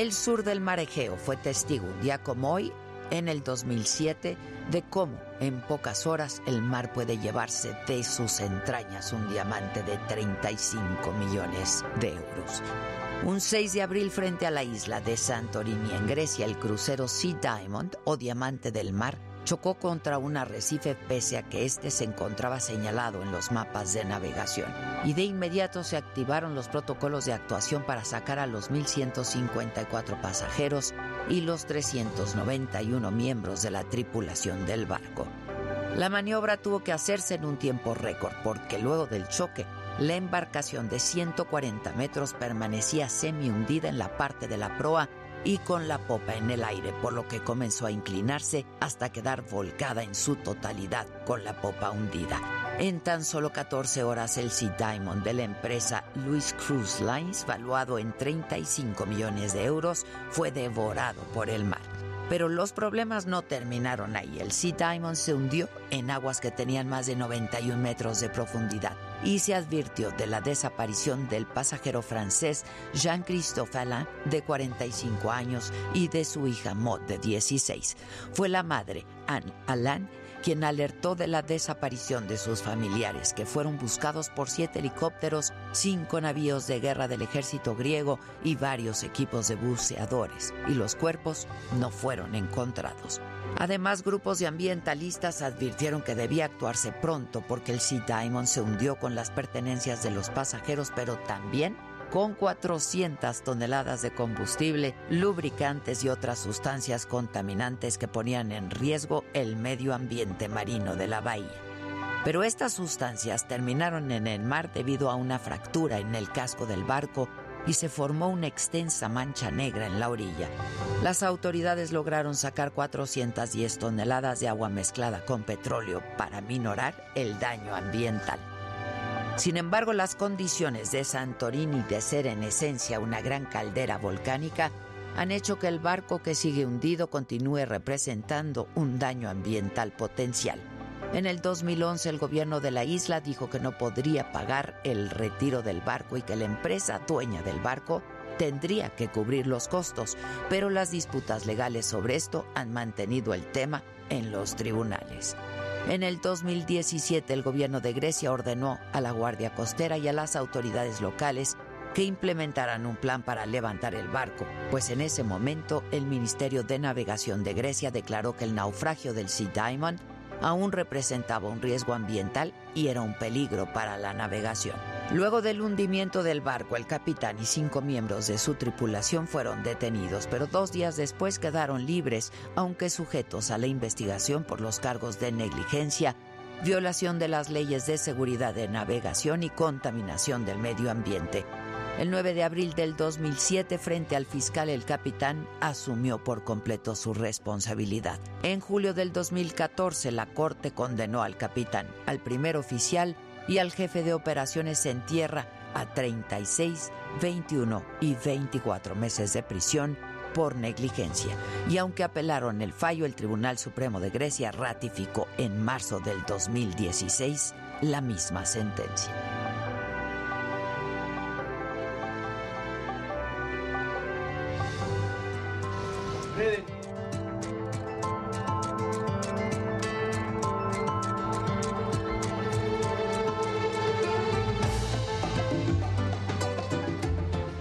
El sur del mar Egeo fue testigo un día como hoy, en el 2007, de cómo en pocas horas el mar puede llevarse de sus entrañas un diamante de 35 millones de euros. Un 6 de abril frente a la isla de Santorini en Grecia, el crucero Sea Diamond o Diamante del Mar chocó contra un arrecife pese a que este se encontraba señalado en los mapas de navegación. Y de inmediato se activaron los protocolos de actuación para sacar a los 1.154 pasajeros y los 391 miembros de la tripulación del barco. La maniobra tuvo que hacerse en un tiempo récord porque luego del choque, la embarcación de 140 metros permanecía semi hundida en la parte de la proa y con la popa en el aire, por lo que comenzó a inclinarse hasta quedar volcada en su totalidad con la popa hundida. En tan solo 14 horas, el Sea Diamond de la empresa Louis Cruise Lines, valuado en 35 millones de euros, fue devorado por el mar. Pero los problemas no terminaron ahí. El Sea Diamond se hundió en aguas que tenían más de 91 metros de profundidad y se advirtió de la desaparición del pasajero francés Jean-Christophe Alain, de 45 años, y de su hija Maud, de 16. Fue la madre, Anne Alain, quien alertó de la desaparición de sus familiares, que fueron buscados por siete helicópteros, cinco navíos de guerra del ejército griego y varios equipos de buceadores, y los cuerpos no fueron encontrados. Además, grupos de ambientalistas advirtieron que debía actuarse pronto porque el Sea Diamond se hundió con las pertenencias de los pasajeros, pero también con 400 toneladas de combustible, lubricantes y otras sustancias contaminantes que ponían en riesgo el medio ambiente marino de la bahía. Pero estas sustancias terminaron en el mar debido a una fractura en el casco del barco y se formó una extensa mancha negra en la orilla. Las autoridades lograron sacar 410 toneladas de agua mezclada con petróleo para minorar el daño ambiental. Sin embargo, las condiciones de Santorini de ser en esencia una gran caldera volcánica han hecho que el barco que sigue hundido continúe representando un daño ambiental potencial. En el 2011 el gobierno de la isla dijo que no podría pagar el retiro del barco y que la empresa dueña del barco tendría que cubrir los costos, pero las disputas legales sobre esto han mantenido el tema en los tribunales. En el 2017 el gobierno de Grecia ordenó a la Guardia Costera y a las autoridades locales que implementaran un plan para levantar el barco, pues en ese momento el Ministerio de Navegación de Grecia declaró que el naufragio del Sea Diamond aún representaba un riesgo ambiental y era un peligro para la navegación. Luego del hundimiento del barco, el capitán y cinco miembros de su tripulación fueron detenidos, pero dos días después quedaron libres, aunque sujetos a la investigación por los cargos de negligencia, violación de las leyes de seguridad de navegación y contaminación del medio ambiente. El 9 de abril del 2007, frente al fiscal, el capitán asumió por completo su responsabilidad. En julio del 2014, la Corte condenó al capitán, al primer oficial y al jefe de operaciones en tierra a 36, 21 y 24 meses de prisión por negligencia. Y aunque apelaron el fallo, el Tribunal Supremo de Grecia ratificó en marzo del 2016 la misma sentencia.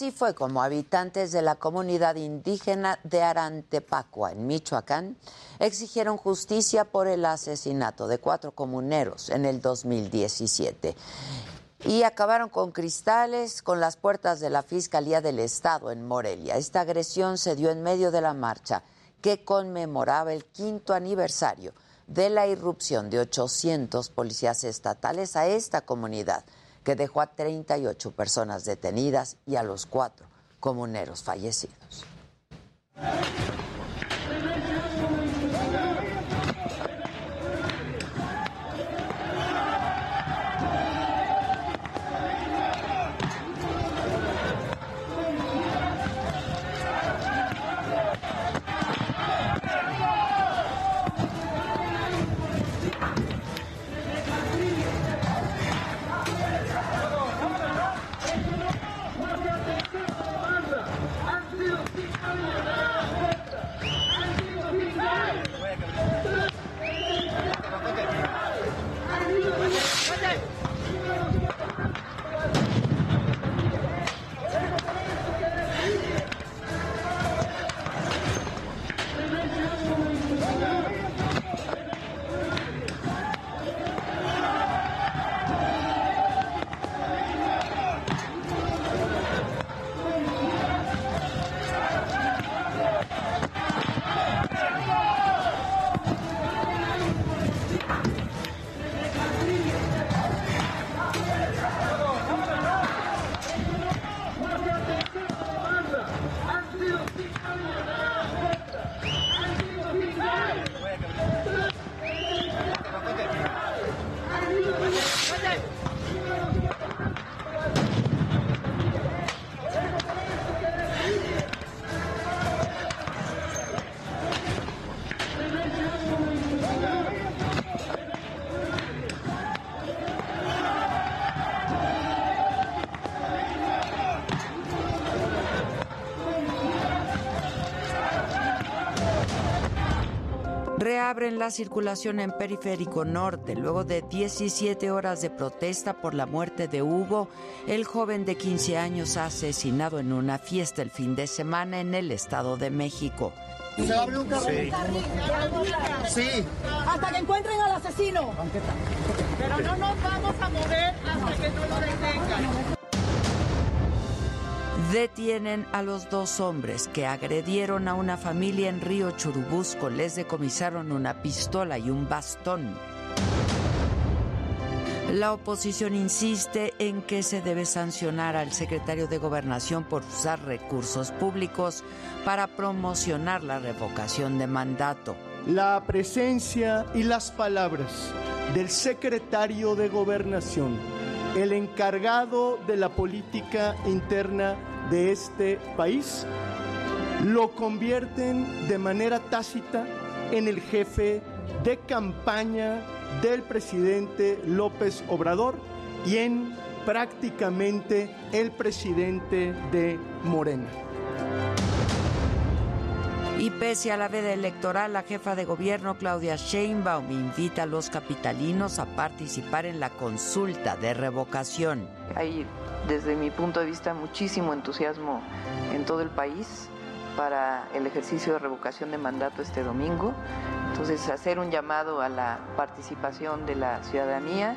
Así fue como habitantes de la comunidad indígena de Arantepacua, en Michoacán, exigieron justicia por el asesinato de cuatro comuneros en el 2017 y acabaron con cristales con las puertas de la Fiscalía del Estado en Morelia. Esta agresión se dio en medio de la marcha que conmemoraba el quinto aniversario de la irrupción de 800 policías estatales a esta comunidad que dejó a 38 personas detenidas y a los cuatro comuneros fallecidos. La circulación en Periférico Norte luego de 17 horas de protesta por la muerte de Hugo, el joven de 15 años asesinado en una fiesta el fin de semana en el Estado de México. ¿Se abre un carril? Sí. sí. Hasta que encuentren al asesino. Pero no nos vamos a mover hasta que no lo detengan. Detienen a los dos hombres que agredieron a una familia en Río Churubusco. Les decomisaron una pistola y un bastón. La oposición insiste en que se debe sancionar al secretario de Gobernación por usar recursos públicos para promocionar la revocación de mandato. La presencia y las palabras del secretario de Gobernación, el encargado de la política interna de este país lo convierten de manera tácita en el jefe de campaña del presidente López Obrador y en prácticamente el presidente de Morena. Y pese a la veda electoral, la jefa de gobierno Claudia Sheinbaum invita a los capitalinos a participar en la consulta de revocación. Hay, desde mi punto de vista, muchísimo entusiasmo en todo el país para el ejercicio de revocación de mandato este domingo. Entonces, hacer un llamado a la participación de la ciudadanía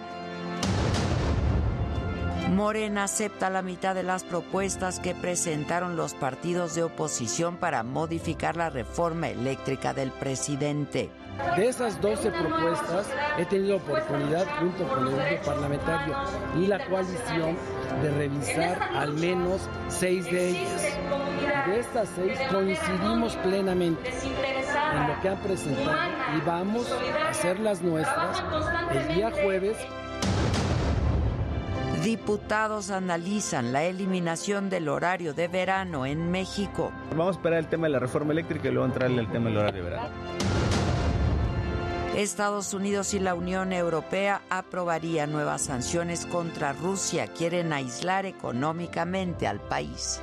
Morena acepta la mitad de las propuestas que presentaron los partidos de oposición para modificar la reforma eléctrica del presidente. De esas 12 propuestas he tenido oportunidad junto con el grupo parlamentario y la coalición de revisar al menos seis de ellas. De estas seis coincidimos plenamente en lo que han presentado y vamos a hacer las nuestras el día jueves Diputados analizan la eliminación del horario de verano en México. Vamos a esperar el tema de la reforma eléctrica y luego entrarle el tema del horario de verano. Estados Unidos y la Unión Europea aprobarían nuevas sanciones contra Rusia. Quieren aislar económicamente al país.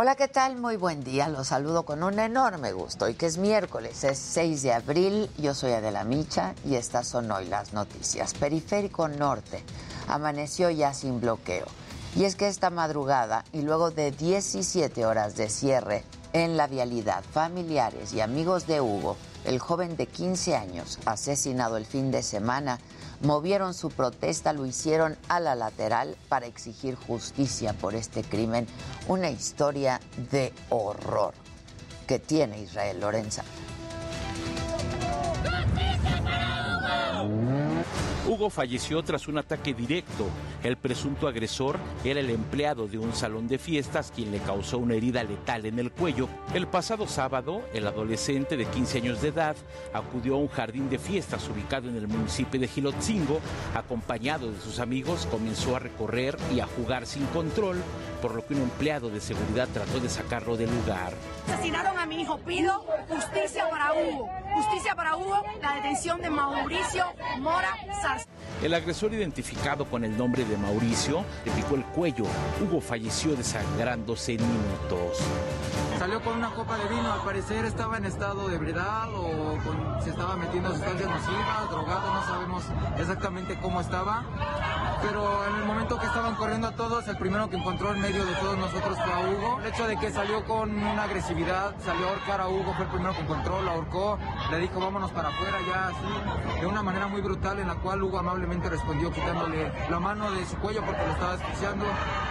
Hola, ¿qué tal? Muy buen día. Los saludo con un enorme gusto. Hoy que es miércoles, es 6 de abril. Yo soy Adela Micha y estas son hoy las noticias. Periférico Norte amaneció ya sin bloqueo. Y es que esta madrugada y luego de 17 horas de cierre en la vialidad, familiares y amigos de Hugo, el joven de 15 años asesinado el fin de semana, movieron su protesta, lo hicieron a la lateral para exigir justicia por este crimen, una historia de horror que tiene Israel Lorenza. Hugo falleció tras un ataque directo. El presunto agresor era el empleado de un salón de fiestas quien le causó una herida letal en el cuello. El pasado sábado, el adolescente de 15 años de edad acudió a un jardín de fiestas ubicado en el municipio de Gilotzingo. Acompañado de sus amigos, comenzó a recorrer y a jugar sin control, por lo que un empleado de seguridad trató de sacarlo del lugar. Asesinaron a mi hijo. Pido justicia para Hugo. Justicia para Hugo, la detención de Mauricio Mora Sars. El agresor identificado con el nombre de Mauricio le picó el cuello. Hugo falleció desangrándose en minutos. Salió con una copa de vino, al parecer estaba en estado de ebriedad o con- se estaba metiendo sustancias nocivas, drogado, no sabemos exactamente cómo estaba. Pero en el momento que estaban corriendo a todos, el primero que encontró en medio de todos nosotros fue a Hugo. El hecho de que salió con una agresividad, salió a ahorcar a Hugo, fue el primero que encontró, lo ahorcó, le dijo vámonos para afuera ya así, de una manera muy brutal en la cual Hugo amablemente respondió quitándole la mano de su cuello porque lo estaba asfixiando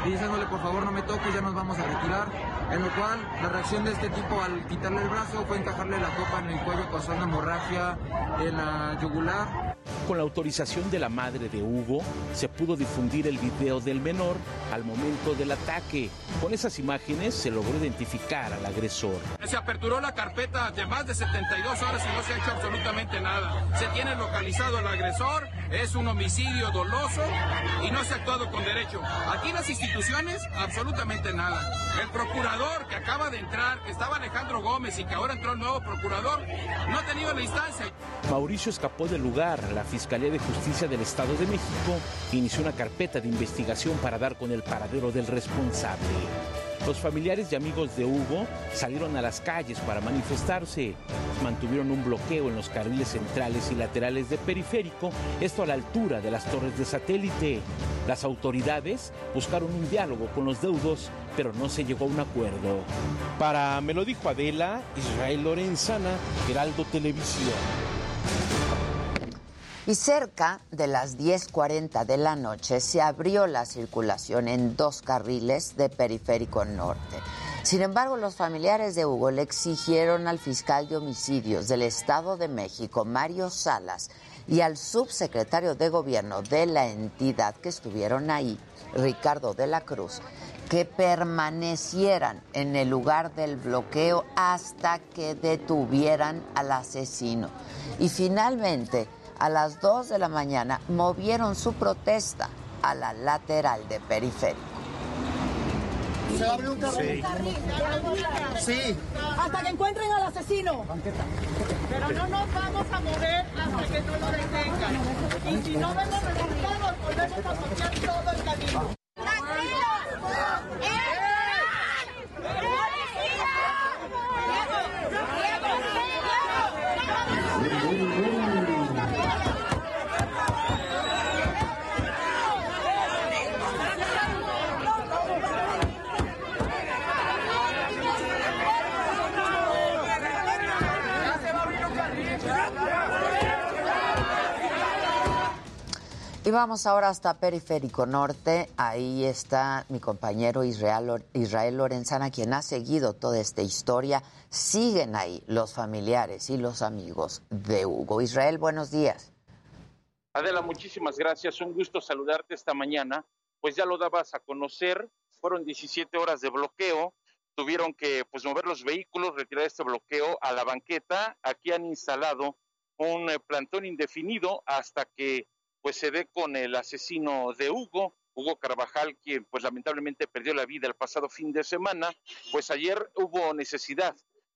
y diciéndole por favor no me toques, ya nos vamos a retirar. En lo cual la reacción de este tipo al quitarle el brazo fue encajarle la copa en el cuello causando hemorragia en la yugular. Con la autorización de la madre de Hugo, se pudo difundir el video del menor al momento del ataque. Con esas imágenes se logró identificar al agresor. Se aperturó la carpeta de más de 72 horas y no se ha hecho absolutamente nada. Se tiene localizado el agresor, es un homicidio doloso y no se ha actuado con derecho. Aquí las instituciones, absolutamente nada. El procurador que acaba de entrar, que estaba Alejandro Gómez y que ahora entró el nuevo procurador, no ha tenido la instancia. Mauricio escapó del lugar. La Fiscalía de Justicia del Estado de México inició una carpeta de investigación para dar con el paradero del responsable. Los familiares y amigos de Hugo salieron a las calles para manifestarse. Mantuvieron un bloqueo en los carriles centrales y laterales de periférico, esto a la altura de las torres de satélite. Las autoridades buscaron un diálogo con los deudos, pero no se llegó a un acuerdo. Para Me lo dijo Adela, Israel Lorenzana, Heraldo Televisión. Y cerca de las 10.40 de la noche se abrió la circulación en dos carriles de Periférico Norte. Sin embargo, los familiares de Hugo le exigieron al fiscal de homicidios del Estado de México, Mario Salas, y al subsecretario de gobierno de la entidad que estuvieron ahí, Ricardo de la Cruz, que permanecieran en el lugar del bloqueo hasta que detuvieran al asesino. Y finalmente, a las 2 de la mañana, movieron su protesta a la lateral de periférico. ¿Se va a abrir un carril? Sí. Hasta que encuentren al asesino. Pero no nos vamos a mover hasta que no lo detengan. Y si no vemos resultados, volvemos a bloquear todo el camino. Y vamos ahora hasta Periférico Norte. Ahí está mi compañero Israel, Lorenzana, quien ha seguido toda esta historia. Siguen ahí los familiares y los amigos de Hugo. Israel, buenos días. Adela, muchísimas gracias. Un gusto saludarte esta mañana. Pues ya lo dabas a conocer. Fueron 17 horas de bloqueo. Tuvieron que pues mover los vehículos, retirar este bloqueo a la banqueta. Aquí han instalado un eh, plantón indefinido hasta que pues se dé con el asesino de Hugo, Hugo Carvajal, quien pues lamentablemente perdió la vida el pasado fin de semana. Pues ayer hubo necesidad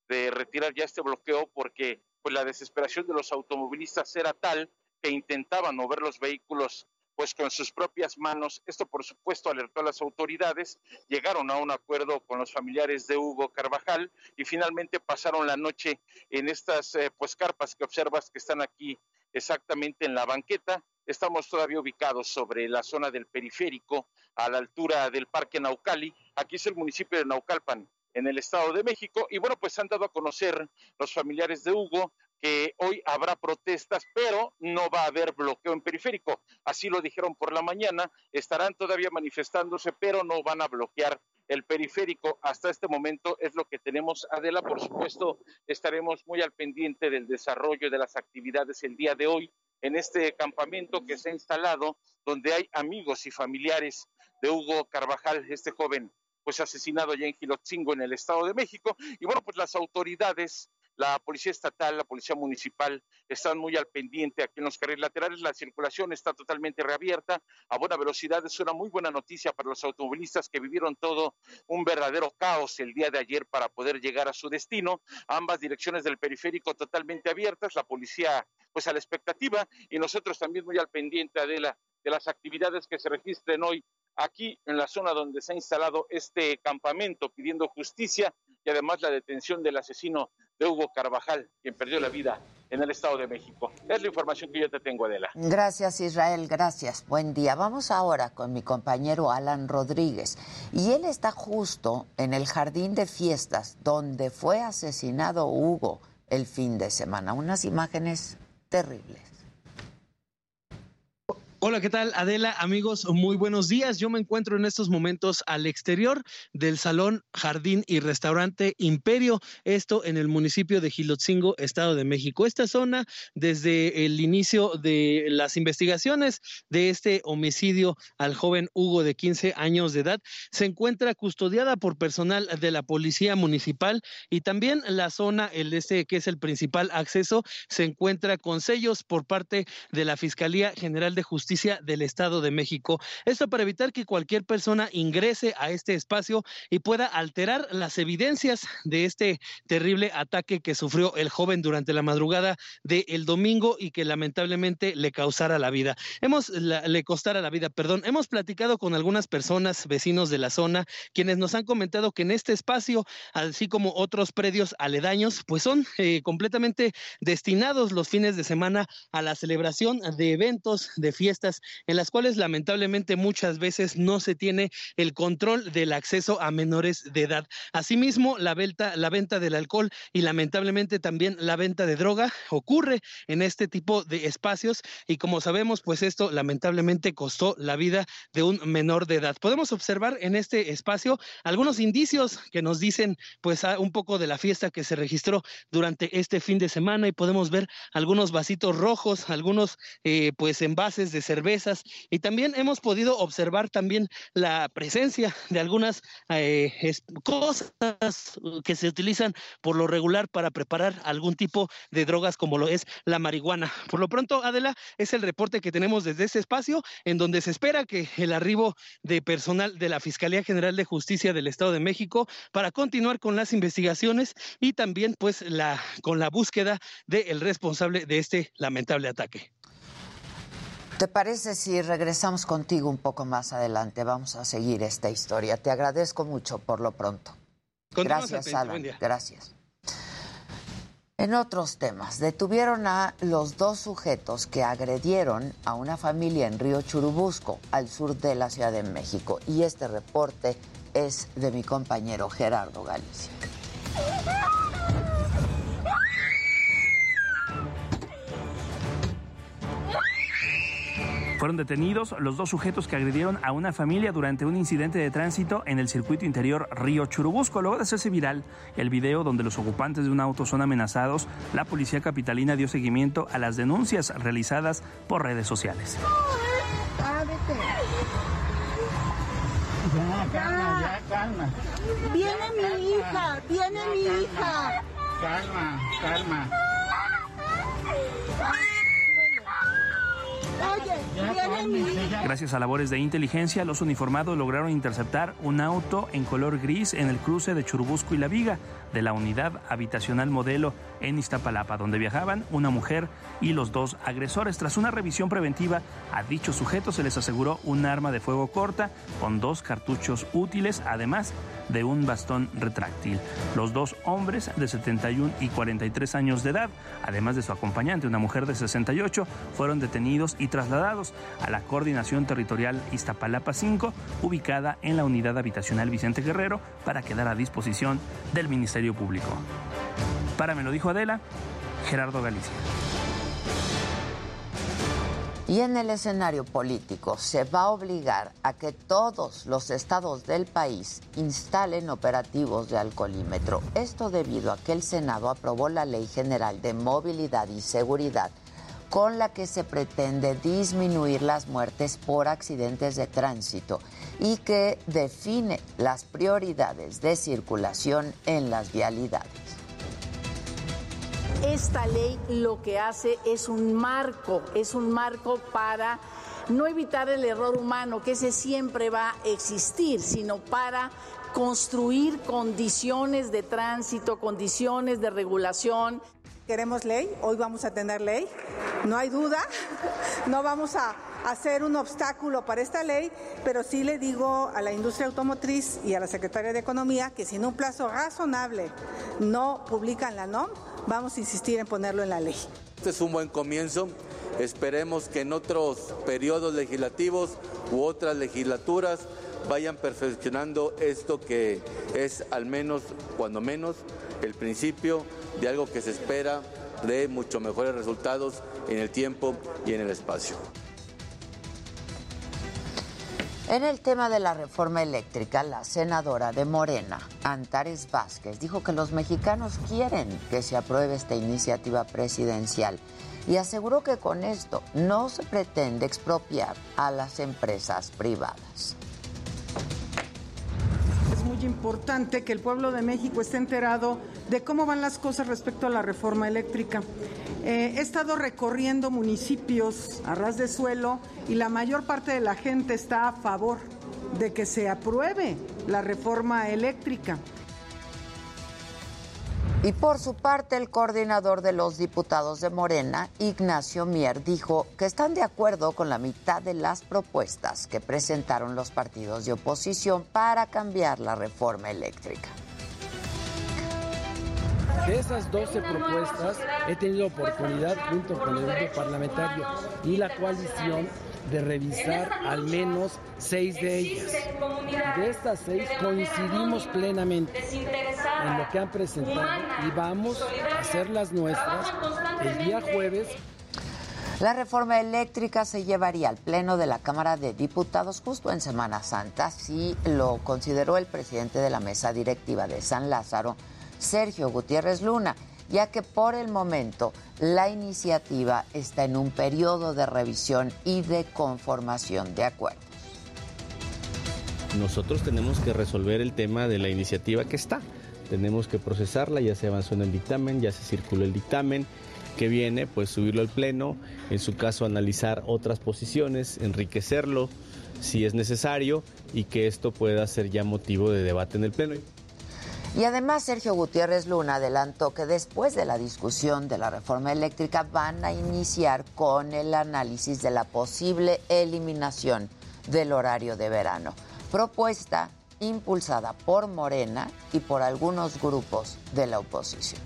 de retirar ya este bloqueo porque pues la desesperación de los automovilistas era tal que intentaban mover los vehículos pues con sus propias manos. Esto por supuesto alertó a las autoridades, llegaron a un acuerdo con los familiares de Hugo Carvajal y finalmente pasaron la noche en estas eh, pues carpas que observas que están aquí exactamente en la banqueta. Estamos todavía ubicados sobre la zona del periférico, a la altura del Parque Naucali. Aquí es el municipio de Naucalpan, en el Estado de México. Y bueno, pues han dado a conocer los familiares de Hugo que hoy habrá protestas, pero no va a haber bloqueo en periférico. Así lo dijeron por la mañana. Estarán todavía manifestándose, pero no van a bloquear el periférico. Hasta este momento es lo que tenemos. Adela, por supuesto, estaremos muy al pendiente del desarrollo de las actividades el día de hoy en este campamento que se ha instalado, donde hay amigos y familiares de Hugo Carvajal, este joven pues asesinado allá en Gilotzingo, en el Estado de México. Y bueno, pues las autoridades la Policía Estatal, la Policía Municipal están muy al pendiente aquí en los carriles laterales. La circulación está totalmente reabierta a buena velocidad. Es una muy buena noticia para los automovilistas que vivieron todo un verdadero caos el día de ayer para poder llegar a su destino. Ambas direcciones del periférico totalmente abiertas. La policía, pues a la expectativa y nosotros también muy al pendiente, de las actividades que se registren hoy aquí en la zona donde se ha instalado este campamento pidiendo justicia y además la detención del asesino de Hugo Carvajal, quien perdió la vida en el Estado de México. Es la información que yo te tengo, Adela. Gracias, Israel, gracias. Buen día. Vamos ahora con mi compañero Alan Rodríguez. Y él está justo en el jardín de fiestas donde fue asesinado Hugo el fin de semana. Unas imágenes terribles. Hola, ¿qué tal? Adela, amigos, muy buenos días. Yo me encuentro en estos momentos al exterior del Salón Jardín y Restaurante Imperio, esto en el municipio de Gilotzingo, Estado de México. Esta zona, desde el inicio de las investigaciones de este homicidio al joven Hugo de 15 años de edad, se encuentra custodiada por personal de la Policía Municipal y también la zona, el este que es el principal acceso, se encuentra con sellos por parte de la Fiscalía General de Justicia del Estado de México. Esto para evitar que cualquier persona ingrese a este espacio y pueda alterar las evidencias de este terrible ataque que sufrió el joven durante la madrugada del domingo y que lamentablemente le causara la vida. Hemos le costara la vida, perdón. Hemos platicado con algunas personas, vecinos de la zona, quienes nos han comentado que en este espacio, así como otros predios aledaños, pues son eh, completamente destinados los fines de semana a la celebración de eventos, de fiestas en las cuales lamentablemente muchas veces no se tiene el control del acceso a menores de edad. Asimismo, la venta, la venta del alcohol y lamentablemente también la venta de droga ocurre en este tipo de espacios y como sabemos, pues esto lamentablemente costó la vida de un menor de edad. Podemos observar en este espacio algunos indicios que nos dicen pues un poco de la fiesta que se registró durante este fin de semana y podemos ver algunos vasitos rojos, algunos eh, pues envases de cervezas y también hemos podido observar también la presencia de algunas eh, cosas que se utilizan por lo regular para preparar algún tipo de drogas como lo es la marihuana. Por lo pronto, Adela, es el reporte que tenemos desde este espacio en donde se espera que el arribo de personal de la Fiscalía General de Justicia del Estado de México para continuar con las investigaciones y también pues la con la búsqueda del responsable de este lamentable ataque. ¿Te parece si regresamos contigo un poco más adelante? Vamos a seguir esta historia. Te agradezco mucho por lo pronto. Gracias, Alan. Gracias. En otros temas, detuvieron a los dos sujetos que agredieron a una familia en Río Churubusco, al sur de la Ciudad de México. Y este reporte es de mi compañero Gerardo Galicia. Fueron detenidos los dos sujetos que agredieron a una familia durante un incidente de tránsito en el circuito interior Río Churubusco. Luego de hacerse viral el video donde los ocupantes de un auto son amenazados, la policía capitalina dio seguimiento a las denuncias realizadas por redes sociales. Ya, calma, ya, calma. Viene mi hija, viene mi hija. Calma, calma. Gracias a labores de inteligencia, los uniformados lograron interceptar un auto en color gris en el cruce de Churubusco y La Viga de la unidad habitacional modelo en Iztapalapa, donde viajaban una mujer y los dos agresores. Tras una revisión preventiva a dichos sujetos se les aseguró un arma de fuego corta con dos cartuchos útiles, además de un bastón retráctil. Los dos hombres de 71 y 43 años de edad, además de su acompañante, una mujer de 68, fueron detenidos y trasladados a la Coordinación Territorial Iztapalapa 5, ubicada en la Unidad Habitacional Vicente Guerrero, para quedar a disposición del Ministerio Público. Para me lo dijo Adela, Gerardo Galicia. Y en el escenario político se va a obligar a que todos los estados del país instalen operativos de alcoholímetro. Esto debido a que el Senado aprobó la Ley General de Movilidad y Seguridad con la que se pretende disminuir las muertes por accidentes de tránsito y que define las prioridades de circulación en las vialidades. Esta ley lo que hace es un marco, es un marco para no evitar el error humano, que ese siempre va a existir, sino para construir condiciones de tránsito, condiciones de regulación. Queremos ley, hoy vamos a tener ley, no hay duda, no vamos a hacer un obstáculo para esta ley, pero sí le digo a la industria automotriz y a la Secretaría de Economía que si en un plazo razonable no publican la NOM, vamos a insistir en ponerlo en la ley. Este es un buen comienzo. Esperemos que en otros periodos legislativos u otras legislaturas vayan perfeccionando esto que es al menos, cuando menos, el principio de algo que se espera de mucho mejores resultados en el tiempo y en el espacio. En el tema de la reforma eléctrica, la senadora de Morena, Antares Vázquez, dijo que los mexicanos quieren que se apruebe esta iniciativa presidencial y aseguró que con esto no se pretende expropiar a las empresas privadas. Muy importante que el pueblo de México esté enterado de cómo van las cosas respecto a la reforma eléctrica. Eh, he estado recorriendo municipios a ras de suelo y la mayor parte de la gente está a favor de que se apruebe la reforma eléctrica. Y por su parte, el coordinador de los diputados de Morena, Ignacio Mier, dijo que están de acuerdo con la mitad de las propuestas que presentaron los partidos de oposición para cambiar la reforma eléctrica. De esas 12 propuestas he tenido oportunidad junto con el grupo parlamentario y la coalición de revisar al menos seis de ellas. De estas seis coincidimos plenamente en lo que han presentado y vamos a hacer las nuestras el día jueves. La reforma eléctrica se llevaría al Pleno de la Cámara de Diputados justo en Semana Santa, así lo consideró el presidente de la mesa directiva de San Lázaro, Sergio Gutiérrez Luna, ya que por el momento la iniciativa está en un periodo de revisión y de conformación de acuerdos. Nosotros tenemos que resolver el tema de la iniciativa que está. Tenemos que procesarla, ya se avanzó en el dictamen, ya se circuló el dictamen que viene, pues subirlo al pleno, en su caso analizar otras posiciones, enriquecerlo si es necesario y que esto pueda ser ya motivo de debate en el pleno. Y además Sergio Gutiérrez Luna adelantó que después de la discusión de la reforma eléctrica van a iniciar con el análisis de la posible eliminación del horario de verano, propuesta impulsada por Morena y por algunos grupos de la oposición.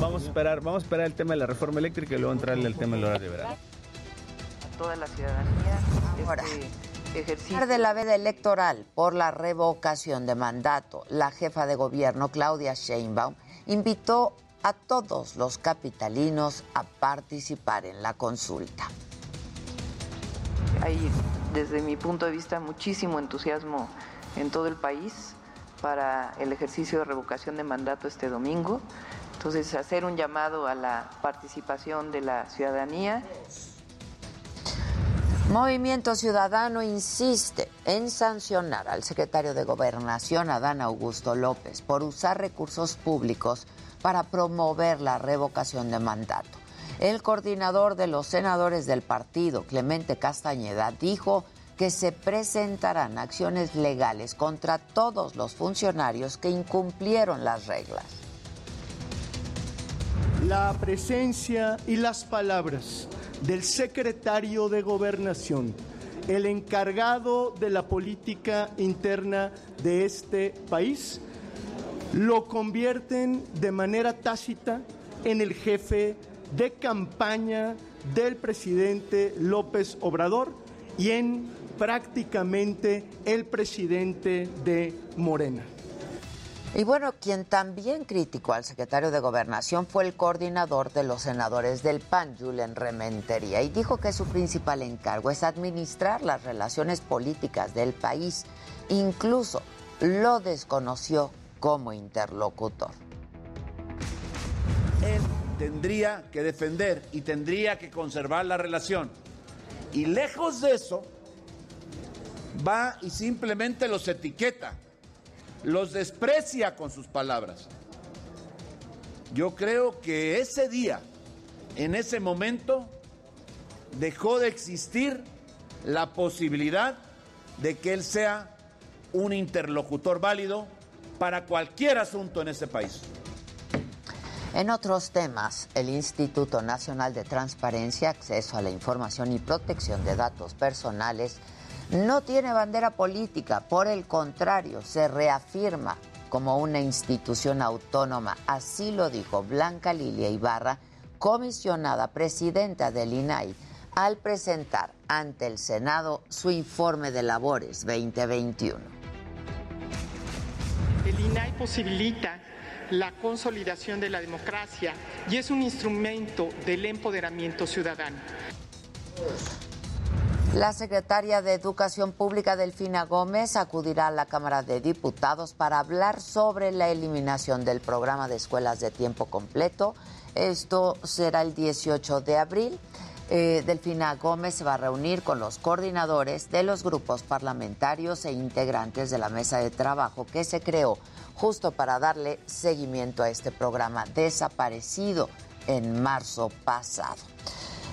Vamos a esperar, vamos a esperar el tema de la reforma eléctrica y luego entrarle al tema del horario de verano. A toda la ciudadanía. Ahora. Este ejercicio. de la veda electoral por la revocación de mandato, la jefa de gobierno Claudia Sheinbaum invitó a todos los capitalinos a participar en la consulta. Hay, desde mi punto de vista, muchísimo entusiasmo en todo el país para el ejercicio de revocación de mandato este domingo. Entonces, hacer un llamado a la participación de la ciudadanía. Movimiento Ciudadano insiste en sancionar al secretario de Gobernación, Adán Augusto López, por usar recursos públicos para promover la revocación de mandato. El coordinador de los senadores del partido, Clemente Castañeda, dijo que se presentarán acciones legales contra todos los funcionarios que incumplieron las reglas. La presencia y las palabras del secretario de Gobernación, el encargado de la política interna de este país, lo convierten de manera tácita en el jefe de campaña del presidente López Obrador y en prácticamente el presidente de Morena. Y bueno, quien también criticó al secretario de Gobernación fue el coordinador de los senadores del PAN, Julian Rementería, y dijo que su principal encargo es administrar las relaciones políticas del país. Incluso lo desconoció como interlocutor. Él tendría que defender y tendría que conservar la relación. Y lejos de eso, va y simplemente los etiqueta los desprecia con sus palabras. Yo creo que ese día, en ese momento, dejó de existir la posibilidad de que él sea un interlocutor válido para cualquier asunto en ese país. En otros temas, el Instituto Nacional de Transparencia, Acceso a la Información y Protección de Datos Personales no tiene bandera política, por el contrario, se reafirma como una institución autónoma. Así lo dijo Blanca Lilia Ibarra, comisionada presidenta del INAI, al presentar ante el Senado su informe de labores 2021. El INAI posibilita la consolidación de la democracia y es un instrumento del empoderamiento ciudadano. La secretaria de Educación Pública, Delfina Gómez, acudirá a la Cámara de Diputados para hablar sobre la eliminación del programa de escuelas de tiempo completo. Esto será el 18 de abril. Eh, Delfina Gómez se va a reunir con los coordinadores de los grupos parlamentarios e integrantes de la mesa de trabajo que se creó justo para darle seguimiento a este programa desaparecido en marzo pasado.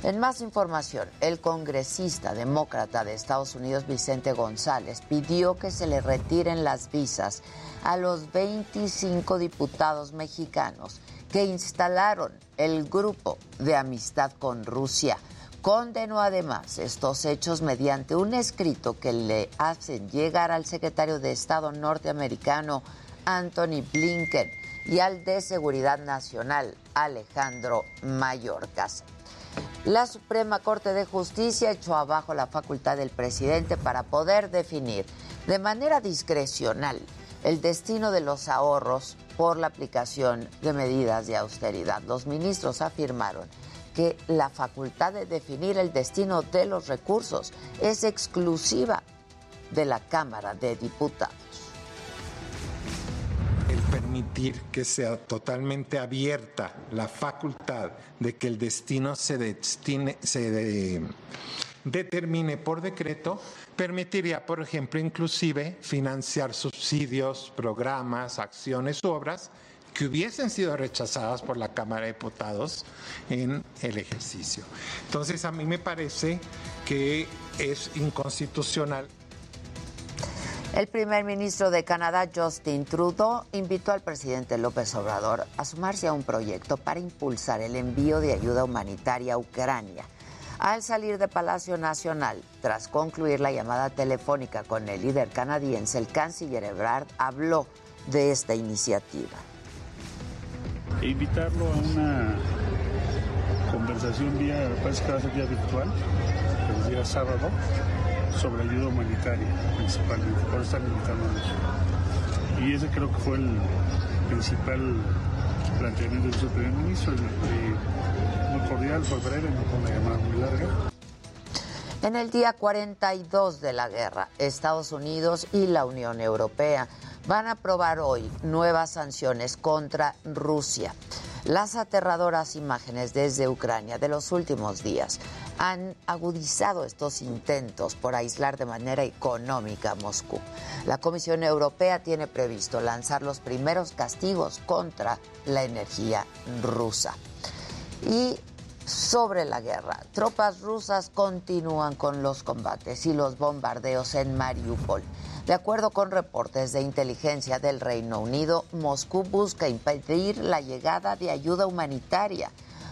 En más información, el congresista demócrata de Estados Unidos, Vicente González, pidió que se le retiren las visas a los 25 diputados mexicanos que instalaron el grupo de amistad con Rusia. Condenó además estos hechos mediante un escrito que le hacen llegar al secretario de Estado norteamericano Anthony Blinken y al de Seguridad Nacional Alejandro Mayorkas. La Suprema Corte de Justicia echó abajo la facultad del presidente para poder definir de manera discrecional el destino de los ahorros por la aplicación de medidas de austeridad. Los ministros afirmaron que la facultad de definir el destino de los recursos es exclusiva de la Cámara de Diputados permitir que sea totalmente abierta la facultad de que el destino se, determine por decreto, permitiría, por ejemplo, inclusive financiar subsidios, programas, acciones, obras que hubiesen sido rechazadas por la Cámara de Diputados en el ejercicio. Entonces, a mí me parece que es inconstitucional. El primer ministro de Canadá, Justin Trudeau, invitó al presidente López Obrador a sumarse a un proyecto para impulsar el envío de ayuda humanitaria a Ucrania. Al salir de Palacio Nacional, tras concluir la llamada telefónica con el líder canadiense, el canciller Ebrard habló de esta iniciativa. E invitarlo a una conversación vía, parece que va a ser vía virtual, el día sábado, sobre ayuda humanitaria principalmente, por eso están invitándonos. Y ese creo que fue el principal planteamiento del primer ministro, muy cordial, fue breve, no fue una llamada muy larga. En el día 42 de la guerra, Estados Unidos y la Unión Europea van a aprobar hoy nuevas sanciones contra Rusia. Las aterradoras imágenes desde Ucrania de los últimos días han agudizado estos intentos por aislar de manera económica a Moscú. La Comisión Europea tiene previsto lanzar los primeros castigos contra la energía rusa. Y sobre la guerra, tropas rusas continúan con los combates y los bombardeos en Mariupol. De acuerdo con reportes de inteligencia del Reino Unido, Moscú busca impedir la llegada de ayuda humanitaria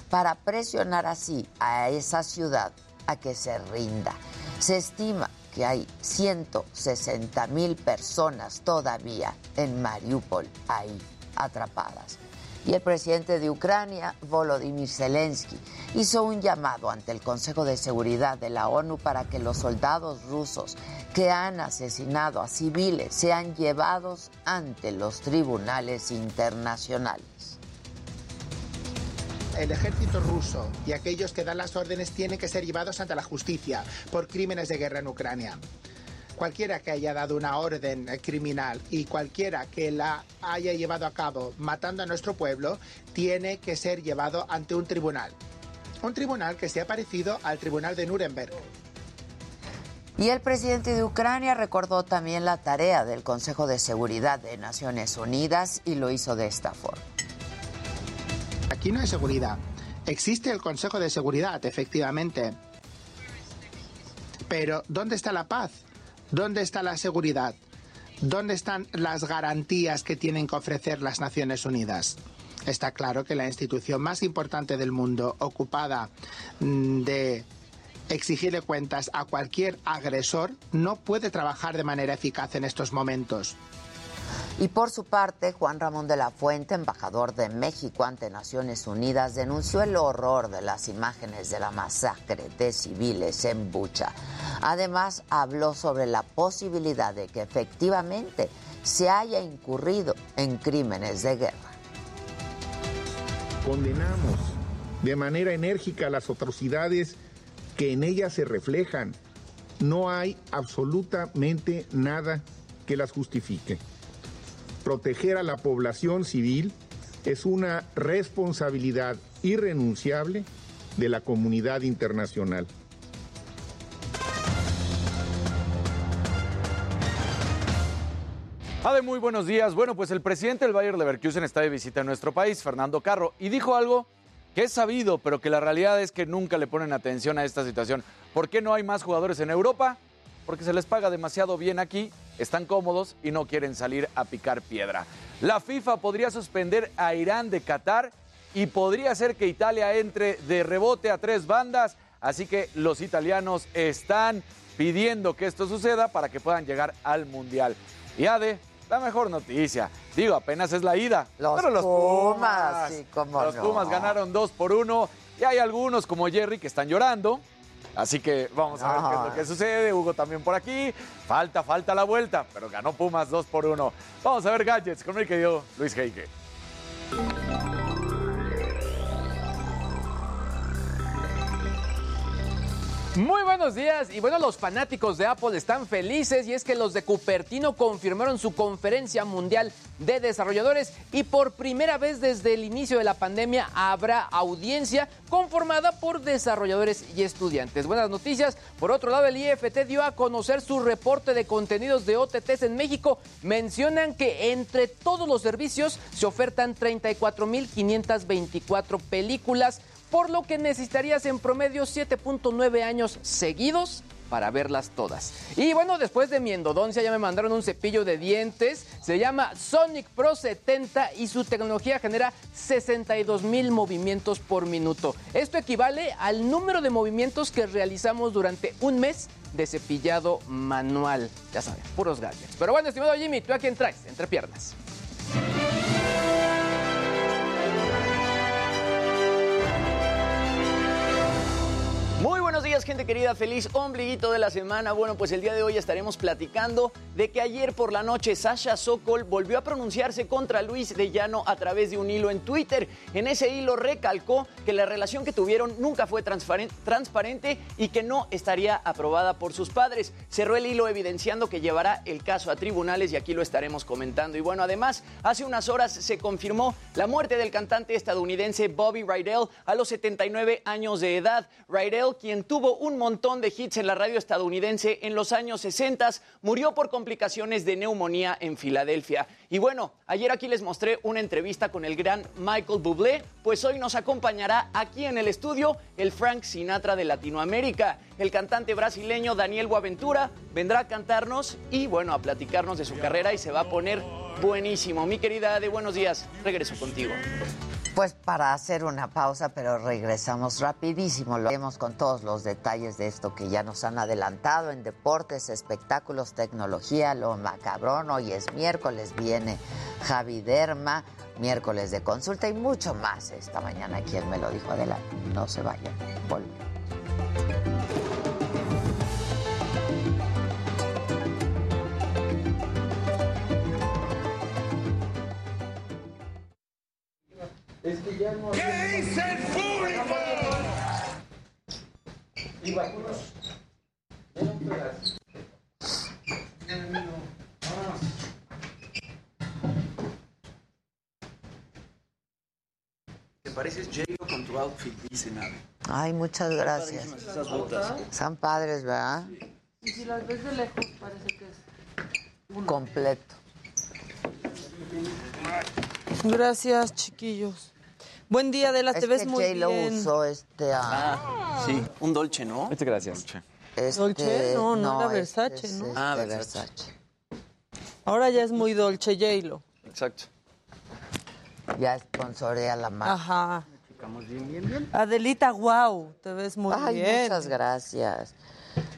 para presionar así a esa ciudad a que se rinda. Se estima que hay 160 mil personas todavía en Mariupol ahí atrapadas. Y el presidente de Ucrania, Volodymyr Zelensky, hizo un llamado ante el Consejo de Seguridad de la ONU para que los soldados rusos que han asesinado a civiles sean llevados ante los tribunales internacionales. El ejército ruso y aquellos que dan las órdenes tienen que ser llevados ante la justicia por crímenes de guerra en Ucrania cualquiera que haya dado una orden criminal y cualquiera que la haya llevado a cabo matando a nuestro pueblo tiene que ser llevado ante un tribunal. Un tribunal que sea parecido al tribunal de Nuremberg. Y el presidente de Ucrania recordó también la tarea del Consejo de Seguridad de Naciones Unidas y lo hizo de esta forma. Aquí no hay seguridad. Existe el Consejo de Seguridad, efectivamente. Pero ¿dónde está la paz? ¿Dónde está la seguridad? ¿Dónde están las garantías que tienen que ofrecer las Naciones Unidas? Está claro que la institución más importante del mundo, ocupada mm, de exigirle cuentas a cualquier agresor, no puede trabajar de manera eficaz en estos momentos. Y por su parte, Juan Ramón de la Fuente, embajador de México ante Naciones Unidas, denunció el horror de las imágenes de la masacre de civiles en Bucha. Además, habló sobre la posibilidad de que efectivamente se haya incurrido en crímenes de guerra. Condenamos de manera enérgica las atrocidades que en ellas se reflejan. No hay absolutamente nada que las justifique proteger a la población civil es una responsabilidad irrenunciable de la comunidad internacional. Ade, muy buenos días. Bueno, pues el presidente del Bayer Leverkusen está de visita en nuestro país, Fernando Carro, y dijo algo que es sabido, pero que la realidad es que nunca le ponen atención a esta situación. ¿Por qué no hay más jugadores en Europa? Porque se les paga demasiado bien aquí están cómodos y no quieren salir a picar piedra. La FIFA podría suspender a Irán de Qatar y podría ser que Italia entre de rebote a tres bandas, así que los italianos están pidiendo que esto suceda para que puedan llegar al Mundial. Y Ade, la mejor noticia, digo, apenas es la ida. Los, pero los Pumas, los Pumas ganaron dos por uno y hay algunos como Jerry que están llorando Así que vamos a ver qué es lo que sucede. Hugo también por aquí. Falta, falta la vuelta, pero ganó Pumas 2 por 1. Vamos a ver gadgets con mi querido Luis Heike. Muy buenos días y bueno, los fanáticos de Apple están felices y es que los de Cupertino confirmaron su conferencia mundial de desarrolladores y por primera vez desde el inicio de la pandemia habrá audiencia conformada por desarrolladores y estudiantes. Buenas noticias. Por otro lado, el IFT dio a conocer su reporte de contenidos de OTTs en México. Mencionan que entre todos los servicios se ofertan 34.524 películas por lo que necesitarías en promedio 7.9 años seguidos para verlas todas. Y bueno, después de mi endodoncia ya me mandaron un cepillo de dientes, se llama Sonic Pro 70 y su tecnología genera 62 mil movimientos por minuto. Esto equivale al número de movimientos que realizamos durante un mes de cepillado manual. Ya saben, puros gadgets. Pero bueno, estimado Jimmy, ¿tú a quién traes? Entre piernas. Gente querida. Feliz ombliguito de la semana. Bueno, pues el día de hoy estaremos platicando de que ayer por la noche Sasha Sokol volvió a pronunciarse contra Luis de Llano a través de un hilo en Twitter. En ese hilo recalcó que la relación que tuvieron nunca fue transparente y que no estaría aprobada por sus padres. Cerró el hilo evidenciando que llevará el caso a tribunales y aquí lo estaremos comentando. Y bueno, además, hace unas horas se confirmó la muerte del cantante estadounidense Bobby Rydell a los 79 años de edad. Rydell quien tuvo un montón de hits en la radio estadounidense en los años 60, murió por complicaciones de neumonía en Filadelfia. Y bueno, ayer aquí les mostré una entrevista con el gran Michael Bublé, pues hoy nos acompañará aquí en el estudio el Frank Sinatra de Latinoamérica. El cantante brasileño Daniel Boaventura vendrá a cantarnos y bueno, a platicarnos de su carrera y se va a poner buenísimo. Mi querida de buenos días, regreso contigo. Pues para hacer una pausa, pero regresamos rapidísimo. Lo haremos con todos los detalles de esto que ya nos han adelantado en deportes, espectáculos, tecnología, lo macabrón. Hoy es miércoles, viene Javi Derma, miércoles de consulta y mucho más esta mañana. ¿Quién me lo dijo? Adelante, no se vayan. Volvemos. Es que ya no. ¿Qué dice el público? Te pareces J-Lo con tu outfit, dice Nave. Ay, muchas gracias. Esas botas. Están padres, ¿verdad? Y si las ves de lejos, parece que es. Completo. Gracias, chiquillos. Buen día, Adela, te Es ves que muy J-Lo bien. usó este... ah, Ah, sí, un Dolce, ¿no? Muchas gracias. este- ¿Dolce? No, no era este Versace, ¿no? este, Ah, Versace. Ahora ya es muy dolce, J-Lo. Exacto. Ya sponsorea la marca. Ajá. Adelita, wow, te ves muy Ay, bien. muchas gracias.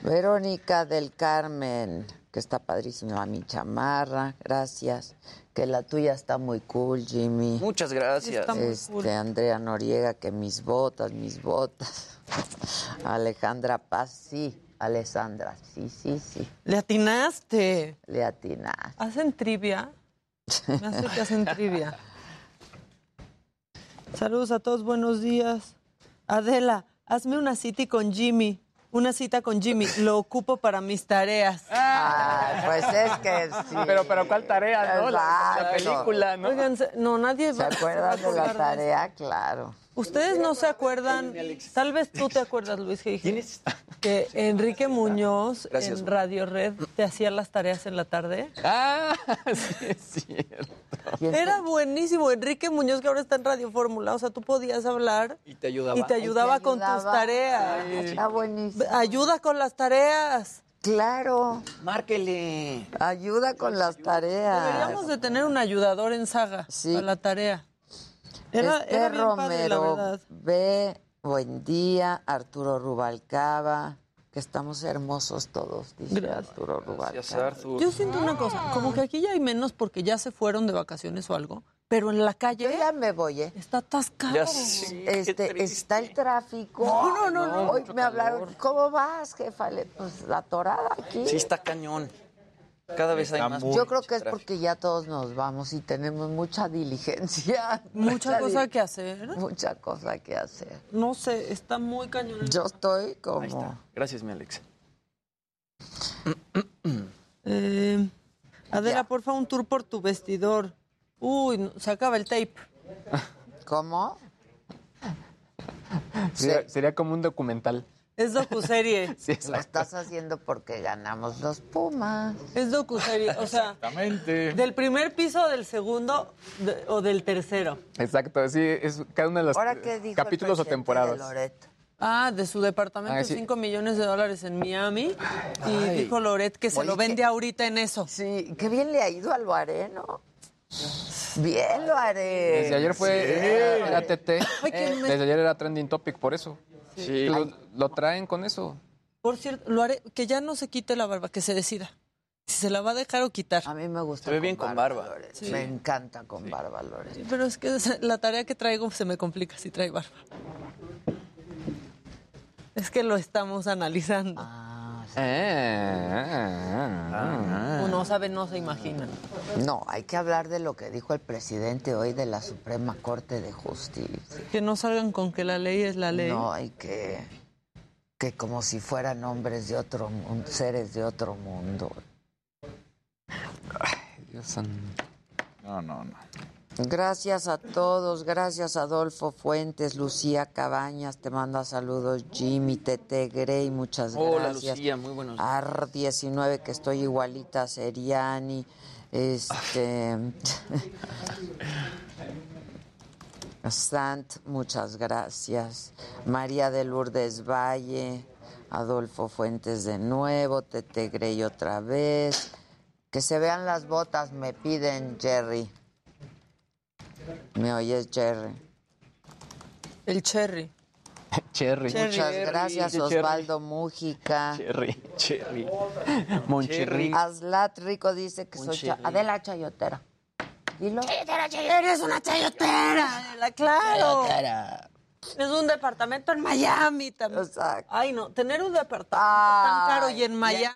Verónica del Carmen, que está padrísima mi chamarra, gracias. Que la tuya está muy cool, Jimmy. Muchas gracias. Está muy Este, cool. Andrea Noriega, que mis botas, mis botas. Alejandra Paz, sí. Alessandra, sí, sí, sí. Le atinaste. Le atinaste. ¿Hacen trivia? Me hace que hacen trivia. Saludos a todos, buenos días. Adela, hazme una cita con Jimmy. Una cita con Jimmy. Lo ocupo para mis tareas. Ah, pues es que sí. Pero, pero ¿cuál tarea, no? La, película, ¿no? Oigan, no, nadie ¿Se va acuerdan de la tarea? Claro. Ustedes no se acuerdan, tal vez tú te acuerdas, Luis, que dije que Enrique Muñoz Gracias. en Radio Red te hacía las tareas en la tarde. Ah, sí, es cierto. Era buenísimo, Enrique Muñoz que ahora está en Radio Fórmula, o sea, tú podías hablar Y te ayudaba. y te ayudaba con tus tareas. Está buenísimo. Ayuda con las tareas. Claro. Márquele. Ayuda con las tareas. Deberíamos de tener un ayudador en saga Sí. a la tarea. Era, Esther era bien padre, la Romero verdad. B, buen día. Arturo Rubalcaba, que estamos hermosos todos, dice Gracias. Arturo Gracias, Rubalcaba. Arthur. Yo siento una cosa, como que aquí ya hay menos porque ya se fueron de vacaciones o algo, pero en la Yo calle ya me voy, ¿eh? está atascado. Ya qué Este, está el tráfico. No, no, no, no. Hoy me hablaron, ¿cómo vas, jefa? Pues atorada aquí. Sí, está cañón. Cada vez hay Está más. Yo creo que es porque ya todos nos vamos y tenemos mucha diligencia. Mucha cosa di- que hacer. Mucha cosa que hacer. No sé, está muy cañón. Yo estoy Ahí como... está. Gracias, mi Alex. Eh, Adela, Ya. porfa, un tour por tu vestidor. Uy, no, se acaba el tape. ¿Cómo? Sería, sería como un documental. Es docuserie. Sí, Lo estás haciendo porque ganamos los Pumas. es docuserie. O sea, Exactamente. del primer piso, del segundo de- o del tercero. Exacto, sí, es cada uno de los Ahora, ¿qué dijo capítulos el o temporadas. de Loret? Ah, de su departamento, Ah, sí. 5 millones de dólares en Miami. Y Ay. dijo Loret que se Oye, lo vende ahorita en eso. Sí, qué bien le ha ido al Loareno. Bien lo haré. Desde ayer fue era, era TT. Ay, me- Desde ayer era trending topic, por eso. Sí. Lo, lo traen con eso. Por cierto, lo haré, que ya no se quite la barba, que se decida. Si se la va a dejar o quitar. A mí me gusta. Se ve bien con barba. Sí. Me encanta con barba, Loret. Pero es que la tarea que traigo se me complica si trae barba. Es que lo estamos analizando. Ah, Uno sabe, no se imagina. No, hay que hablar de lo que dijo el presidente hoy de la Suprema Corte de Justicia. Que no salgan con que la ley es la ley. No, hay que que como si fueran hombres de otro mundo, seres de otro mundo. Dios santo. No, no, no. Gracias a todos, gracias Adolfo Fuentes, Lucía Cabañas, te manda saludos, Jimmy, Tete Grey, muchas Hola, gracias. Lucía, muy buenos días. AR19, que estoy igualita a Seriani, este... Sant, muchas gracias. María de Lourdes Valle, Adolfo Fuentes de nuevo, Tete Grey otra vez. Que se vean las botas, me piden Jerry. ¿Me oyes, Jerry? El cherry. Cherry. Muchas gracias, Cherry. Osvaldo Mújica. Cherry, Cherry. Moncherry. Aslat Rico dice que soy cha- Moncherry. Adela Chayotera. Dilo. Eres una chayotera, Adela, claro. Es un departamento en Miami también. Ay, no, tener un departamento tan caro y en Miami.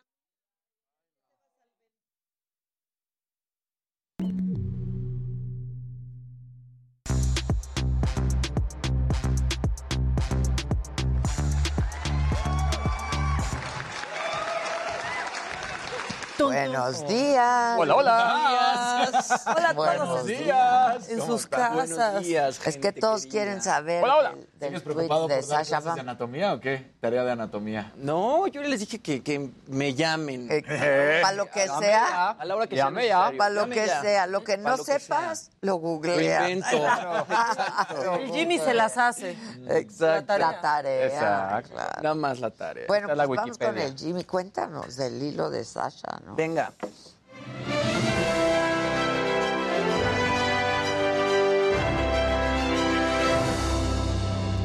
Buenos días. Hola, hola. Hola a Buenos todos en- días. en ¿Cómo sus están? casas. Buenos días, Es que todos quieren saber Hola, hola. del, del ¿Sigues tweet preocupado de Sasha de anatomía o qué? Tarea de anatomía. No, yo les dije que, que me llamen. Para lo que sea. ya. A la hora que Llame sea necesario. Para lo que ya. sea. Lo que no lo que sepas, lo Lo googleas. invento. El Jimmy se las hace. Exacto. La tarea. Exacto. claro. Nada más la tarea. Bueno, Está la pues vamos con el Jimmy. Cuéntanos del hilo de Sasha, ¿no? Venga.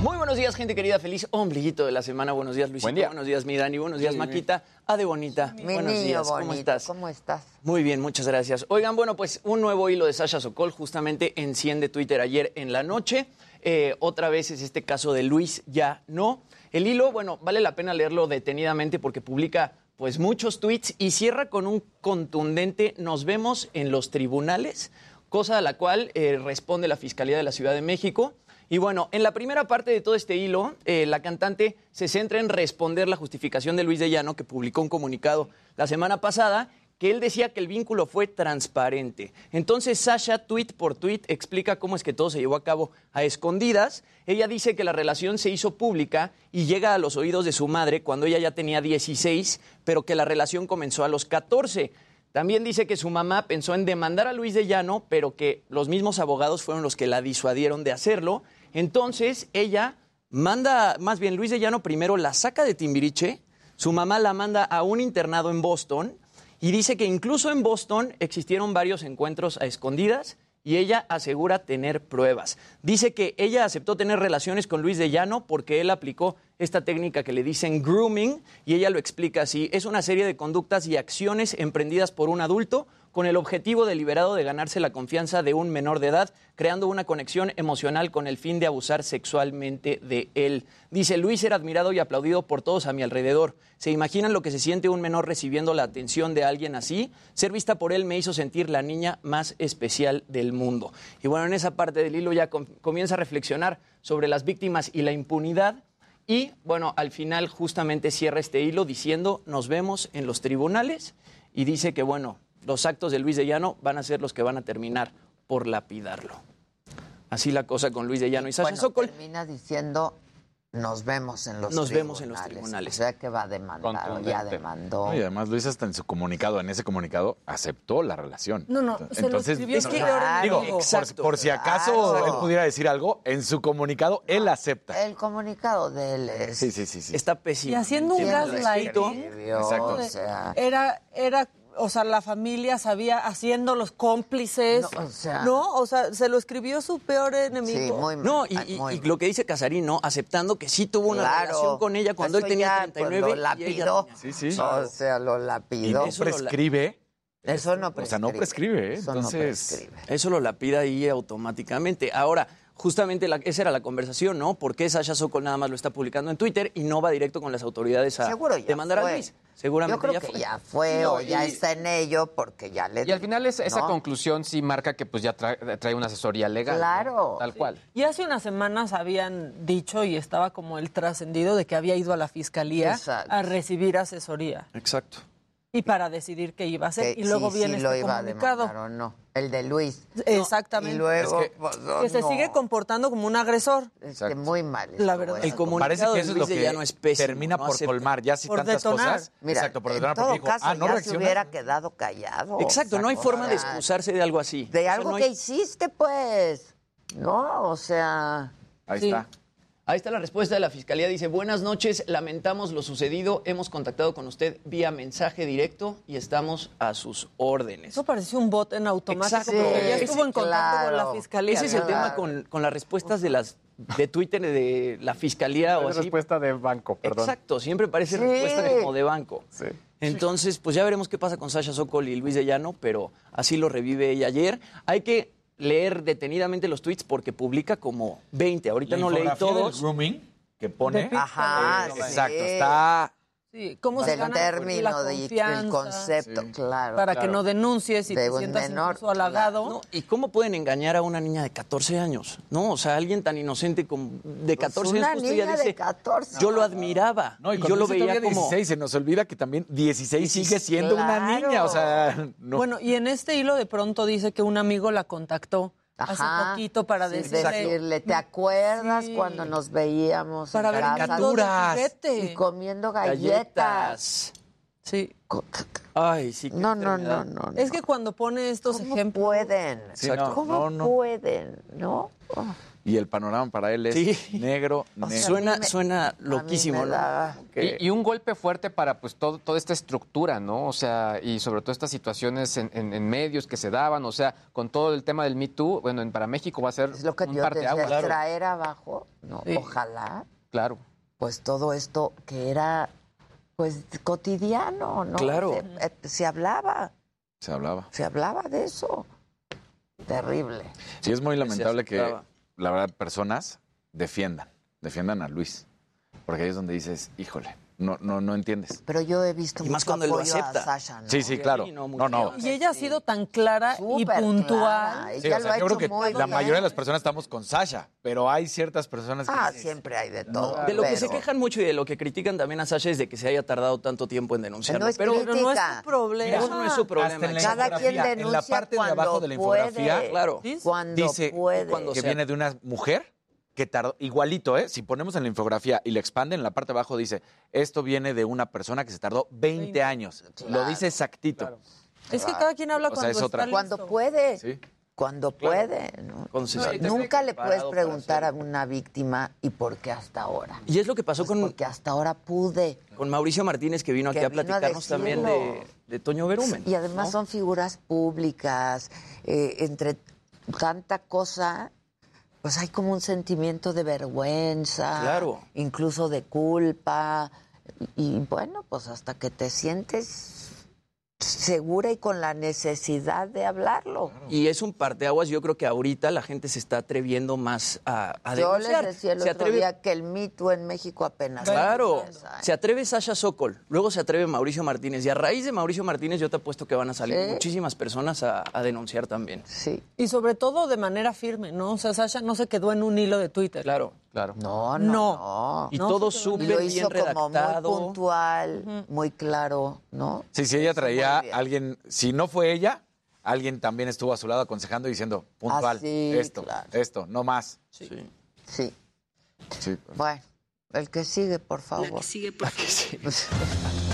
Muy buenos días, gente querida. Feliz ombliguito de la semana. Buenos días, Luisito. Buen día. Buenos días, mi Dani. Buenos días, Maquita. Ade Bonita. Mi buenos niño días. bonito. ¿Cómo estás? ¿Cómo estás? Muy bien, muchas gracias. Oigan, bueno, pues un nuevo hilo de Sasha Sokol justamente enciende Twitter ayer en la noche. Eh, otra vez es este caso de Luis Ya No. El hilo, bueno, vale la pena leerlo detenidamente porque publica pues muchos tweets y cierra con un contundente nos vemos en los tribunales, cosa a la cual eh, responde la Fiscalía de la Ciudad de México. Y bueno, en la primera parte de todo este hilo, eh, la cantante se centra en responder la justificación de Luis de Llano, que publicó un comunicado la semana pasada, que él decía que el vínculo fue transparente. Entonces Sasha, tweet por tweet, explica cómo es que todo se llevó a cabo a escondidas. Ella dice que la relación se hizo pública y llega a los oídos de su madre cuando ella ya tenía 16, pero que la relación comenzó a los 14. También dice que su mamá pensó en demandar a Luis de Llano, pero que los mismos abogados fueron los que la disuadieron de hacerlo. Entonces ella manda, más bien Luis de Llano primero la saca de Timbiriche, su mamá la manda a un internado en Boston y dice que incluso en Boston existieron varios encuentros a escondidas y ella asegura tener pruebas. Dice que ella aceptó tener relaciones con Luis de Llano porque él aplicó esta técnica que le dicen grooming y ella lo explica así. Es una serie de conductas y acciones emprendidas por un adulto con el objetivo deliberado de ganarse la confianza de un menor de edad, creando una conexión emocional con el fin de abusar sexualmente de él. Dice, Luis era admirado y aplaudido por todos a mi alrededor. ¿Se imaginan lo que se siente un menor recibiendo la atención de alguien así? Ser vista por él me hizo sentir la niña más especial del mundo. Y bueno, en esa parte del hilo ya com- comienza a reflexionar sobre las víctimas y la impunidad. Y bueno, al final justamente cierra este hilo diciendo, nos vemos en los tribunales y dice que bueno, los actos de Luis de Llano van a ser los que van a terminar por lapidarlo. Así la cosa con Luis de Llano y Sasha Bueno, Sokol. termina diciendo nos vemos en los Nos tribunales. vemos en los tribunales. O sea que va a demandar o ya demandó. No, y además Luis hasta en su comunicado, en ese comunicado, aceptó la relación. No, no, se lo escribió es que, digo, por, por si acaso Claro. él pudiera decir algo, en su comunicado él acepta. El comunicado de él es... Sí, sí, sí, sí. Está pésimo. Y haciendo un ¿Quién lo gaslighting. Exacto. O sea, Era, era, o sea, la familia sabía haciendo los cómplices. No, o sea- ¿no? O sea, se lo escribió su peor enemigo. sí, muy No, y, mal, y- muy y mal. lo que dice Casarín, ¿no? Aceptando que sí tuvo una Claro. relación con ella cuando él tenía ya, 39 pues, lo ella lapidó. Sí, sí. O sea, lo lapidó. no eso lo- prescribe. Eso no O prescribe. Pues, sea, no prescribe, ¿eh? Eso no Entonces, prescribe. Eso lo lapida ahí automáticamente. Ahora, justamente la- esa era la conversación, ¿no? ¿Por qué Sasha Sokol nada más lo está publicando en Twitter y no va directo con las autoridades a Seguro ya demandar fue. a Luis? Seguramente Yo creo ya que fue. ya fue No, o ya está en ello porque ya le... Y al final es- esa ¿no? conclusión sí marca que pues ya trae, trae una asesoría legal. ¿no? Claro. Tal cual. Y hace unas semanas habían dicho y estaba como el trascendido de que había ido a la fiscalía Exacto. a recibir asesoría Exacto. Y para decidir qué iba a hacer. Que y luego sí, viene sí lo este iba a comunicado. o no. El de Luis. Exactamente. Y luego... Es que- pues, que se no. sigue comportando como un agresor. Este, muy mal. La verdad. El comunicado Parece que eso es lo que Llano es pésimo, termina no por acepta. colmar ya si Por tantas detonar. cosas. Mira, Exacto, por en detonar, todo porque dijo, caso ah, no ya se hubiera quedado callado. Exacto, no hay forma de excusarse de algo así. De O sea, algo no hay- que hiciste, pues. No, o sea... Ahí Sí. está. Ahí está la respuesta de la fiscalía. Dice, buenas noches, lamentamos lo sucedido. Hemos contactado con usted vía mensaje directo y estamos a sus órdenes. Eso pareció un bot en automático Exacto. porque ya Sí, estuvo en contacto con la fiscalía. Ese es el Claro. tema con, con las respuestas de las de Twitter de la fiscalía o Es así. respuesta de banco, perdón. Exacto, siempre parece Sí. respuesta como de banco. Sí. Entonces, pues ya veremos qué pasa con Sasha Sokol y Luis de Llano, pero así lo revive ella ayer. Hay que leer detenidamente los tweets porque publica como 20. Ahorita La no leí infografía del todos. grooming que pone. Ajá, Eh, sí. Exacto, está. Sí, ¿cómo se Del gana término, la de- confianza? el concepto, claro. Para que claro. no denuncies y De te un sientas menor, incluso halagado. No, ¿Y cómo pueden engañar a una niña de 14 años? No, o sea, alguien tan inocente como de 14 Pues una años. ella niña de dice, 14. Yo lo admiraba. No, y, y yo lo veía como... 16, se nos olvida que también 16 sigue siendo una claro. niña, o sea, no. Bueno, y en este hilo de pronto dice que un amigo la contactó Ajá. hace poquito para Sí, decirle... decirle, ¿te acuerdas Sí. cuando nos veíamos Para en ver caricaturas. y comiendo galletas? Sí. Ay, sí. qué No, no, no, enfermedad. no. Es que cuando pone estos ¿Cómo ejemplos... pueden? Sí, no, ¿Cómo no, no. pueden? ¿No? Oh. Y el panorama para él es Sí. negro, O sea, negro. Suena, me- suena loquísimo, ¿no? da- Y, y un golpe fuerte para pues todo, toda esta estructura, ¿no? O sea, y sobre todo estas situaciones en, en- en medios que se daban, o sea, con todo el tema del Me Too, bueno, en- para México va a ser Es lo que un yo parteaguas. decía, traer abajo, ¿no? Sí. Ojalá, Claro. pues todo esto que era, pues, cotidiano, ¿no? Claro. Se, eh, se hablaba, Se hablaba. se hablaba de eso. Terrible. Sí, es muy lamentable que. La verdad, personas defiendan, defiendan a Luis. Porque ahí es donde dices, híjole, no, no, no entiendes. Pero yo he visto Y más mucho cuando lo apoyo a acepta. Sasha, ¿no? Sí, sí, claro. Sí, no, No. Y ella ha sido tan clara y puntual. clara. Sí, Ella o lo sea, ha yo creo que muy la bien. mayoría de las personas estamos con Sasha, pero hay ciertas personas que Ah, dices, siempre hay de todo. De lo que se quejan mucho y de lo que critican también a Sasha es de que se haya tardado tanto tiempo en denunciarlo. No es pero no es tu problema. eso no es su problema. hasta en la Cada quien en la denuncia parte de cuando abajo de la infografía, puede. Claro. Cuando dice puede. cuando que sea. viene de una mujer que tardó, igualito, ¿eh? Si ponemos en la infografía y le expanden, en la parte de abajo dice, esto viene de una persona que se tardó 20 años. Lo dice exactito. Es que cada quien habla O sea, cuando es otra. está Cuando puede. Sí. Cuando puede. Nunca le puedes preguntar a una víctima y por qué hasta ahora. Y es lo que pasó Pues con, porque hasta ahora pude. con Mauricio Martínez, que vino aquí Que a vino a platicarnos también de, Toño Berumen. Y además ¿no? son figuras públicas. eh, entre tanta cosa, pues hay como un sentimiento de vergüenza. Claro. Incluso de culpa. Y, y bueno, pues hasta que te sientes segura y con la necesidad de hablarlo. Y es un parteaguas, yo creo que ahorita la gente se está atreviendo más a, a Yo les denunciar. decía el se otro atreve, día que el mito en México apenas. Claro, empieza, ¿eh? se atreve Sasha Sokol, luego se atreve Mauricio Martínez, y a raíz de Mauricio Martínez yo te apuesto que van a salir Sí. muchísimas personas a, a denunciar también. Sí. Y sobre todo de manera firme, ¿no? O sea, Sasha no se quedó en un hilo de Twitter. Claro. Claro. No, no, No. no. Y No, todo súper bien hizo como muy redactado. puntual, muy claro, ¿no? Sí, sí, ella traía a alguien, si no fue ella, alguien también estuvo a su lado aconsejando y diciendo, puntual, Ah, sí, esto, claro. esto, no más. Sí. Sí. Sí. Bueno, el que sigue, por favor. sigue, por favor.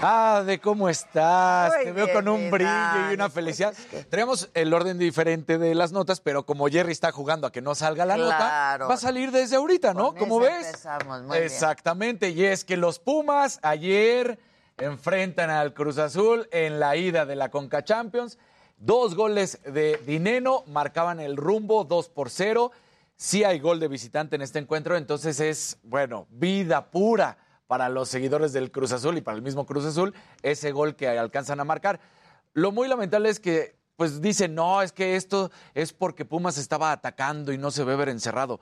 Ah, de cómo estás. Muy Te veo bien, con un brillo y una pues, felicidad. es que- Tenemos el orden diferente de las notas, pero como Jerry está jugando a que no salga la Claro. nota, va a salir desde ahorita, ¿no? Con Como ves. empezamos, muy bien. Exactamente. Y es que los Pumas ayer enfrentan al Cruz Azul en la ida de la Conca Champions. Dos goles de Dineno marcaban el rumbo, dos por cero. Sí hay gol de visitante en este encuentro, entonces es, bueno, vida pura para los seguidores del Cruz Azul y para el mismo Cruz Azul, ese gol que alcanzan a marcar. Lo muy lamentable es que, pues dicen, no, es que esto es porque Pumas estaba atacando y no se ve ver encerrado.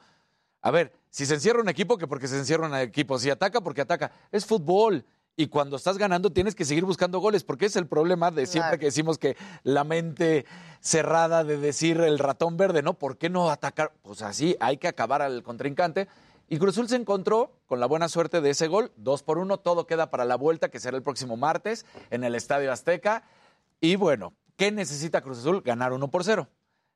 A ver, si se encierra un equipo, que porque se encierra un equipo. Si ataca, porque ataca. Es fútbol. Y cuando estás ganando tienes que seguir buscando goles, porque es el problema de siempre Claro. que decimos que la mente cerrada de decir el ratón verde, ¿no? ¿Por qué no atacar? Pues así, hay que acabar al contrincante. Y Cruz Azul se encontró con la buena suerte de ese gol, dos por uno, todo queda para la vuelta, que será el próximo martes en el Estadio Azteca. Y bueno, ¿qué necesita Cruz Azul? Ganar uno por cero.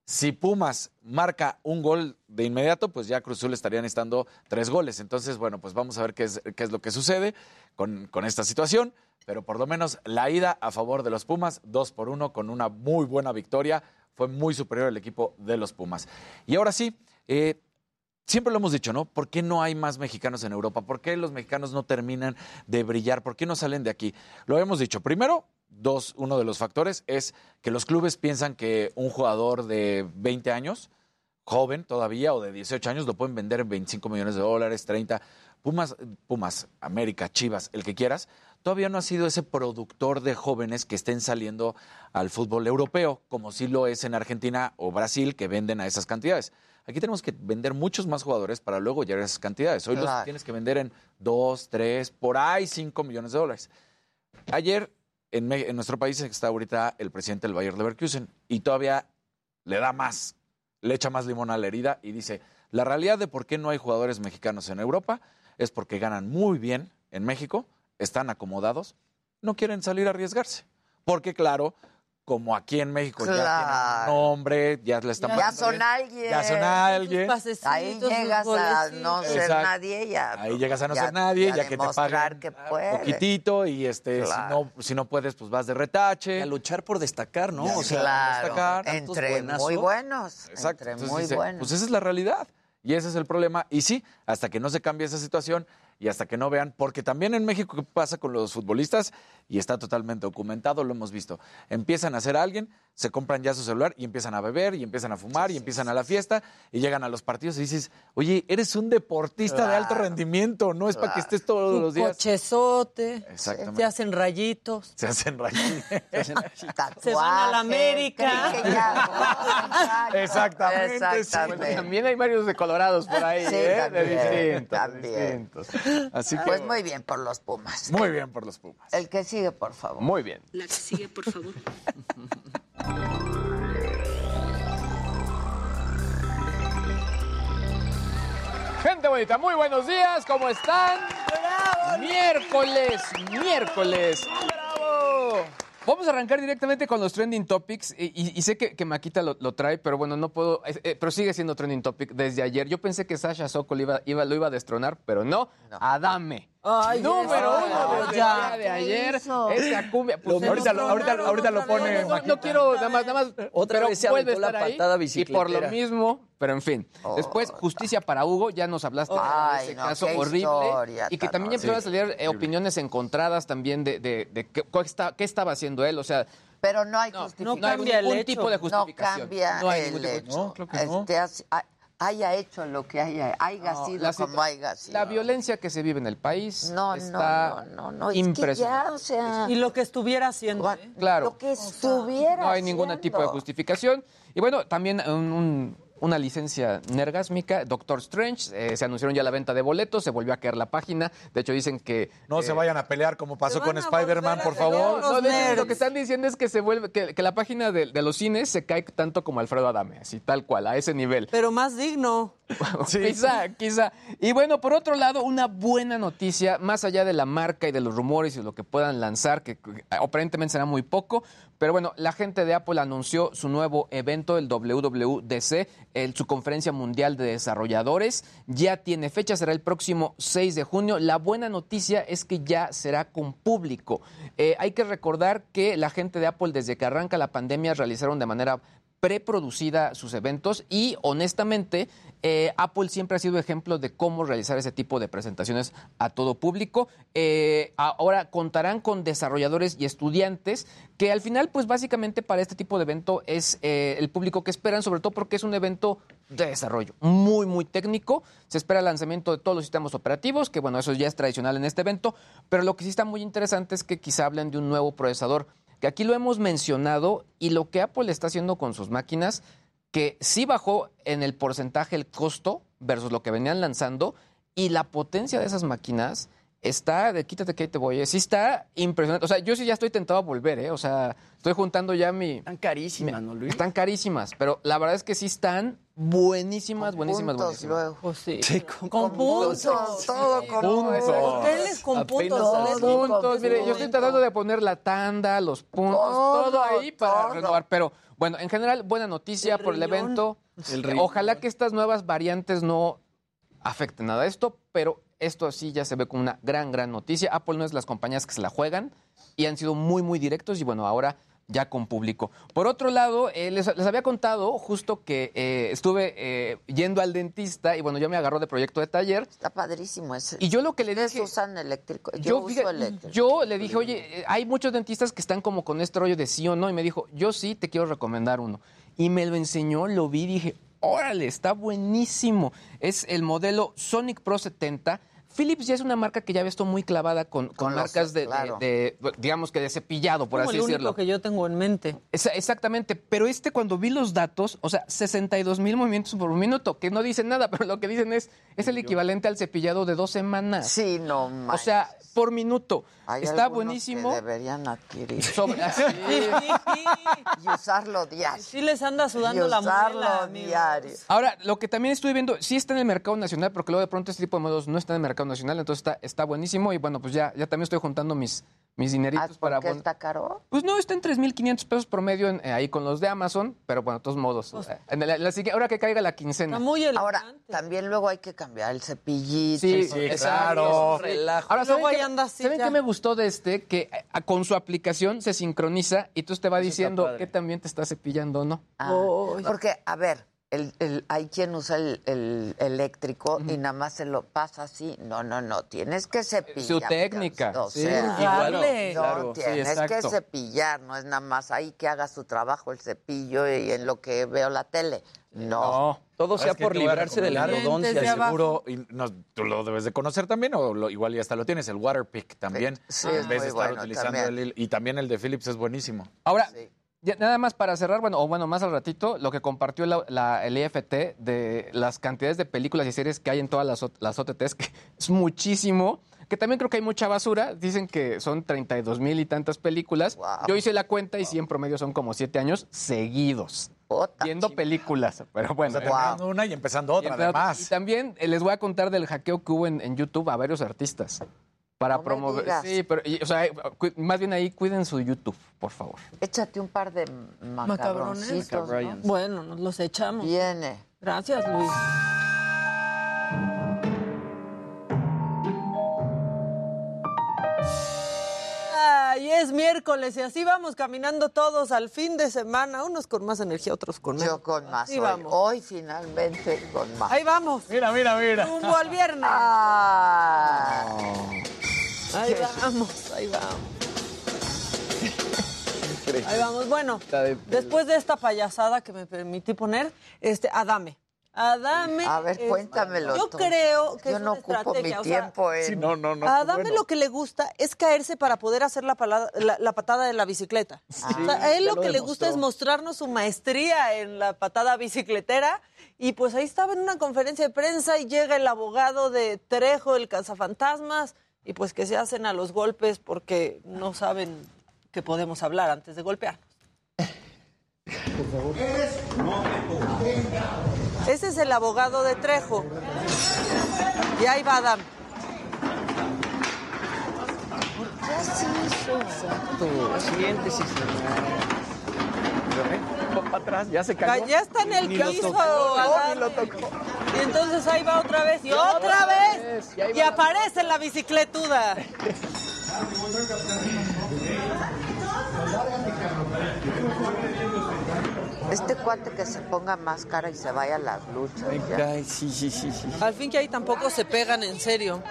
Si Pumas marca un gol de inmediato, pues ya Cruz Azul estarían estando tres goles. Entonces, bueno, pues vamos a ver qué es, qué es lo que sucede con, con esta situación. Pero por lo menos la ida a favor de los Pumas, dos por uno, con una muy buena victoria. Fue muy superior el equipo de los Pumas. Y ahora sí, eh, siempre lo hemos dicho, ¿no? ¿Por qué no hay más mexicanos en Europa? ¿Por qué los mexicanos no terminan de brillar? ¿Por qué no salen de aquí? Lo hemos dicho. Primero, dos, uno de los factores es que los clubes piensan que un jugador de 20 años, joven todavía, o de 18 años, lo pueden vender en 25 millones de dólares, 30. Pumas, Pumas, América, Chivas, el que quieras, todavía no ha sido ese productor de jóvenes que estén saliendo al fútbol europeo, como sí lo es en Argentina o Brasil, que venden a esas cantidades. Aquí tenemos que vender muchos más jugadores para luego llegar a esas cantidades. Hoy los tienes que vender en 2, 3, por ahí 5 millones de dólares. Ayer en nuestro país está ahorita el presidente del Bayer Leverkusen y todavía le da más, le echa más limón a la herida y dice, la realidad de por qué no hay jugadores mexicanos en Europa es porque ganan muy bien en México, están acomodados, no quieren salir a arriesgarse. Porque claro, como aquí en México ya Claro. tienen un nombre, ya le están Ya son bien, alguien. Ya son alguien. Ahí llegas a no ser Exacto. nadie ya. Ahí llegas a no ya- ser nadie, ya ya, que te pagan que poquitito y este, Claro. si, no, si no puedes, pues vas de retache. A luchar por destacar, ¿no? o sea, Claro, destacar. entre muy buenos. Exacto. Entre Entonces muy dice, buenos. Pues esa es la realidad. Y ese es el problema. Y sí, hasta que no se cambie esa situación y hasta que no vean, porque también en México, ¿qué pasa con los futbolistas? Y está totalmente documentado, lo hemos visto. Empiezan a hacer a alguien, se compran ya su celular y empiezan a beber y empiezan a fumar y empiezan a la fiesta y llegan a los partidos y dices, oye, eres un deportista de alto rendimiento, no es para que estés todos los días. cochezote. Exactamente. Se hacen rayitos. Se hacen rayitos. Se van a la América. Exactamente. Exactamente. También hay varios de colorados por ahí, Sí, ¿eh? también, de distintos, de también. distintos. Así que, Pues muy bien por los Pumas. Muy bien por los Pumas. El que sigue, por favor. Muy bien. La que sigue, por favor. Gente bonita, muy buenos días, ¿cómo están? Miércoles, miércoles. ¡Bravo! Vamos a arrancar directamente con los trending topics y, y- y sé que, que Maquita lo, lo trae, pero bueno, no puedo, eh, pero sigue siendo trending topic desde ayer. Yo pensé que Sasha Sokol iba, iba- lo iba a destronar, pero no, Adame. Ay, Número eso. uno desde Ya. el día de ¿Qué ayer. hizo? Esa cumbia. pues, Lo- ahorita lo- ahorita- ahorita lo pone No, no, Maquita. no quiero nada más, nada más. Otra pero vez se vuelve a aventó la estar ahí, patada Y por lo mismo, pero en fin. Después, justicia para Hugo, ya nos hablaste de ese no, caso horrible. historia Y que también empezaron a horrible. salir eh, opiniones encontradas también de, de, de qué, está- qué estaba haciendo él. O sea, Pero no hay no, justificación. no hay ningún tipo de justificación. No cambia No hay el hecho. No, creo que no. Este, ha- haya hecho lo que haya, haya No, sido la como haya sido. La violencia que se vive en el país No, no, está no, no, no, es que impresionante. ya, o sea, Y lo que estuviera haciendo. ¿eh? Claro. lo que estuviera No hay ningún tipo de justificación. Y bueno, también un- un- una licencia nergásmica, Doctor Strange, eh, se anunciaron ya la venta de boletos, se volvió a caer la página. De hecho, dicen que... No eh, se vayan a pelear como pasó con Spider-Man, por favor. No, de hecho, lo que están diciendo es que se vuelve que, que la página de, de los cines se cae tanto como Alfredo Adame, así tal cual, a ese nivel. Pero más digno. Quizá, quizá. Y bueno, por otro lado, una buena noticia, más allá de la marca y de los rumores y lo que puedan lanzar, que que aparentemente será muy poco, pero bueno, la gente de Apple anunció su nuevo evento, el WWDC, su conferencia mundial de desarrolladores. Ya tiene fecha, será el próximo 6 de junio. La buena noticia es que ya será con público. Eh, hay que recordar que la gente de Apple, desde que arranca la pandemia, realizaron de manera preproducida sus eventos y honestamente eh, Apple siempre ha sido ejemplo de cómo realizar ese tipo de presentaciones a todo público. Eh, ahora contarán con desarrolladores y estudiantes que al final pues básicamente para este tipo de evento es eh, el público que esperan, sobre todo porque es un evento de desarrollo muy muy técnico. Se espera el lanzamiento de todos los sistemas operativos, que bueno, eso ya es tradicional en este evento, pero lo que sí está muy interesante es que quizá hablen de un nuevo procesador que aquí lo hemos mencionado y lo que Apple está haciendo con sus máquinas, que sí bajó en el porcentaje el costo versus lo que venían lanzando y la potencia de esas máquinas está, de quítate que ahí te voy, eh, sí está impresionante. O sea, yo sí ya estoy tentado a volver, ¿eh? O sea, estoy juntando ya mi... Están carísimas, ¿no, Luis? Están carísimas, pero la verdad es que sí están buenísimas, buenísimas, puntos buenísimas. luego. Pues sí. Sí, con, Con puntos. Todo con Puntos. Hoteles con puntos. Todo puntos. Mire, yo estoy tratando de poner la tanda, los puntos, todo, Todo, ahí para todo. renovar. Pero bueno, en general, buena noticia El por el evento. El riñón. Ojalá que estas nuevas variantes no afecten nada a esto, pero esto sí ya se ve como una gran, gran noticia. Apple no es las compañías que se la juegan y han sido muy, muy directos y bueno, ahora ya con público. Por otro lado, eh, les, les había contado justo que eh, estuve eh, yendo al dentista y bueno, ya me agarró de proyecto de taller. Está padrísimo ese. Y yo lo que le Ustedes dije... usan eléctrico. Yo, Yo, uso eléctrico. yo le dije, oye, hay muchos dentistas que están como con este rollo de sí o no, y me dijo, yo sí te quiero recomendar uno. Y me lo enseñó, lo vi, dije, órale, está buenísimo. Es el modelo Sonic Pro 70. Philips ya es una marca que ya ves muy clavada con, con marcas de, de- claro. de, digamos que de cepillado, por Como así el único decirlo. que yo tengo en mente. Exactamente, pero este cuando vi los datos, o sea, 62 mil movimientos por minuto, que no dicen nada, pero lo que dicen es, es el equivalente al cepillado de dos semanas. Sí, no O sea, por minuto. Hay Está buenísimo. Que deberían adquirir. Sobre- así. y usarlo diario. Sí les anda sudando y la usarlo muela, amigos. diario. Ahora, lo que también estoy viendo, sí está en el mercado nacional, porque luego de pronto este tipo de modelos no está en el mercado nacional, entonces está, está buenísimo y bueno, pues ya, ya también estoy juntando mis, mis dineritos para... ¿Por qué está caro? Pues no, está en 3.500 pesos promedio en- eh, ahí con los de Amazon, pero bueno, de todos modos. eh, en la- la sigue- ahora que caiga la quincena. Ahora, también luego hay que cambiar el cepillito. Sí, el-. Es un relajo. Ahora, Luego ¿saben, ahí qué, anda así ¿saben ya. qué me gustó de este? Que eh, con su aplicación se sincroniza y tú te va diciendo que también te está cepillando o no. Ah, porque, a ver, el, el- hay quien usa el, el eléctrico y nada más se lo pasa así. No, no, no. Tienes que cepillar. Su técnica, O sí, sea, igual, no, claro, sí, tienes que cepillar. No es nada más ahí que haga su trabajo el cepillo y en lo que veo la tele. No. Todo sea por librarse de la de seguro. Y no, tú lo debes de conocer también, o lo- igual ya hasta lo tienes, el Waterpick también. Sí, en es vez muy de estar bueno utilizando también. el- y también el de Philips es buenísimo. Ahora, ya nada más para cerrar, bueno, o bueno, más al ratito, lo que compartió la- la- el IFT de las cantidades de películas y series que hay en todas las, las OTTs, que es muchísimo, que también creo que hay mucha basura, dicen que son 32 mil y tantas películas. Yo hice la cuenta y sí, en promedio son como siete años seguidos. viendo películas, pero bueno. O sea, terminando una y empezando otra, Y además. Y también eh, les voy a contar del hackeo que hubo en, en YouTube a varios artistas. Para No me promover. digas. Sí, pero, y, o sea, eh, más bien ahí cuiden su YouTube, por favor. Échate un par de macabroncitos. ¿no? Bueno, nos los echamos. Viene. Gracias, Luis. Ay, es miércoles y así vamos caminando todos al fin de semana, unos con más energía, otros con menos. Yo con más. Hoy. vamos. Hoy finalmente con más. Ahí vamos. Mira, mira, mira. Rumbo al viernes. Ah. Ahí vamos, ahí vamos. Ahí vamos. Bueno, después de esta payasada que me permití poner, este, Adame. Adame. A ver, es- cuéntamelo Yo tú. creo que Yo es no una ocupo estrategia, mi o sea, tiempo en... Sí, no, no, no. a Adame bueno. lo que le gusta es caerse para poder hacer la, pala- la, la patada de la bicicleta. o sea, a él lo lo que le gusta es mostrarnos su maestría en la patada bicicletera. Y pues ahí estaba en una conferencia de prensa y llega el abogado de Trejo, el cazafantasmas, y pues que se hacen a los golpes porque no saben que podemos hablar antes de golpear. Ese es el abogado de Trejo. Y ahí va Adam. ¿Qué así hizo? Siéntese, para atrás, ya se cayó. Ya está en el piso. Adam. lo tocó. Y entonces ahí va otra vez y otra vez. Y aparece la bicicletuda. Este cuate que se ponga máscara y se vaya a las luchas. ya. sí, sí, sí, sí. Al fin que ahí tampoco se pegan en serio.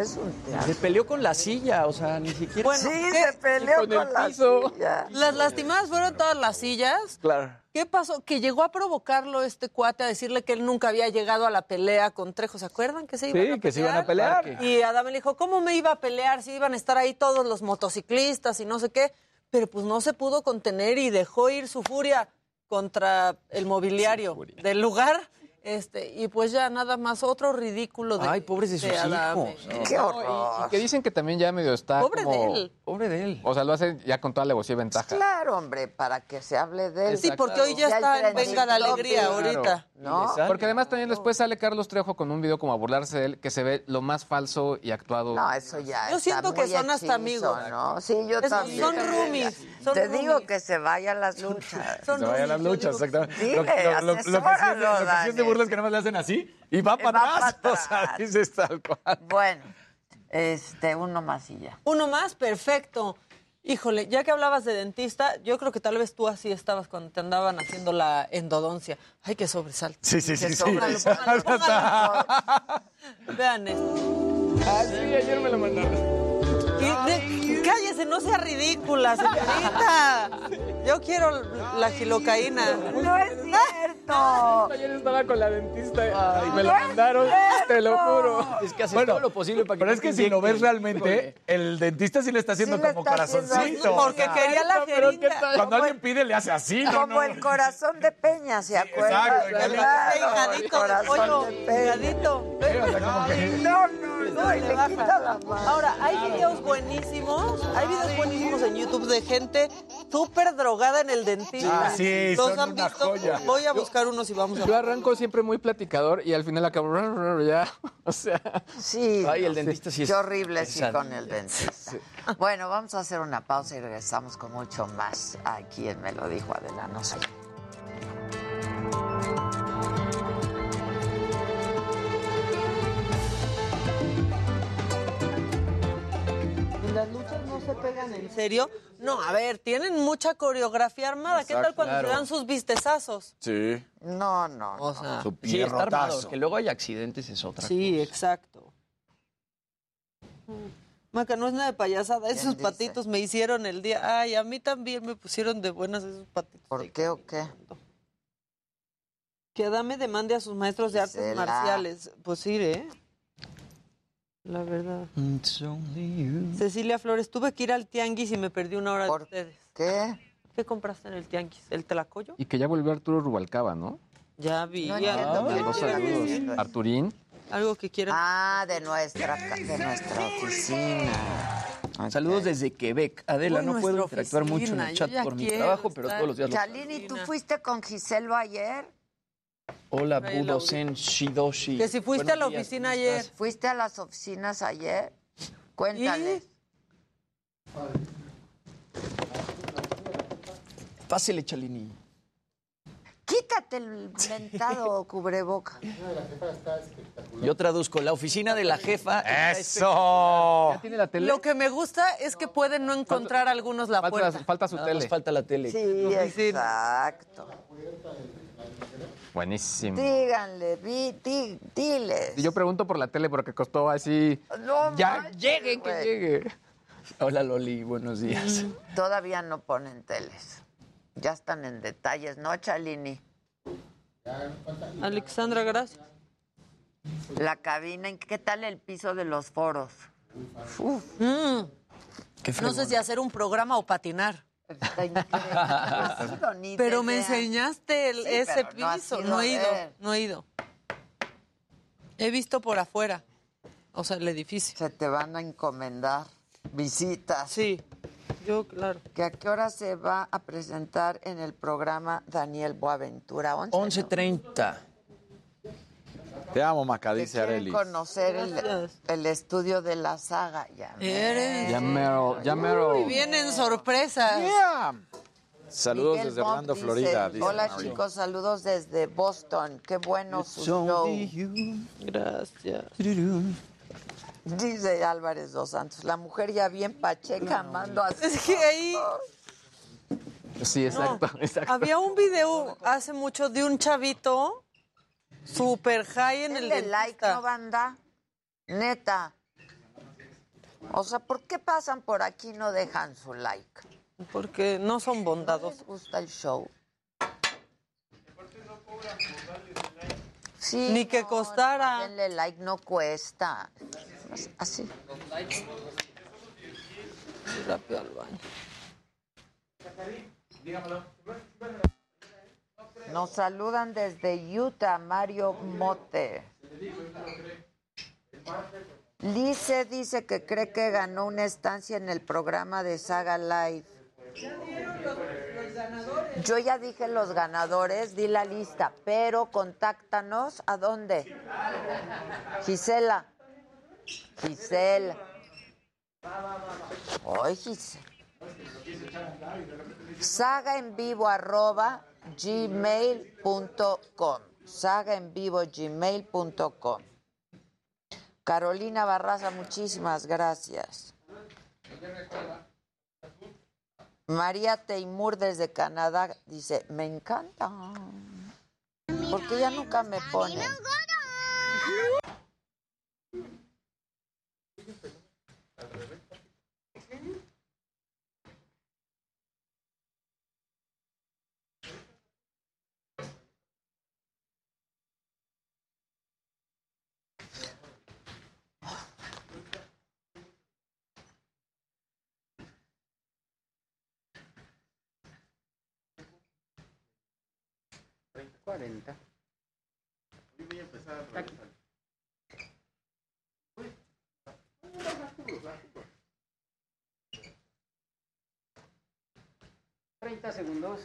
Es un teatro. Se peleó con la silla, o sea, ni siquiera. Bueno, Sí, ¿qué? se peleó Con con, el la piso. silla. Las lastimadas fueron todas las sillas. Claro. ¿Qué pasó? Que llegó a provocarlo este cuate a decirle que él nunca había llegado a la pelea con Trejo. ¿Se acuerdan que se iban Sí, a pelear? que se iban a pelear. Y Adame le dijo, ¿cómo me iba a pelear si iban a estar ahí todos los motociclistas y no sé qué? Pero pues no se pudo contener y dejó ir su furia contra el mobiliario del lugar. Este, y pues ya nada más otro ridículo de Ay, pobres de sus Adame. hijos. Qué No, horror. y, y que dicen que también ya medio está Pobre como- de él. Pobre de él. O sea, lo hace ya con toda alevosía y ventaja. Claro, hombre, para que se hable de él. Sí, porque hoy ya está en Venga la Alegría ahorita. ¿No? Porque además también después sale Carlos Trejo con un video como a burlarse de él, que se ve lo más falso y actuado. No, eso ya Yo está siento que son hasta amigos. ¿no? Sí, yo Es- también. son roomies, son Te digo roomies. que se vaya a las luchas. Son Se vayan las luchas, exactamente. Dile, lo, lo- lo- lo que lo que nada más le hacen así y va va para atrás. para O sea, atrás. dices tal cual. Bueno, este, uno más y ya. Uno más, perfecto. Híjole, ya que hablabas de dentista, yo creo que tal vez tú así estabas cuando te andaban haciendo la endodoncia. Ay, qué sobresalto. Sí, sí, sí, sí. Póngalo, póngalo. Vean esto. Ah, sí, ayer me lo mandaron. De- cállese, no sea ridícula, señorita. Yo quiero la gilocaína. No es cierto. Ayer estaba con la dentista y me lo mandaron, te lo juro. Es que hace Bueno, todo lo posible para que Pero es que si lo ves realmente, el dentista sí le está haciendo Sí le como está corazoncito. Porque quería la Pero ¿qué jeringa. Cuando alguien pide, le hace así, ¿no? Como el corazón de Peña, ¿se acuerdan? exacto, el corazón de Peña. No, no, no, y le quita la mano. Ahora, hay videos buenísimos, hay videos buenísimos en YouTube de gente súper drogada en el dentista. Ah, sí, ¿Los son han una visto? joya. Voy a buscar unos y vamos a Yo arranco siempre muy platicador y al final acabo ya, o sea, Sí. Ay, el dentista sí es- Qué horrible, es sí, con el dentista. Bueno, vamos a hacer una pausa y regresamos con mucho más aquí en Me lo dijo Adela, no sé. Las luchas no se pegan en serio? No, a ver, tienen mucha coreografía armada. ¿Qué tal cuando claro. se dan sus vistezazos? Sí. No, no. O sea, Su Sí, está armado. Que luego hay accidentes es otra sí, cosa. exacto. Maca, no es nada de payasada. Esos dice? patitos me hicieron el día. Ay, a mí también me pusieron de buenas esos patitos. ¿Por qué o qué? Que Adame demande a sus maestros de artes Gisela. marciales. Pues sí, ¿eh? La verdad. Cecilia Flores, tuve que ir al tianguis y me perdí una hora de ¿Por ustedes. ¿Qué? ¿Qué compraste en el tianguis? ¿El telacoyo? y que ya volvió Arturo Rubalcaba, ¿no? Ya vi. No Ah, saludos. Arturín. Algo que quieran. Ah, de nuestra, de nuestra oficina. Ok. Saludos desde Quebec. Adela, Uy, no puedo interactuar mucho en el chat por mi trabajo, pero todos los días lo Chalini, ¿tú fuiste con Giselo ayer? Hola, Budosen Shidoshi. Que si fuiste Buenos a la días, oficina ¿cómo ayer. estás? ¿Fuiste a las oficinas ayer? Cuéntales. Pásele, Chalini. Quítate el mentado cubreboca. Yo traduzco. La oficina de la jefa. está ¡Eso! ¿Tiene la tele? Lo que me gusta es que pueden no encontrar algunos la Falta, puerta. falta su Nada más tele. falta la tele. Sí, exacto. Buenísimo. Díganle, di- di- diles. Y yo pregunto por la tele porque costó así. No Ya, manches, llegue, que llegue. Hola, Loli. Buenos días. Todavía no ponen teles. Ya están en detalles, ¿no, Chalini? Alexandra, gracias. La cabina, ¿en ¿qué tal el piso de los foros? Mm, Qué no sé si hacer un programa o patinar. Está increíble. No ha sido ni Pero me enseñaste el- Sí, ese no piso. No, he ido, no he ido. He visto por afuera. O sea, el edificio. Se te van a encomendar visitas. Sí, yo, claro. ¿Que ¿A qué hora se va a presentar en el programa Daniel Boaventura? 11. ¿No? 11.30. Te amo, Maca, dice conocer el, estudio de la saga. Ya Eres. Ya mero, ya mero. Y vienen sorpresas. Saludos Miguel desde Orlando, dice, Florida. dice Hola chicos, saludos desde Boston. Qué bueno su show. Gracias. Dice Álvarez dos Santos. La mujer ya bien pacheca amando a sus Es que ahí Sí, exacto, exacto. había un video hace mucho de un chavito super high en el Denle like. ¿no, banda? Neta. O sea, ¿por qué pasan por aquí y no dejan su like? Porque no son ¿No bondadosos. les gusta el show? Sí, Ni que no, costara. no, denle like, no cuesta. Así. Rápido al baño. Nos saludan desde Utah, Mario Mote. Lice dice que cree que ganó una estancia en el programa de Saga Live. Yo ya dije los ganadores, di la lista, pero contáctanos a dónde. Gisela. Gisela. Ay, Gisela. Saga en vivo arroba gmail.com. Saga en vivo gmail.com. Carolina Barraza, muchísimas gracias. María Teimur desde Canadá dice, me encanta. Porque ella nunca me pone. 40. voy a empezar a Aquí. 30 segundos.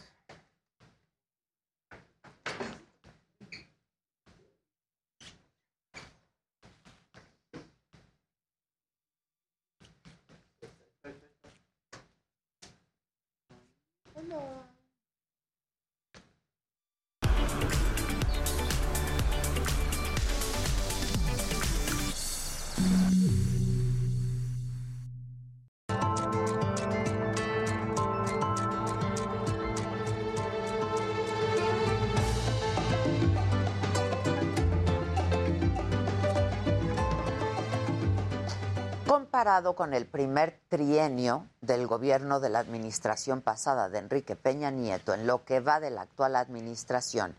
Comparado con el primer trienio del gobierno de la administración pasada de Enrique Peña Nieto, en lo que va de la actual administración,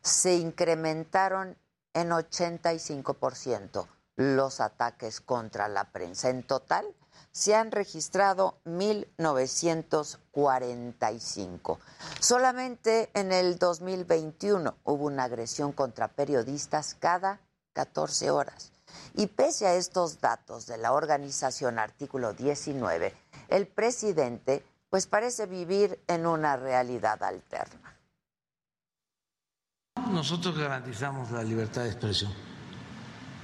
se incrementaron en 85% los ataques contra la prensa. En total, se han registrado 1.945. Solamente en el 2021 hubo una agresión contra periodistas cada 14 horas. Y pese a estos datos de la organización artículo 19, el presidente pues parece vivir en una realidad alterna. Nosotros garantizamos la libertad de expresión.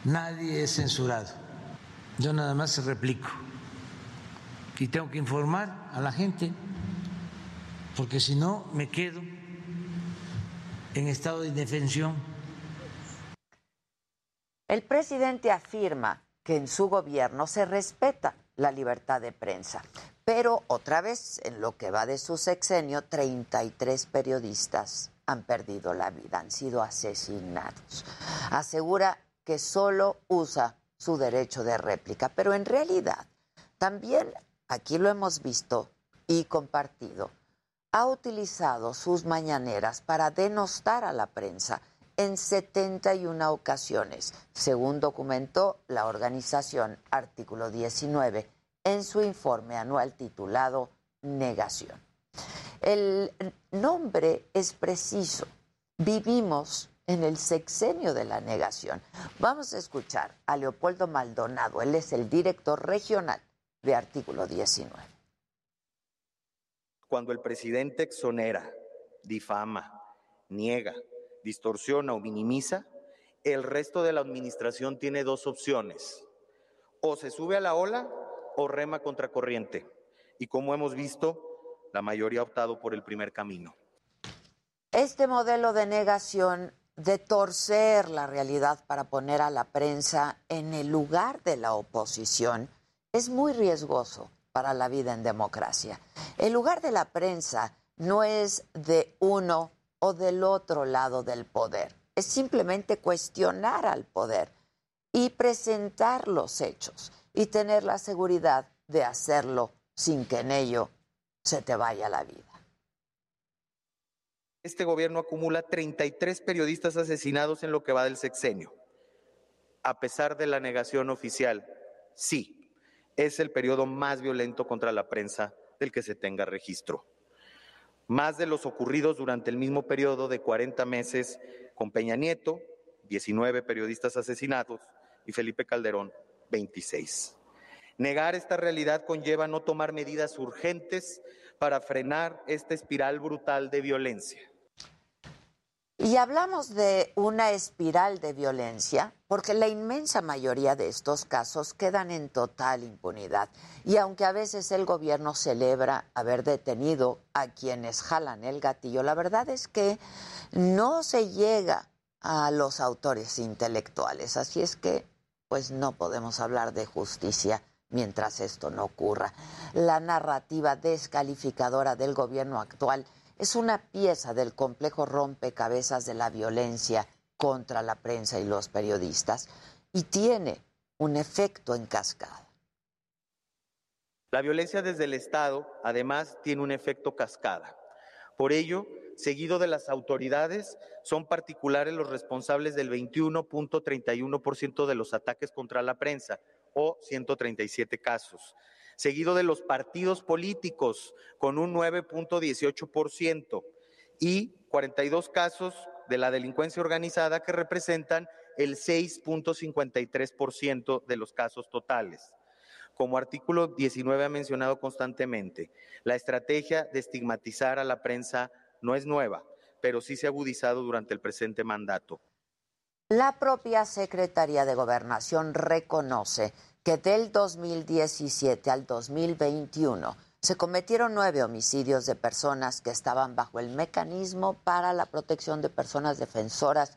Nadie es censurado. Yo nada más replico. Y tengo que informar a la gente, porque si no me quedo en estado de indefensión el presidente afirma que en su gobierno se respeta la libertad de prensa, pero otra vez, en lo que va de su sexenio, 33 periodistas han perdido la vida, han sido asesinados. Asegura que solo usa su derecho de réplica, pero en realidad también, aquí lo hemos visto y compartido, ha utilizado sus mañaneras para denostar a la prensa en 71 ocasiones, según documentó la organización Artículo 19 en su informe anual titulado Negación. El nombre es preciso. Vivimos en el sexenio de la negación. Vamos a escuchar a Leopoldo Maldonado. Él es el director regional de Artículo 19. Cuando el presidente exonera, difama, niega, distorsiona o minimiza, el resto de la administración tiene dos opciones. O se sube a la ola o rema contracorriente. Y como hemos visto, la mayoría ha optado por el primer camino. Este modelo de negación, de torcer la realidad para poner a la prensa en el lugar de la oposición, es muy riesgoso para la vida en democracia. El lugar de la prensa no es de uno o del otro lado del poder. Es simplemente cuestionar al poder y presentar los hechos y tener la seguridad de hacerlo sin que en ello se te vaya la vida. Este gobierno acumula 33 periodistas asesinados en lo que va del sexenio. A pesar de la negación oficial, sí, es el periodo más violento contra la prensa del que se tenga registro más de los ocurridos durante el mismo periodo de 40 meses con Peña Nieto, 19 periodistas asesinados, y Felipe Calderón, 26. Negar esta realidad conlleva no tomar medidas urgentes para frenar esta espiral brutal de violencia. Y hablamos de una espiral de violencia porque la inmensa mayoría de estos casos quedan en total impunidad. Y aunque a veces el gobierno celebra haber detenido a quienes jalan el gatillo, la verdad es que no se llega a los autores intelectuales. Así es que, pues no podemos hablar de justicia mientras esto no ocurra. La narrativa descalificadora del gobierno actual es una pieza del complejo rompecabezas de la violencia contra la prensa y los periodistas y tiene un efecto en cascada. La violencia desde el Estado, además, tiene un efecto cascada. Por ello, seguido de las autoridades, son particulares los responsables del 21.31% de los ataques contra la prensa, o 137 casos. Seguido de los partidos políticos, con un 9.18%, y 42 casos de la delincuencia organizada, que representan el 6.53% de los casos totales. Como artículo 19 ha mencionado constantemente, la estrategia de estigmatizar a la prensa no es nueva, pero sí se ha agudizado durante el presente mandato. La propia Secretaría de Gobernación reconoce que del 2017 al 2021 se cometieron nueve homicidios de personas que estaban bajo el mecanismo para la protección de personas defensoras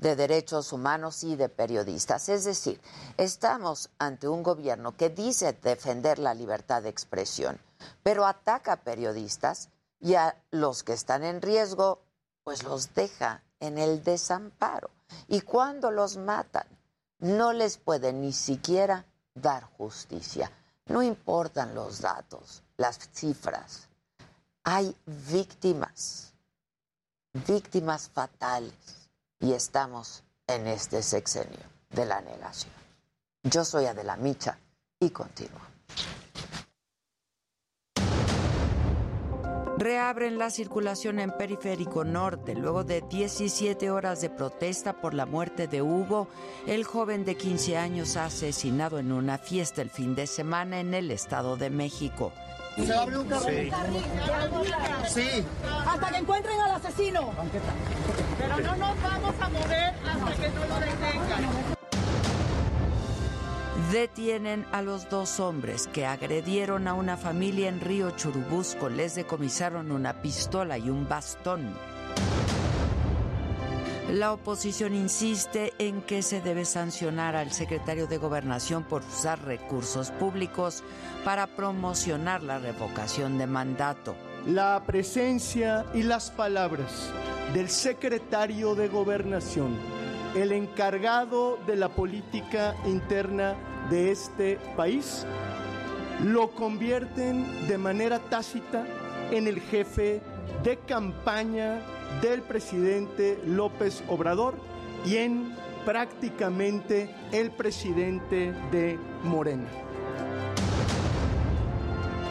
de derechos humanos y de periodistas. Es decir, estamos ante un gobierno que dice defender la libertad de expresión, pero ataca a periodistas y a los que están en riesgo, pues los deja en el desamparo. Y cuando los matan, no les puede ni siquiera dar justicia. No importan los datos, las cifras. Hay víctimas, víctimas fatales y estamos en este sexenio de la negación. Yo soy Adela Micha y continúo. Reabren la circulación en Periférico Norte luego de 17 horas de protesta por la muerte de Hugo, el joven de 15 años asesinado en una fiesta el fin de semana en el Estado de México. ¿Se un carro? Sí. Sí. Hasta que encuentren al asesino. Pero no nos vamos a mover hasta que no lo detengan. Detienen a los dos hombres que agredieron a una familia en Río Churubusco. Les decomisaron una pistola y un bastón. La oposición insiste en que se debe sancionar al secretario de Gobernación por usar recursos públicos para promocionar la revocación de mandato. La presencia y las palabras del secretario de Gobernación, el encargado de la política interna de este país, lo convierten de manera tácita en el jefe de campaña del presidente López Obrador y en prácticamente el presidente de Morena.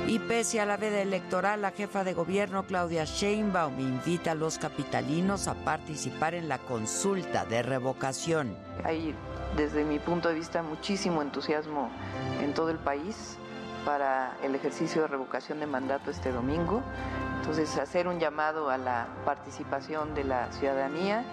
Y pese a la veda electoral, la jefa de gobierno Claudia Sheinbaum invita a los capitalinos a participar en la consulta de revocación. Hay, desde mi punto de vista, muchísimo entusiasmo en todo el país para el ejercicio de revocación de mandato este domingo. Entonces, hacer un llamado a la participación de la ciudadanía.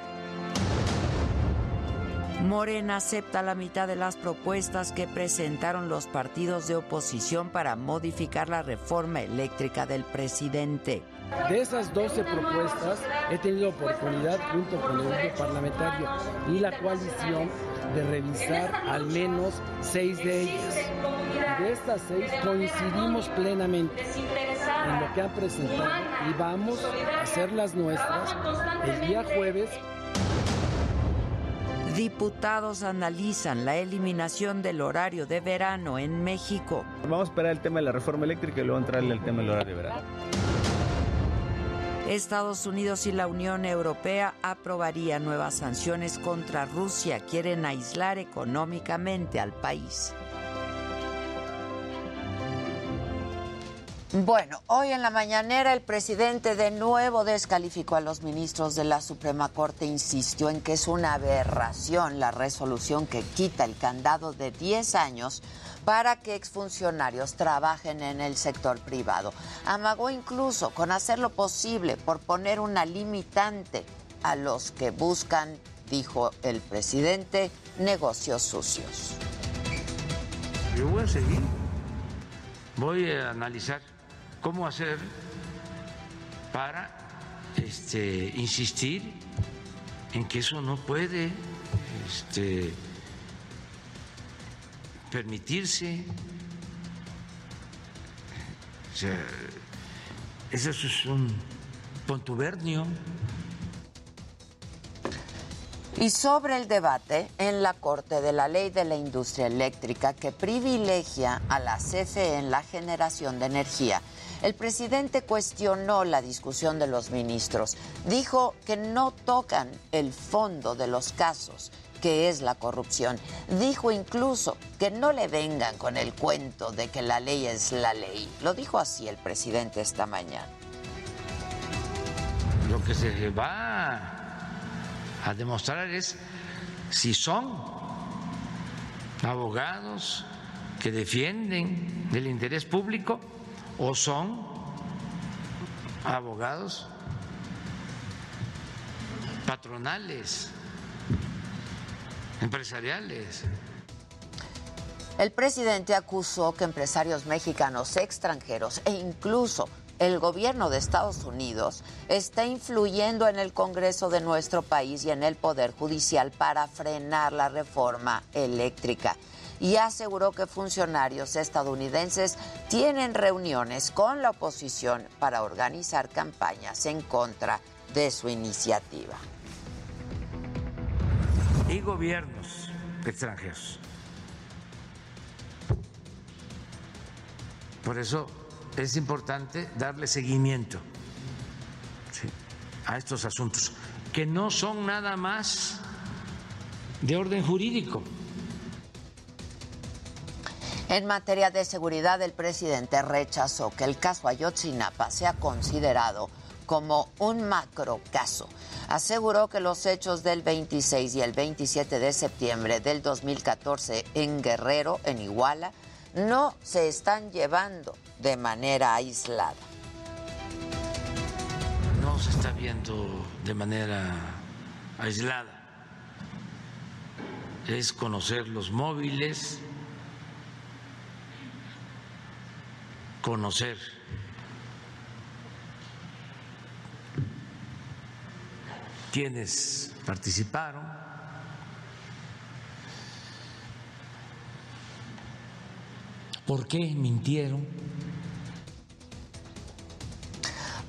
Morena acepta la mitad de las propuestas que presentaron los partidos de oposición para modificar la reforma eléctrica del presidente. De esas 12 propuestas he tenido oportunidad junto con el grupo parlamentario y la coalición de revisar al menos seis de ellas. Y de estas seis coincidimos plenamente en lo que han presentado y vamos a hacer las nuestras el día jueves Diputados analizan la eliminación del horario de verano en México. Vamos a esperar el tema de la reforma eléctrica y luego entrarle al tema del horario de verano. Estados Unidos y la Unión Europea aprobarían nuevas sanciones contra Rusia. Quieren aislar económicamente al país. Bueno, hoy en la mañanera el presidente de nuevo descalificó a los ministros de la Suprema Corte, insistió en que es una aberración la resolución que quita el candado de 10 años para que exfuncionarios trabajen en el sector privado. Amagó incluso con hacer lo posible por poner una limitante a los que buscan, dijo el presidente, negocios sucios. Yo voy a seguir, voy a analizar cómo hacer para este, insistir en que eso no puede este, permitirse sea, eso es un contubernio. Y sobre el debate en la Corte de la Ley de la Industria Eléctrica que privilegia a la CFE en la generación de energía, el presidente cuestionó la discusión de los ministros. Dijo que no tocan el fondo de los casos, que es la corrupción. Dijo incluso que no le vengan con el cuento de que la ley es la ley. Lo dijo así el presidente esta mañana. Lo que se va a demostrar es si son abogados que defienden el interés público o son abogados patronales, empresariales. El presidente acusó que empresarios mexicanos extranjeros e incluso el gobierno de Estados Unidos está influyendo en el Congreso de nuestro país y en el Poder Judicial para frenar la reforma eléctrica. Y aseguró que funcionarios estadounidenses tienen reuniones con la oposición para organizar campañas en contra de su iniciativa. Y gobiernos extranjeros. Por eso es importante darle seguimiento a estos asuntos, que no son nada más de orden jurídico. En materia de seguridad, el presidente rechazó que el caso Ayotzinapa sea considerado como un macro caso. Aseguró que los hechos del 26 y el 27 de septiembre del 2014 en Guerrero, en Iguala, no se están llevando de manera aislada. No se está viendo de manera aislada. Es conocer los móviles, conocer quienes participaron. ¿Por qué mintieron?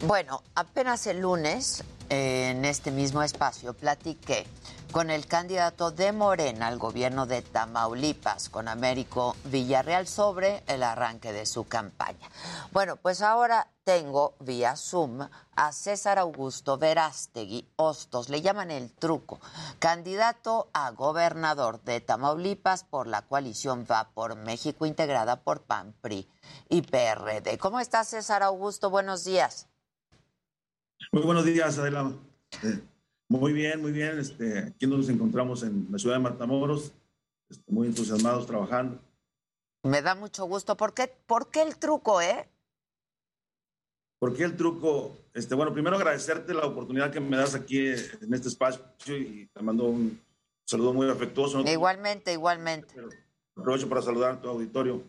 Bueno, apenas el lunes, en este mismo espacio, platiqué con el candidato de Morena al gobierno de Tamaulipas, con Américo Villarreal, sobre el arranque de su campaña. Bueno, pues ahora tengo vía Zoom a César Augusto Verástegui Hostos, le llaman el truco, candidato a gobernador de Tamaulipas por la coalición Va por México, integrada por PAN, PRI y PRD. ¿Cómo estás, César Augusto? Buenos días. Muy buenos días, Adela. Eh, muy bien, muy bien. Este, aquí nos encontramos en la ciudad de Matamoros, este, muy entusiasmados trabajando. Me da mucho gusto. ¿Por qué, ¿Por qué el truco, eh? ¿Por qué el truco? Este, bueno, primero agradecerte la oportunidad que me das aquí en este espacio y te mando un saludo muy afectuoso. Igualmente, igualmente. Aprovecho para saludar a tu auditorio.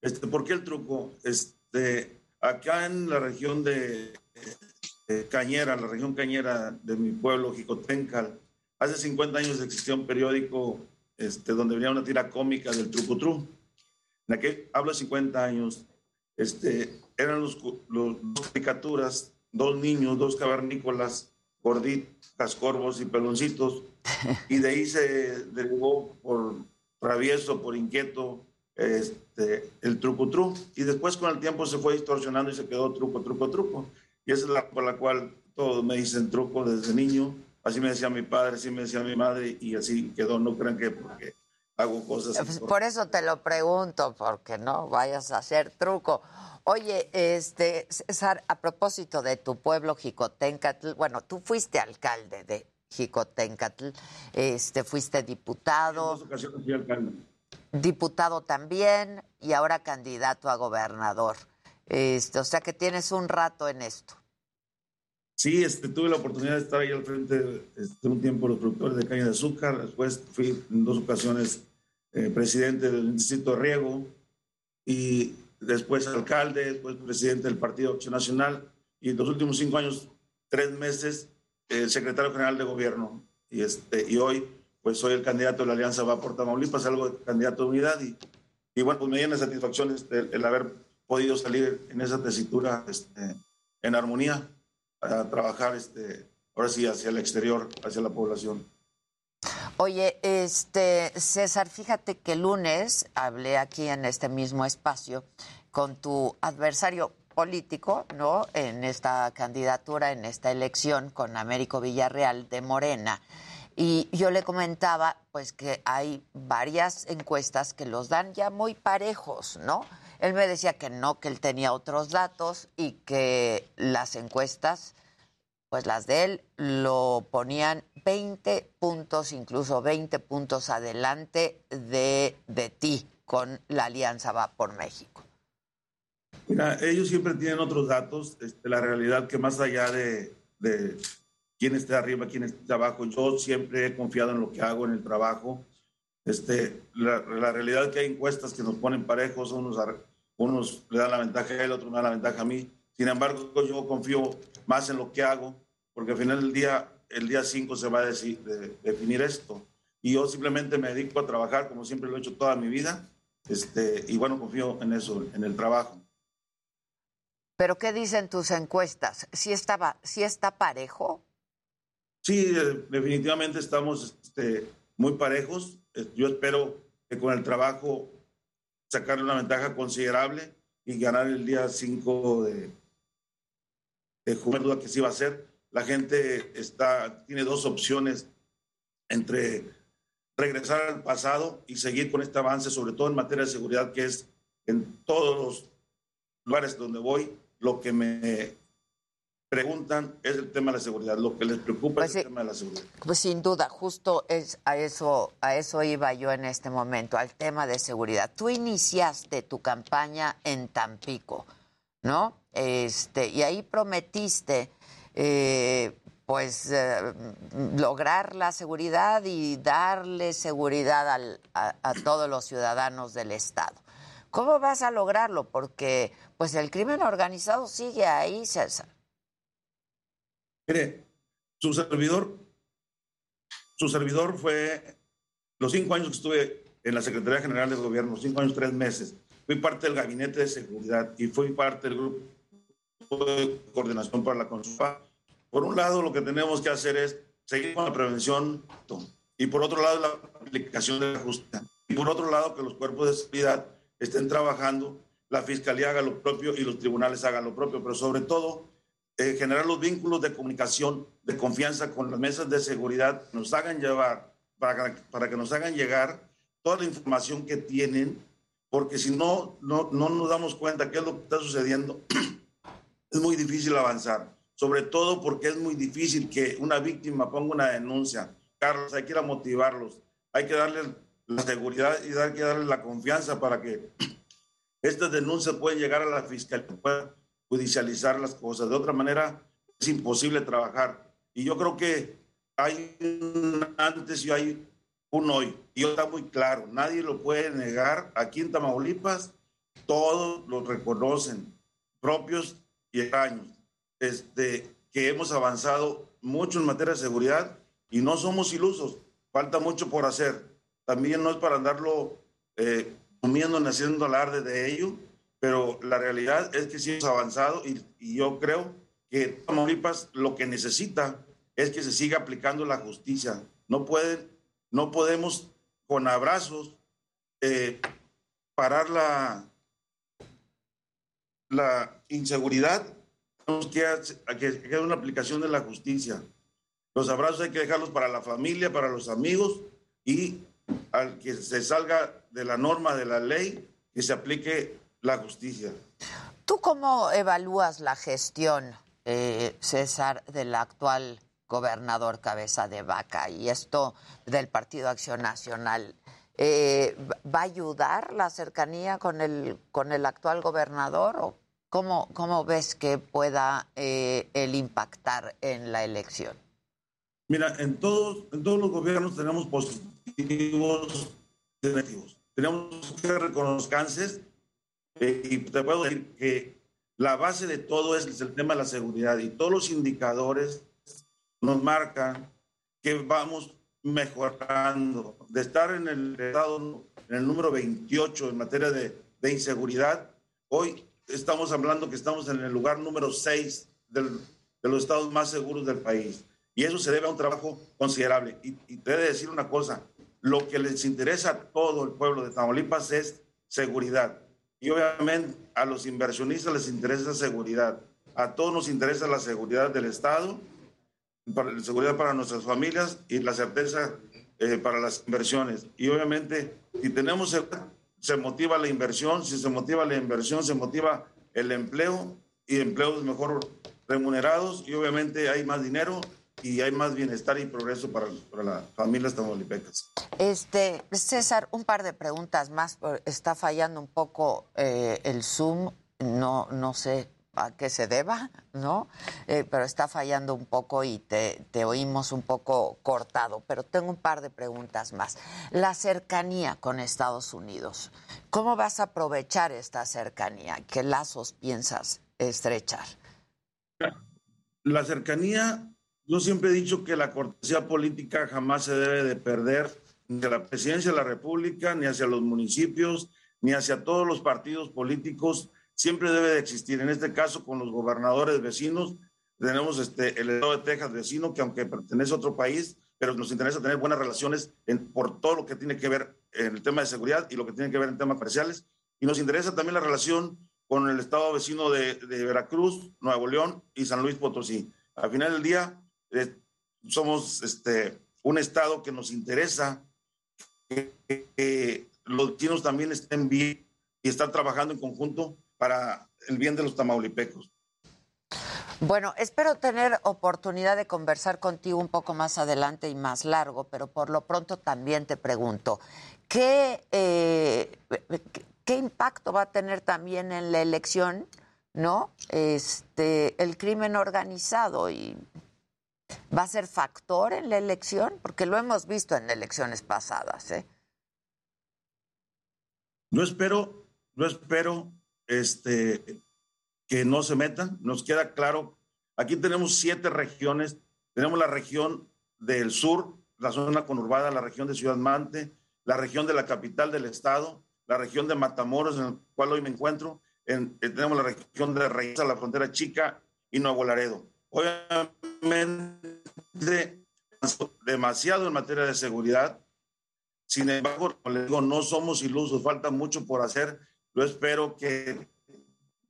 Este, ¿Por qué el truco? Este, acá en la región de eh, Cañera, la región cañera de mi pueblo, Jicotencal. Hace 50 años existía un periódico este, donde venía una tira cómica del Trucutru. En aquel, hablo de 50 años, este, eran los, los, dos caricaturas, dos niños, dos cavernícolas, gorditas, corvos y peloncitos, y de ahí se derivó por travieso, por inquieto, este, el trucutru, y después con el tiempo se fue distorsionando y se quedó truco, truco, truco. Y esa es la por la cual todos me dicen truco desde niño. Así me decía mi padre, así me decía mi madre y así quedó. No crean que porque hago cosas. Pues por eso te lo pregunto, porque no vayas a hacer truco. Oye, este, César, a propósito de tu pueblo Jicotencatl, bueno, tú fuiste alcalde de Jicotencatl, este, fuiste diputado. En dos ocasiones fui alcalde. Diputado también y ahora candidato a gobernador. Este, o sea que tienes un rato en esto. Sí, este, tuve la oportunidad de estar ahí al frente este, un tiempo los productores de caña de azúcar. Después fui en dos ocasiones eh, presidente del de Riego y después alcalde, después presidente del Partido Acción Nacional y en los últimos cinco años, tres meses, eh, secretario general de gobierno. Y, este, y hoy, pues soy el candidato de la Alianza Va por Tamaulipas, algo de candidato de unidad y, y bueno, pues me llena de satisfacción este, el, el haber podido salir en esa tesitura este, en armonía para trabajar este, ahora sí hacia el exterior, hacia la población. Oye, este César, fíjate que el lunes hablé aquí en este mismo espacio con tu adversario político, ¿no? En esta candidatura, en esta elección con Américo Villarreal de Morena. Y yo le comentaba, pues, que hay varias encuestas que los dan ya muy parejos, ¿no? Él me decía que no, que él tenía otros datos y que las encuestas, pues las de él, lo ponían 20 puntos, incluso 20 puntos adelante de, de ti con la Alianza Va por México. Mira, ellos siempre tienen otros datos, este, la realidad que más allá de, quién está arriba, quién está abajo, yo siempre he confiado en lo que hago, en el trabajo. Este, la, la realidad es que hay encuestas que nos ponen parejos, unos, unos le dan la ventaja a él, otros me dan la ventaja a mí. Sin embargo, yo confío más en lo que hago, porque al final del día, el día 5 se va a decir, de, definir esto. Y yo simplemente me dedico a trabajar como siempre lo he hecho toda mi vida. Este, y bueno, confío en eso, en el trabajo. ¿Pero qué dicen tus encuestas? ¿Sí, estaba, sí está parejo? Sí, eh, definitivamente estamos este, muy parejos. Eh, Yo espero que con el trabajo sacar una ventaja considerable y ganar el día 5 de, de junio, duda que sí va a ser. La gente está, tiene dos opciones entre regresar al pasado y seguir con este avance, sobre todo en materia de seguridad, que es en todos los lugares donde voy, lo que me preguntan es el tema de la seguridad. Lo que les preocupa Pues es sí. el tema de la seguridad. Pues sin duda, justo es a eso, a eso iba yo en este momento, al tema de seguridad. Tú iniciaste tu campaña en Tampico, ¿no? Este, y ahí prometiste eh, pues eh, lograr la seguridad y darle seguridad al- a, a todos los ciudadanos del estado. ¿Cómo vas a lograrlo? Porque pues el crimen organizado sigue ahí, César. Mire, su servidor, su servidor fue los cinco años que estuve en la Secretaría General de Gobierno, cinco años, tres meses. Fui parte del Gabinete de Seguridad y fui parte del grupo de coordinación para la consulta. Por un lado, lo que tenemos que hacer es seguir con la prevención y por otro lado, la aplicación de la justicia. Y por otro lado, que los cuerpos de seguridad estén trabajando, la Fiscalía haga lo propio y los tribunales hagan lo propio, pero sobre todo eh, generar los vínculos de comunicación, de confianza con las mesas de seguridad, nos hagan llevar, para, que- nos hagan llegar toda la información que tienen, porque si no, no, no nos damos cuenta qué es lo que está sucediendo, es muy difícil avanzar, sobre todo porque es muy difícil que una víctima ponga una denuncia. Carlos, hay que ir a motivarlos, hay que darles la seguridad y hay que darles la confianza para que estas denuncias pueden llegar a la fiscalía, puedan judicializar las cosas. De otra manera, es imposible trabajar. Y yo creo que hay un antes y hay un hoy. Y está muy claro, nadie lo puede negar. Aquí en Tamaulipas, todos lo reconocen, propios y extraños, este, que hemos avanzado mucho en materia de seguridad y no somos ilusos. Falta mucho por hacer. También no es para andarlo eh, comiendo ni haciendo alarde de ello, pero la realidad es que sí hemos avanzado y, y yo creo que Tamaulipas lo que necesita es que se siga aplicando la justicia. No pueden, no podemos con abrazos eh, parar la, la inseguridad. Tenemos que hacer una aplicación de la justicia. Los abrazos hay que dejarlos para la familia, para los amigos y al que se salga de la norma de la ley, que se aplique la justicia. ¿Tú cómo evalúas la gestión, eh, César, del actual gobernador Cabeza de Vaca y esto del Partido Acción Nacional? Eh, ¿Va a ayudar la cercanía con el, con el actual gobernador o cómo, cómo ves que pueda eh, el impactar en la elección? Mira, en todos, en todos los gobiernos tenemos positivos y negativos. Tenemos que reconocerse eh, y te puedo decir que la base de todo es el tema de la seguridad y todos los indicadores nos marcan que vamos mejorando. De estar en el estado, en el número 28 en materia de, de inseguridad, hoy estamos hablando que estamos en el lugar número 6 de los estados más seguros del país. Y eso se debe a un trabajo considerable. Y, y te he de decir una cosa, lo que les interesa a todo el pueblo de Tamaulipas es seguridad. Y obviamente a los inversionistas les interesa seguridad. A todos nos interesa la seguridad del Estado, la seguridad para nuestras familias y la certeza eh, para las inversiones. Y obviamente, si tenemos seguridad, se motiva la inversión, si se motiva la inversión, se motiva el empleo y empleos mejor remunerados y obviamente hay más dinero y hay más bienestar y progreso para, para las familias tamaulipecas. Este, César, un par de preguntas más. Está fallando un poco eh, el Zoom. No, no sé a qué se deba, ¿no? Eh, pero está fallando un poco y te, te, oímos un poco cortado. Pero tengo un par de preguntas más. La cercanía con Estados Unidos. ¿Cómo vas a aprovechar esta cercanía? ¿Qué lazos piensas estrechar? La cercanía yo siempre he dicho que la cortesía política jamás se debe de perder de la presidencia de la República, ni hacia los municipios, ni hacia todos los partidos políticos. Siempre debe de existir. En este caso, con los gobernadores vecinos, tenemos este, el Estado de Texas vecino, que aunque pertenece a otro país, pero nos interesa tener buenas relaciones por todo lo que tiene que ver en el tema de seguridad y lo que tiene que ver en temas comerciales. Y nos interesa también la relación con el Estado vecino de, de Veracruz, Nuevo León y San Luis Potosí. Al final del día, somos este, un Estado que nos interesa que, que los chinos también estén bien y están trabajando en conjunto para el bien de los tamaulipecos. Bueno, espero tener oportunidad de conversar contigo un poco más adelante y más largo, pero por lo pronto también te pregunto, ¿qué, eh, qué impacto va a tener también en la elección, no? Este, el crimen organizado y va a ser factor en la elección, porque lo hemos visto en elecciones pasadas, ¿eh? Yo espero, yo espero, este que no se metan. Nos queda claro, aquí tenemos siete regiones. Tenemos la región del sur, la zona conurbada, la región de Ciudad Mante, la región de la capital del estado, la región de Matamoros, en la cual hoy me encuentro. En, eh, tenemos la región de Reyes, la frontera chica y Nuevo Laredo. Obviamente, demasiado en materia de seguridad. Sin embargo, como les digo, no somos ilusos, falta mucho por hacer. Yo espero que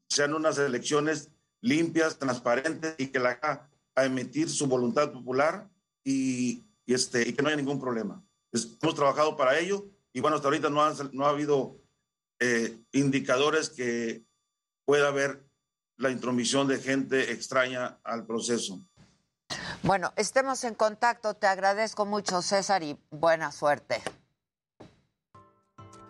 sean unas elecciones limpias, transparentes y que la haga a emitir su voluntad popular y, y, este, y que no haya ningún problema. Hemos trabajado para ello y bueno, hasta ahorita no ha, no ha habido eh, indicadores que pueda haber la intromisión de gente extraña al proceso. Bueno, estemos en contacto. Te agradezco mucho, César, y buena suerte.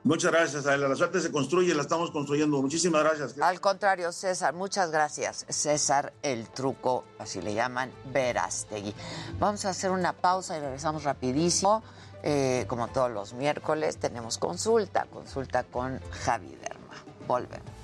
Muchas gracias, Adela. La suerte se construye, la estamos construyendo. Muchísimas gracias. Al contrario, César, muchas gracias. César, el truco, así le llaman, Verástegui. Vamos a hacer una pausa y regresamos rapidísimo. Eh, como todos los miércoles, tenemos consulta, consulta con Javi Derma. Volvemos.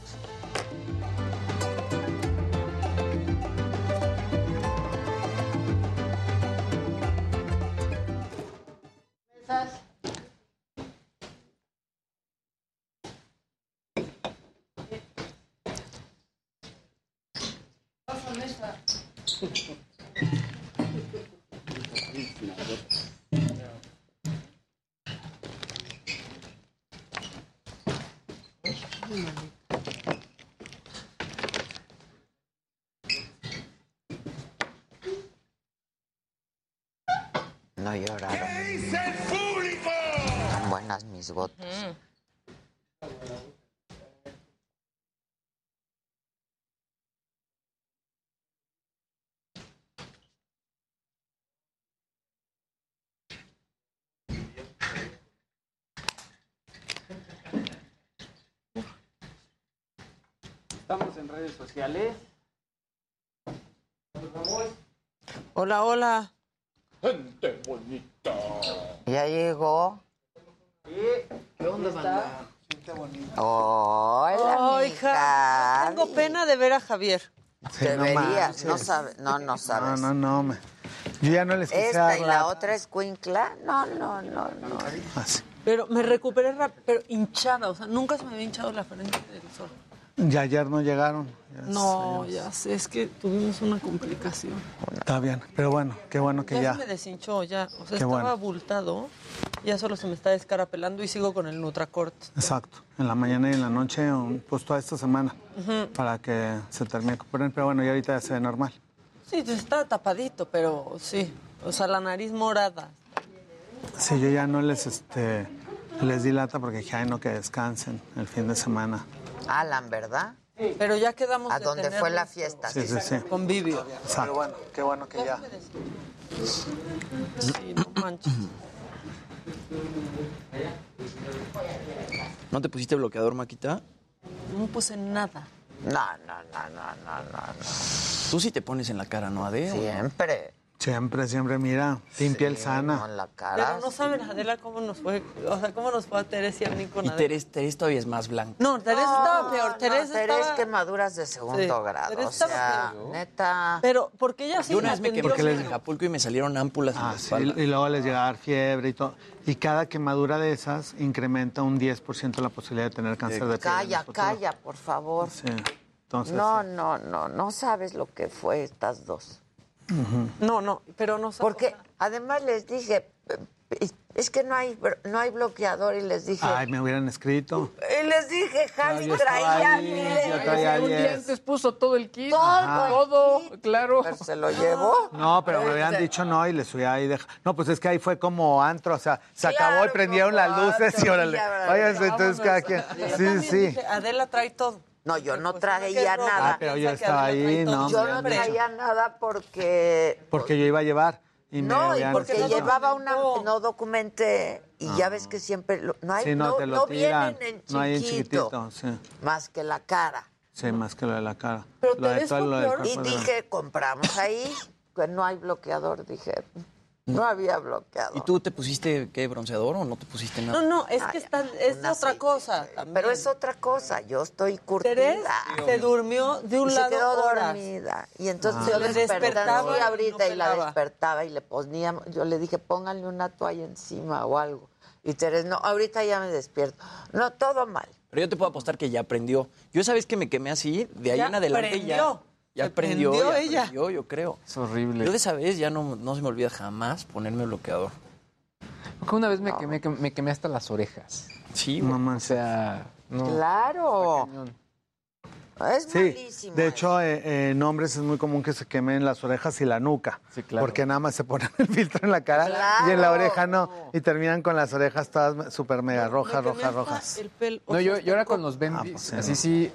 No lloraron. ¿Qué dice el público? Tan mis gotas. Estamos en redes sociales. Hola, hola. Gente bonita. Ya llegó. ¿Qué onda, banda? Hola, Ay, mija. Ja- Tengo pena de ver a Javier. Deberías, no manches. sabes, no, no sabes. No, no, no. me- Yo ya no les quise Esta dar y la otra es Cuincla. No, no, no, no. Pero me recuperé rápido, pero hinchada, o sea, nunca se me había hinchado la frente del sol. Ya ayer no llegaron. No, ya sé, es que tuvimos una complicación. Está bien, pero bueno, qué bueno que ya, ya. se me deshinchó, ya. O sea, Qué estaba bueno. abultado, ya solo se me está descarapelando y sigo con el Nutracort. Exacto, en la mañana y en la noche, un- pues toda esta semana, para que se termine de. Pero bueno, ya ahorita ya se ve normal. Sí, está tapadito, pero sí. O sea, la nariz morada. Sí, yo ya no les, este, les di lata porque dije, ay, no, que descansen el fin de semana. Alan, ¿verdad? Pero ya quedamos A de donde fue la fiesta. Sí, sí, sí. Convivio. Exacto. bueno, qué bueno que ya. Sí, no manches. ¿No te pusiste bloqueador, Maquita? No puse nada. No, no, no, no, no, no. no. Tú sí te pones en la cara, ¿no, Ade? Siempre. Siempre, siempre, mira, sin piel sana. No, en la Pero cara. no saben, Adela, cómo nos fue, o sea, cómo nos fue a Teresa y a mí con Y Adela. Teres, Teres todavía es más blanca. No, Teresa estaba peor. No, Teresa Teresa estaba... quemaduras de segundo Sí, grado. Teresa O sea, peor. neta. Pero, porque ella sí Yo una me vez me quemé en bien. Acapulco y me salieron ámpulas en Ah, la sí, espalda. y luego les llega a dar fiebre y todo. Y cada quemadura de esas incrementa un 10% la posibilidad de tener cáncer de piel. en Calla, calla, por favor. Sí, entonces. No, no, no, no sabes lo que fue estas dos. No, no, pero no Porque además les dije, es que no hay, no hay bloqueador y les dije, Ay, me hubieran escrito. y les dije, Javi estaba traía ahí, miles yo traía de- diez. Dientes puso todo el kit. Todo Todo, claro. Pero se lo llevó. No, pero me habían Este, dicho no y les hubiera ahí dejado. No, pues es que ahí fue como antro, o sea, se Claro, acabó y prendieron las luces y órale. Váyanse entonces cada quien. Sí, sí. dije, Adela trae todo. No, yo no Pues, traía nada. Ah, pero yo estaba ahí, no, Yo no traía nada porque Porque yo iba a llevar. Y me no, y porque dicho, llevaba una, no documenté, y ya ves que siempre, lo- no hay, Sí, no, no, te lo no tiran. vienen en No hay en chiquito, chiquitito, sí. más que la cara. Sí, más que lo de la cara. Pero lo de Teresa todo lo del Y de dije, compramos ahí, que no hay bloqueador, dije, no había bloqueador. ¿Y tú te pusiste qué, bronceador o no te pusiste nada? No, no, es que está, es otra aceite, cosa. Pero es otra cosa, yo estoy curtida. Teresa se durmió de un y lado se quedó horas. dormida. Y entonces Ah. yo le despertaba y no ahorita y la despertaba y le ponía, yo le dije, pónganle una toalla encima o algo. Y Teresa, no, ahorita ya me despierto. No, todo mal. Pero yo te puedo apostar que ya aprendió. Yo esa vez que me quemé así, de ahí Ya en adelante aprendió. ya. Ya Se aprendió, prendió ya ella. aprendió, yo creo. Es horrible. Yo de esa vez ya no, no se me olvida jamás ponerme bloqueador. Porque una vez me quemé, que- me quemé hasta las orejas. Sí, No O sea, no. Claro. Es Sí, malísimo. de hecho, eh, eh, en hombres es muy común que se quemen las orejas y la nuca. Sí, claro. Porque nada más se ponen el filtro en la cara y en la oreja no. Y terminan con las orejas todas súper mega rojas, rojas, rojas. El pelo, o No, yo, yo ahora con los bendis, Ah, pues sí, así no. sí,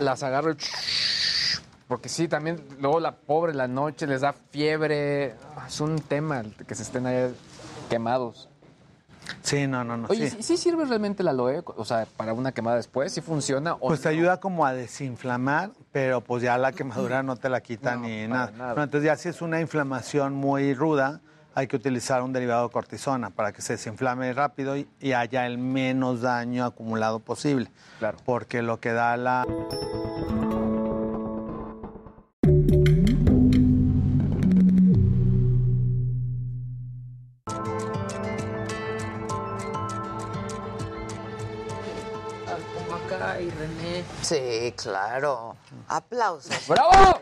las agarro y porque sí, también luego la pobre la noche les da fiebre. Ah, Es un tema que se estén ahí quemados. Sí, no, no, no. Oye, sí. ¿sí, sí sirve realmente el aloe? O sea, para una quemada después, ¿sí funciona? o Pues te no? ayuda como a desinflamar, pero pues ya la quemadura no te la quita No, ni nada. entonces ya si es una inflamación muy ruda, hay que utilizar un derivado de cortisona para que se desinflame rápido y, y haya el menos daño acumulado posible. Claro. Porque lo que da la... Sí, claro. Aplausos. ¡Bravo! La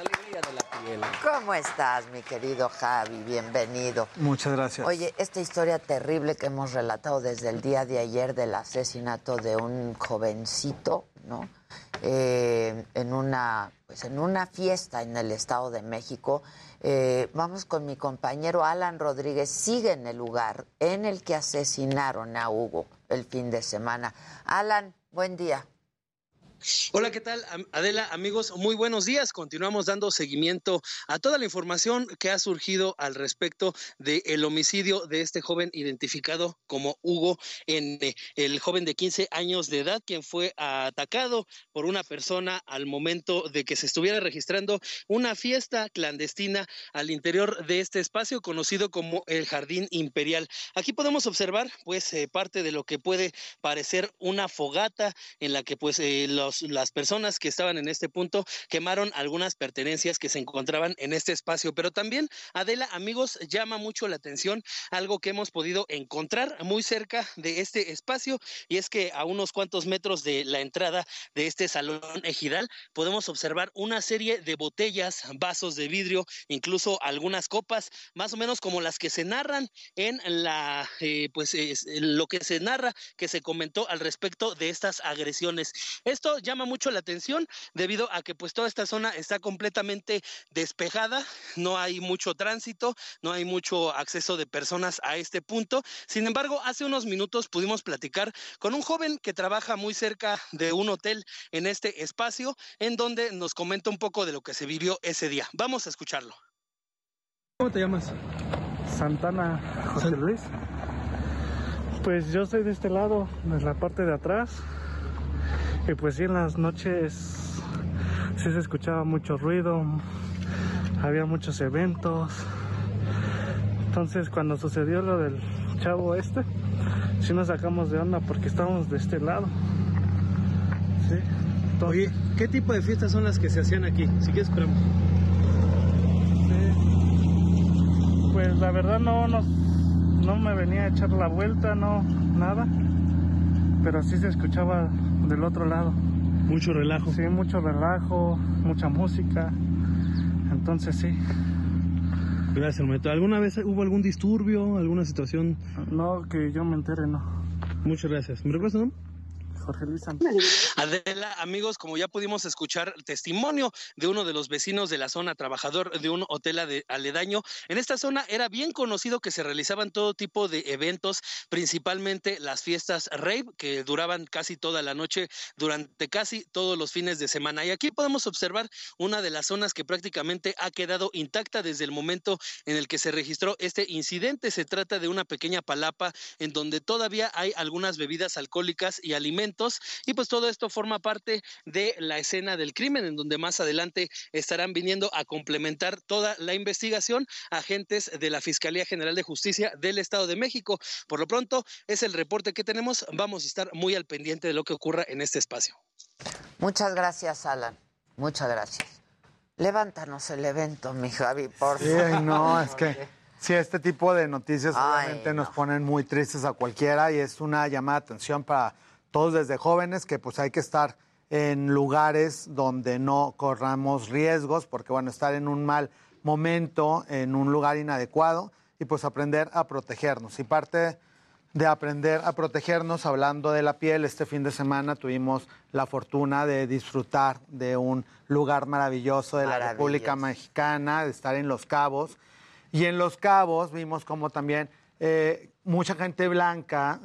alegría de la piel. ¿Cómo estás, mi querido Javi? Bienvenido. Muchas gracias. Oye, esta historia terrible que hemos relatado desde el día de ayer del asesinato de un jovencito, ¿no? Eh, en una, pues en una fiesta en el Estado de México. Eh, vamos con mi compañero Alan Rodríguez. Sigue en el lugar en el que asesinaron a Hugo el fin de semana. Alan, buen día. Hola, ¿qué tal? Adela, amigos, muy buenos días. Continuamos dando seguimiento a toda la información que ha surgido al respecto del homicidio de este joven identificado como Hugo N., el joven de 15 años de edad, quien fue atacado por una persona al momento de que se estuviera registrando una fiesta clandestina al interior de este espacio conocido como el Jardín Imperial. Aquí podemos observar, pues, eh, parte de lo que puede parecer una fogata en la que, pues, eh, las personas que estaban en este punto quemaron algunas pertenencias que se encontraban en este espacio. Pero también, Adela, amigos, llama mucho la atención algo que hemos podido encontrar muy cerca de este espacio y es que a unos cuantos metros de la entrada de este salón ejidal podemos observar una serie de botellas, vasos de vidrio, incluso algunas copas, más o menos como las que se narran en la, eh, pues lo que se narra que se comentó al respecto de estas agresiones. Esto llama mucho la atención debido a que pues toda esta zona está completamente despejada, no hay mucho tránsito, no hay mucho acceso de personas a este punto. Sin embargo, hace unos minutos pudimos platicar con un joven que trabaja muy cerca de un hotel en este espacio, en donde nos comenta un poco de lo que se vivió ese día. Vamos a escucharlo. ¿Cómo te llamas? Santana José Luis. Pues yo soy de este lado, de la parte de atrás. Y pues sí, en las noches sí se escuchaba mucho ruido, había muchos eventos. Entonces cuando sucedió lo del chavo este, sí nos sacamos de onda porque estábamos de este lado. Sí. Oye, ¿qué tipo de fiestas son las que se hacían aquí? Si quieres, esperamos. Pues la verdad no, no, no me venía a echar la vuelta, no, nada. Pero sí se escuchaba del otro lado. Mucho relajo. Sí, mucho relajo, mucha música. Entonces sí. Gracias. ¿Alguna vez hubo algún disturbio, alguna situación? No, que yo me entere, no. Muchas gracias. ¿Me recuerdas nombre? Jorge Luis Adela, amigos, como ya pudimos escuchar testimonio de uno de los vecinos de la zona, trabajador de un hotel aledaño, en esta zona era bien conocido que se realizaban todo tipo de eventos, principalmente las fiestas rave, que duraban casi toda la noche durante casi todos los fines de semana. Y aquí podemos observar una de las zonas que prácticamente ha quedado intacta desde el momento en el que se registró este incidente. Se trata de una pequeña palapa en donde todavía hay algunas bebidas alcohólicas y alimentos y pues todo esto forma parte de la escena del crimen en donde más adelante estarán viniendo a complementar toda la investigación agentes de la Fiscalía General de Justicia del Estado de México. Por lo pronto es el reporte que tenemos, vamos a estar muy al pendiente de lo que ocurra en este espacio. Muchas gracias, Alan. Muchas gracias. Levántanos el evento, mi Javi, por favor. Sí, no, es que sí, este tipo de noticias obviamente nos ponen muy tristes a cualquiera y es una llamada de atención para todos desde jóvenes, que pues hay que estar en lugares donde no corramos riesgos, porque bueno, estar en un mal momento, en un lugar inadecuado, y pues aprender a protegernos. Y parte de aprender a protegernos, hablando de la piel, este fin de semana tuvimos la fortuna de disfrutar de un lugar maravilloso de la República Mexicana, de estar en Los Cabos. Y en Los Cabos vimos como también eh, mucha gente blanca,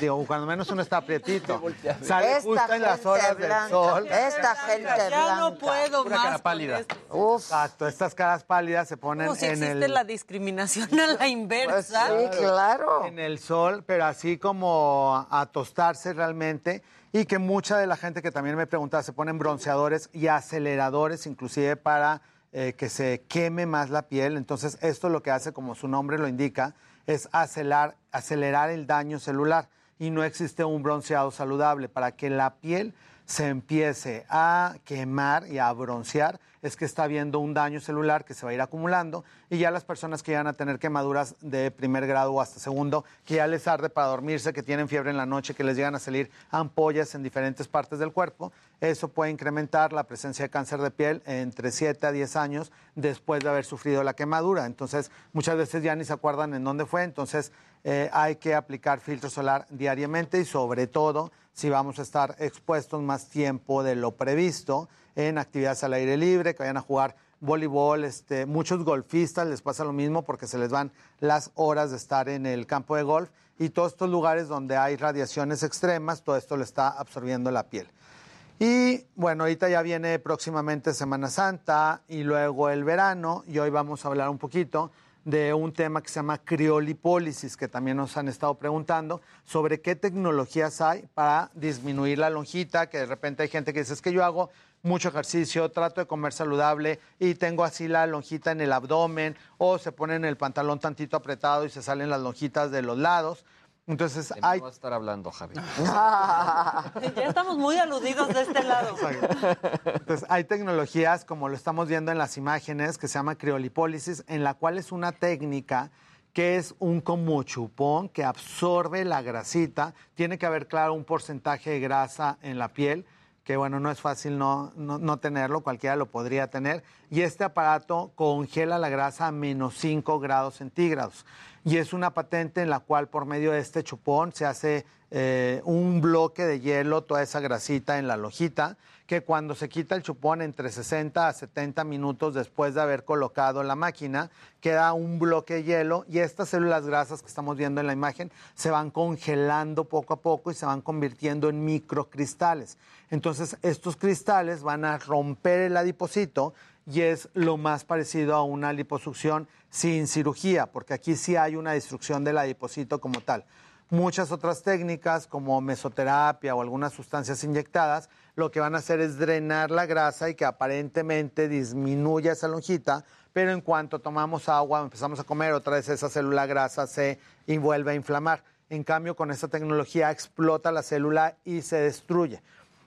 digo, cuando menos uno está aprietito, sale justo en las horas del sol. Esta gente blanca. Ya no puedo más. cara pálida. Exacto, estas caras pálidas se ponen Como si en existe el... la discriminación a la inversa. sí, claro. En el sol, pero así como a tostarse realmente. Y que mucha de la gente que también me preguntaba se ponen bronceadores y aceleradores, inclusive para eh, que se queme más la piel. Entonces, esto lo que hace, como su nombre lo indica, es acelerar, acelerar el daño celular y no existe un bronceado saludable. Para que la piel se empiece a quemar y a broncear, es que está habiendo un daño celular que se va a ir acumulando y ya las personas que van a tener quemaduras de primer grado o hasta segundo, que ya les arde para dormirse, que tienen fiebre en la noche, que les llegan a salir ampollas en diferentes partes del cuerpo, eso puede incrementar la presencia de cáncer de piel entre 7 a 10 años después de haber sufrido la quemadura. Entonces, muchas veces ya ni se acuerdan en dónde fue, entonces eh, hay que aplicar filtro solar diariamente y sobre todo si vamos a estar expuestos más tiempo de lo previsto en actividades al aire libre, que vayan a jugar voleibol, este, muchos golfistas les pasa lo mismo porque se les van las horas de estar en el campo de golf y todos estos lugares donde hay radiaciones extremas, todo esto lo está absorbiendo la piel. Y bueno, ahorita ya viene próximamente Semana Santa y luego el verano y hoy vamos a hablar un poquito de un tema que se llama criolipólisis, que también nos han estado preguntando sobre qué tecnologías hay para disminuir la lonjita, que de repente hay gente que dice, es que yo hago mucho ejercicio, trato de comer saludable y tengo así la lonjita en el abdomen o se ponen el pantalón tantito apretado y se salen las lonjitas de los lados. Entonces De hay vas a estar hablando, Javi. Ya estamos muy aludidos de este lado. Entonces, hay tecnologías, como lo estamos viendo en las imágenes, que se llama criolipólisis, en la cual es una técnica que es un como chupón que absorbe la grasita. Tiene que haber, claro, un porcentaje de grasa en la piel, que bueno, no es fácil no, no, tenerlo, cualquiera lo podría tener. Y este aparato congela la grasa a menos 5 grados centígrados. Y es una patente en la cual por medio de este chupón se hace eh, un bloque de hielo, toda esa grasita en la lojita, que cuando se quita el chupón entre 60 a 70 minutos después de haber colocado la máquina, queda un bloque de hielo y estas células grasas que estamos viendo en la imagen se van congelando poco a poco y se van convirtiendo en microcristales. Entonces estos cristales van a romper el adipocito y es lo más parecido a una liposucción sin cirugía, porque aquí sí hay una destrucción del adipocito como tal. Muchas otras técnicas como mesoterapia o algunas sustancias inyectadas lo que van a hacer es drenar la grasa y que aparentemente disminuya esa lonjita, pero en cuanto tomamos agua, empezamos a comer, otra vez esa célula grasa se vuelve a inflamar. En cambio, con esta tecnología explota la célula y se destruye.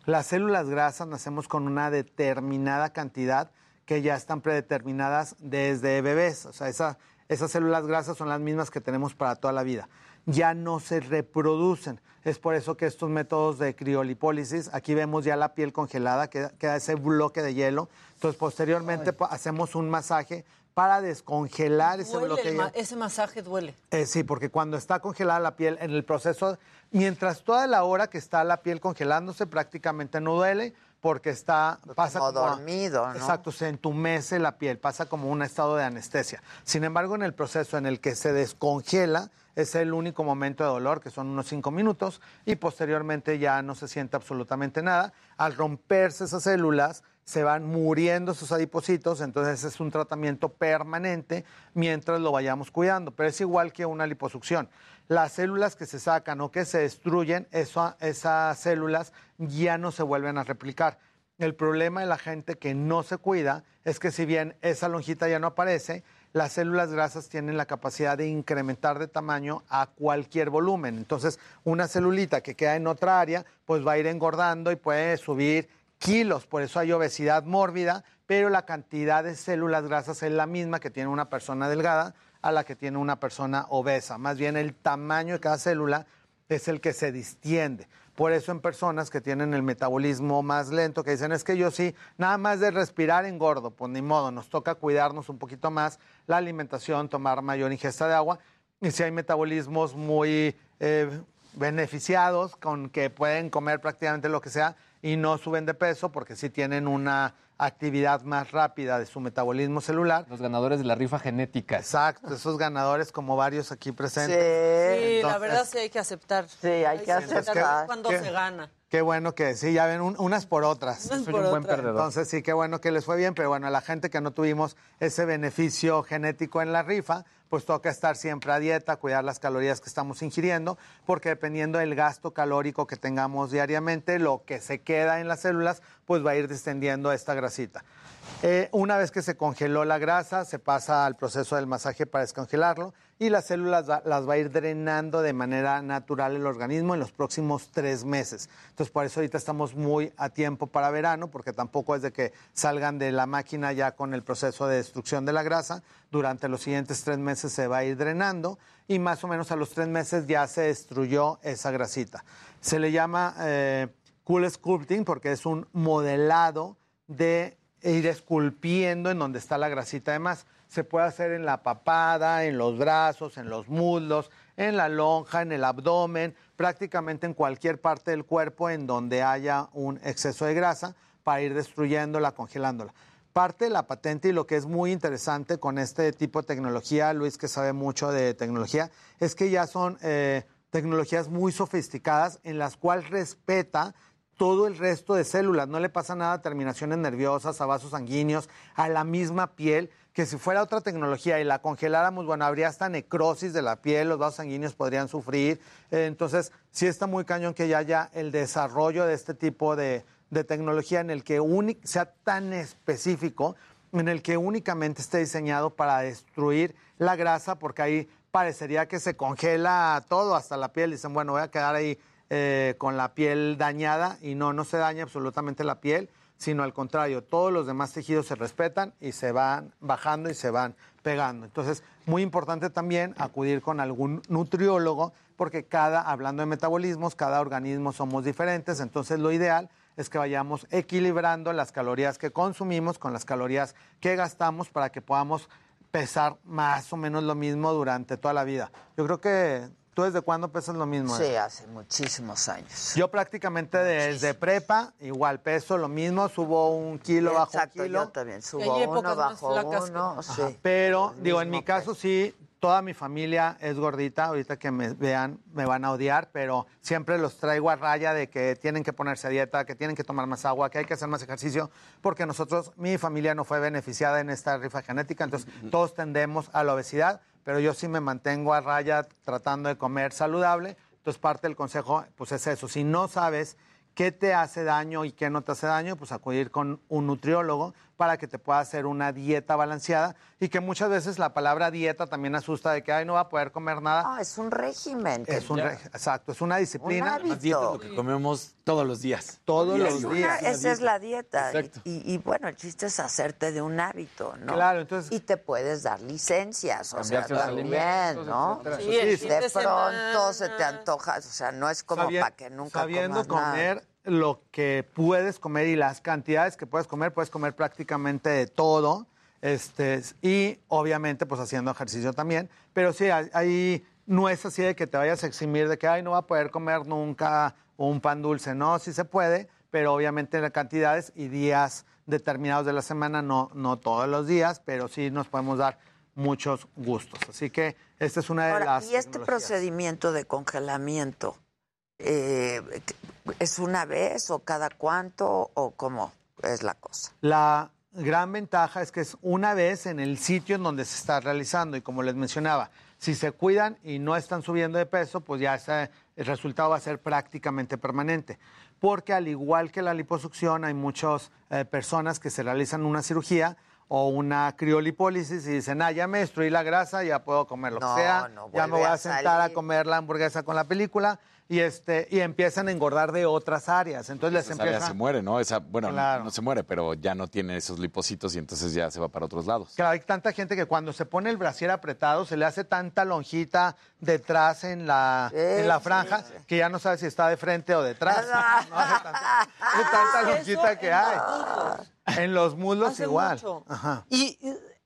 Las células grasas nacemos con una determinada cantidad que ya están predeterminadas desde bebés. O sea, esa- esas células grasas son las mismas que tenemos para toda la vida. Ya no se reproducen. Es por eso que estos métodos de criolipólisis, aquí vemos ya la piel congelada, queda, queda ese bloque de hielo. Entonces, posteriormente po- hacemos un masaje para descongelar ese Duele bloque de el hielo. ma- ese masaje duele. Eh, sí, porque cuando está congelada la piel, en el proceso, mientras toda la hora que está la piel congelándose, prácticamente no duele porque está pasa como a- dormido, ¿no? Exacto, se entumece la piel, pasa como un estado de anestesia. Sin embargo, en el proceso en el que se descongela, es el único momento de dolor, que son unos cinco minutos, y posteriormente ya no se siente absolutamente nada. Al romperse esas células, se van muriendo esos adipocitos, entonces es un tratamiento permanente mientras lo vayamos cuidando, pero es igual que una liposucción. Las células que se sacan o que se destruyen, esas células ya no se vuelven a replicar. El problema de la gente que no se cuida es que si bien esa lonjita ya no aparece, las células grasas tienen la capacidad de incrementar de tamaño a cualquier volumen. Entonces, una celulita que queda en otra área, pues va a ir engordando y puede subir kilos. Por eso hay obesidad mórbida, pero la cantidad de células grasas es la misma que tiene una persona delgada a la que tiene una persona obesa. Más bien el tamaño de cada célula es el que se distiende. Por eso en personas que tienen el metabolismo más lento, que dicen, es que yo sí, nada más de respirar engordo, pues ni modo, nos toca cuidarnos un poquito más la alimentación, tomar mayor ingesta de agua. Y si hay metabolismos muy eh, beneficiados, con que pueden comer prácticamente lo que sea y no suben de peso, porque sí tienen una actividad más rápida de su metabolismo celular. Los ganadores de la rifa genética. Exacto, esos ganadores como varios aquí presentes. Sí, la Entonces, verdad sí hay que aceptar. Sí, hay que aceptar. Cuando ¿Qué? se gana. Qué bueno que sí, ya ven, un- unas por otras. Unas Soy por un buen perdedor. Entonces sí, qué bueno que les fue bien, pero bueno, a la gente que no tuvimos ese beneficio genético en la rifa, pues toca estar siempre a dieta, cuidar las calorías que estamos ingiriendo, porque dependiendo del gasto calórico que tengamos diariamente, lo que se queda en las células, pues va a ir descendiendo esta grasita. Eh, una vez que se congeló la grasa, se pasa al proceso del masaje para descongelarlo y las células va- las va a ir drenando de manera natural el organismo en los próximos tres meses. Entonces, por eso ahorita estamos muy a tiempo para verano, porque tampoco es de que salgan de la máquina ya con el proceso de destrucción de la grasa. Durante los siguientes tres meses se va a ir drenando y más o menos a los tres meses ya se destruyó esa grasita. Se le llama eh, cool sculpting porque es un modelado de ir esculpiendo en donde está la grasita. Además, se puede hacer en la papada, en los brazos, en los muslos, en la lonja, en el abdomen, prácticamente en cualquier parte del cuerpo en donde haya un exceso de grasa para ir destruyéndola, congelándola. Parte de la patente y lo que es muy interesante con este tipo de tecnología, Luis que sabe mucho de tecnología, es que ya son eh, tecnologías muy sofisticadas en las cuales respeta todo el resto de células. No le pasa nada a terminaciones nerviosas, a vasos sanguíneos, a la misma piel, que si fuera otra tecnología y la congeláramos, bueno, habría hasta necrosis de la piel, los vasos sanguíneos podrían sufrir. Entonces, sí está muy cañón que ya haya el desarrollo de este tipo de, de tecnología en el que sea tan específico, en el que únicamente esté diseñado para destruir la grasa, porque hay parecería que se congela todo, hasta la piel. Dicen, bueno, voy a quedar ahí eh, con la piel dañada y no, no se daña absolutamente la piel, sino al contrario, todos los demás tejidos se respetan y se van bajando y se van pegando. Entonces, muy importante también acudir con algún nutriólogo, porque cada, hablando de metabolismos, cada organismo somos diferentes, entonces lo ideal es que vayamos equilibrando las calorías que consumimos con las calorías que gastamos para que podamos pesar más o menos lo mismo durante toda la vida. Yo creo que tú desde cuándo pesas lo mismo. Sí, eh? hace muchísimos años. Yo prácticamente desde prepa, igual peso lo mismo, subo un kilo bajo un Exacto, kilo. yo también subo uno bajo uno. sí. Pero, El digo, en mi caso sí, toda mi familia es gordita. Ahorita que me vean, me van a odiar, pero siempre los traigo a raya de que tienen que ponerse a dieta, que tienen que tomar más agua, que hay que hacer más ejercicio, porque nosotros, mi familia no fue beneficiada en esta rifa genética, entonces todos tendemos a la obesidad, pero yo sí me mantengo a raya tratando de comer saludable. Entonces, parte del consejo, pues es eso. Si no sabes qué te hace daño y qué no te hace daño, pues acudir con un nutriólogo para que te pueda hacer una dieta balanceada y que muchas veces la palabra dieta también asusta de que ay no va a poder comer nada. No, es un régimen. Es un re- exacto, es una disciplina. hábito. Más dieta es lo que comemos todos los días. Todos Y los una- días. esa es la dieta. Exacto. Y, y bueno, el chiste es hacerte de un hábito, ¿no? Claro, entonces- Y te puedes dar licencias, o sea, también, ¿no? Sí, fin de pronto se te antoja, o sea, no es como para que nunca sabiendo comas nada. Lo que puedes comer y las cantidades que puedes comer, puedes comer prácticamente de todo. Este, y obviamente, pues haciendo ejercicio también. Pero sí, ahí no es así de que te vayas a eximir de que, ay, no va a poder comer nunca un pan dulce. No, sí se puede, pero obviamente en cantidades y días determinados de la semana, no, no todos los días, pero sí nos podemos dar muchos gustos. Así que esta es una de Ahora, las. y este tecnologías. procedimiento de congelamiento, eh, ¿es una vez o cada cuánto o cómo es la cosa? La gran ventaja es que es una vez en el sitio en donde se está realizando y como les mencionaba, si se cuidan y no están subiendo de peso, pues ya ese- el resultado va a ser prácticamente permanente. Porque al igual que la liposucción, hay muchas eh, personas que se realizan una cirugía o una criolipólisis y dicen, ah, ya me destruí la grasa, ya puedo comer lo No, que sea, no ya me voy a, a sentar a salir". comer la hamburguesa con la película y, este, y empiezan a engordar de otras áreas. Entonces les Esa área empieza... se muere, ¿no? Esa, bueno, Claro. no se muere, pero ya no tiene esos lipocitos y entonces ya se va para otros lados. Claro, hay tanta gente que cuando se pone el brasier apretado se le hace tanta lonjita detrás en la, en la franja que ya no sabe si está de frente o detrás. No hace tanta, lonjita que hay. En los muslos Hace igual. mucho. Ajá. Y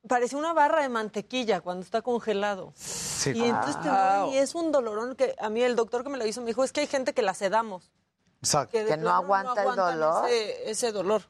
parece una barra de mantequilla cuando está congelado. Sí. Y entonces te y es un dolorón que a mí el doctor que me lo hizo me dijo, es que hay gente que la sedamos. Exacto. Que no plano aguanta el dolor. Ese, ese dolor.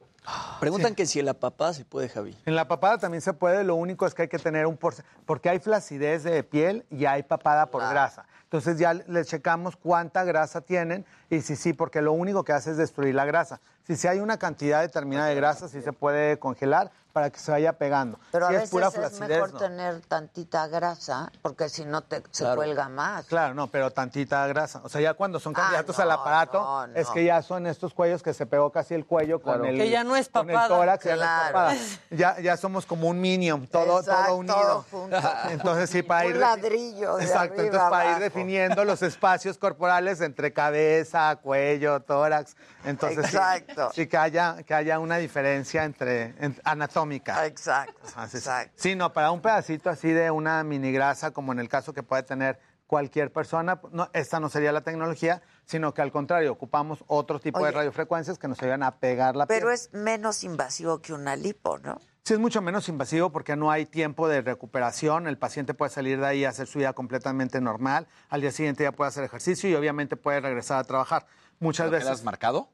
Preguntan que si en la papada se puede, Javi. En la papada también se puede, lo único es que hay que tener un porcentaje, porque hay flacidez de piel y hay papada por grasa. Entonces ya le checamos cuánta grasa tienen y si sí, porque lo único que hace es destruir la grasa. Si sí hay una cantidad determinada de grasa, sí se puede congelar para que se vaya pegando. Pero a veces es pura es flacidez, mejor no. tener tantita grasa, porque si no te se Claro. cuelga más. Claro, no, pero tantita grasa. O sea, ya cuando son Ah, candidatos no, al aparato, no, no. es que ya son estos cuellos que se pegó casi el cuello con el Que ya no es con el tórax, ya no es papada. Ya, ya somos como un minion, todo, Exacto, todo unido. junto. Entonces sí, para Un ir... ladrillo de Exacto, entonces para ir definiendo los espacios corporales entre cabeza, cuello, tórax. Entonces sí- Exacto. sí, que haya que haya una diferencia entre en- anatómica. Exacto. Ajá, sí, sí. exacto. Sí, no, para un pedacito así de una mini grasa, como en el caso que puede tener cualquier persona, no, esta no sería la tecnología, sino que al contrario, ocupamos otro tipo de radiofrecuencias que nos ayudan a pegar la Pero piel. es menos invasivo que una lipo, ¿no? Sí, es mucho menos invasivo porque no hay tiempo de recuperación. El paciente puede salir de ahí y hacer su vida completamente normal. Al día siguiente ya puede hacer ejercicio y obviamente puede regresar a trabajar. Muchas ¿Lo veces. quedas marcado?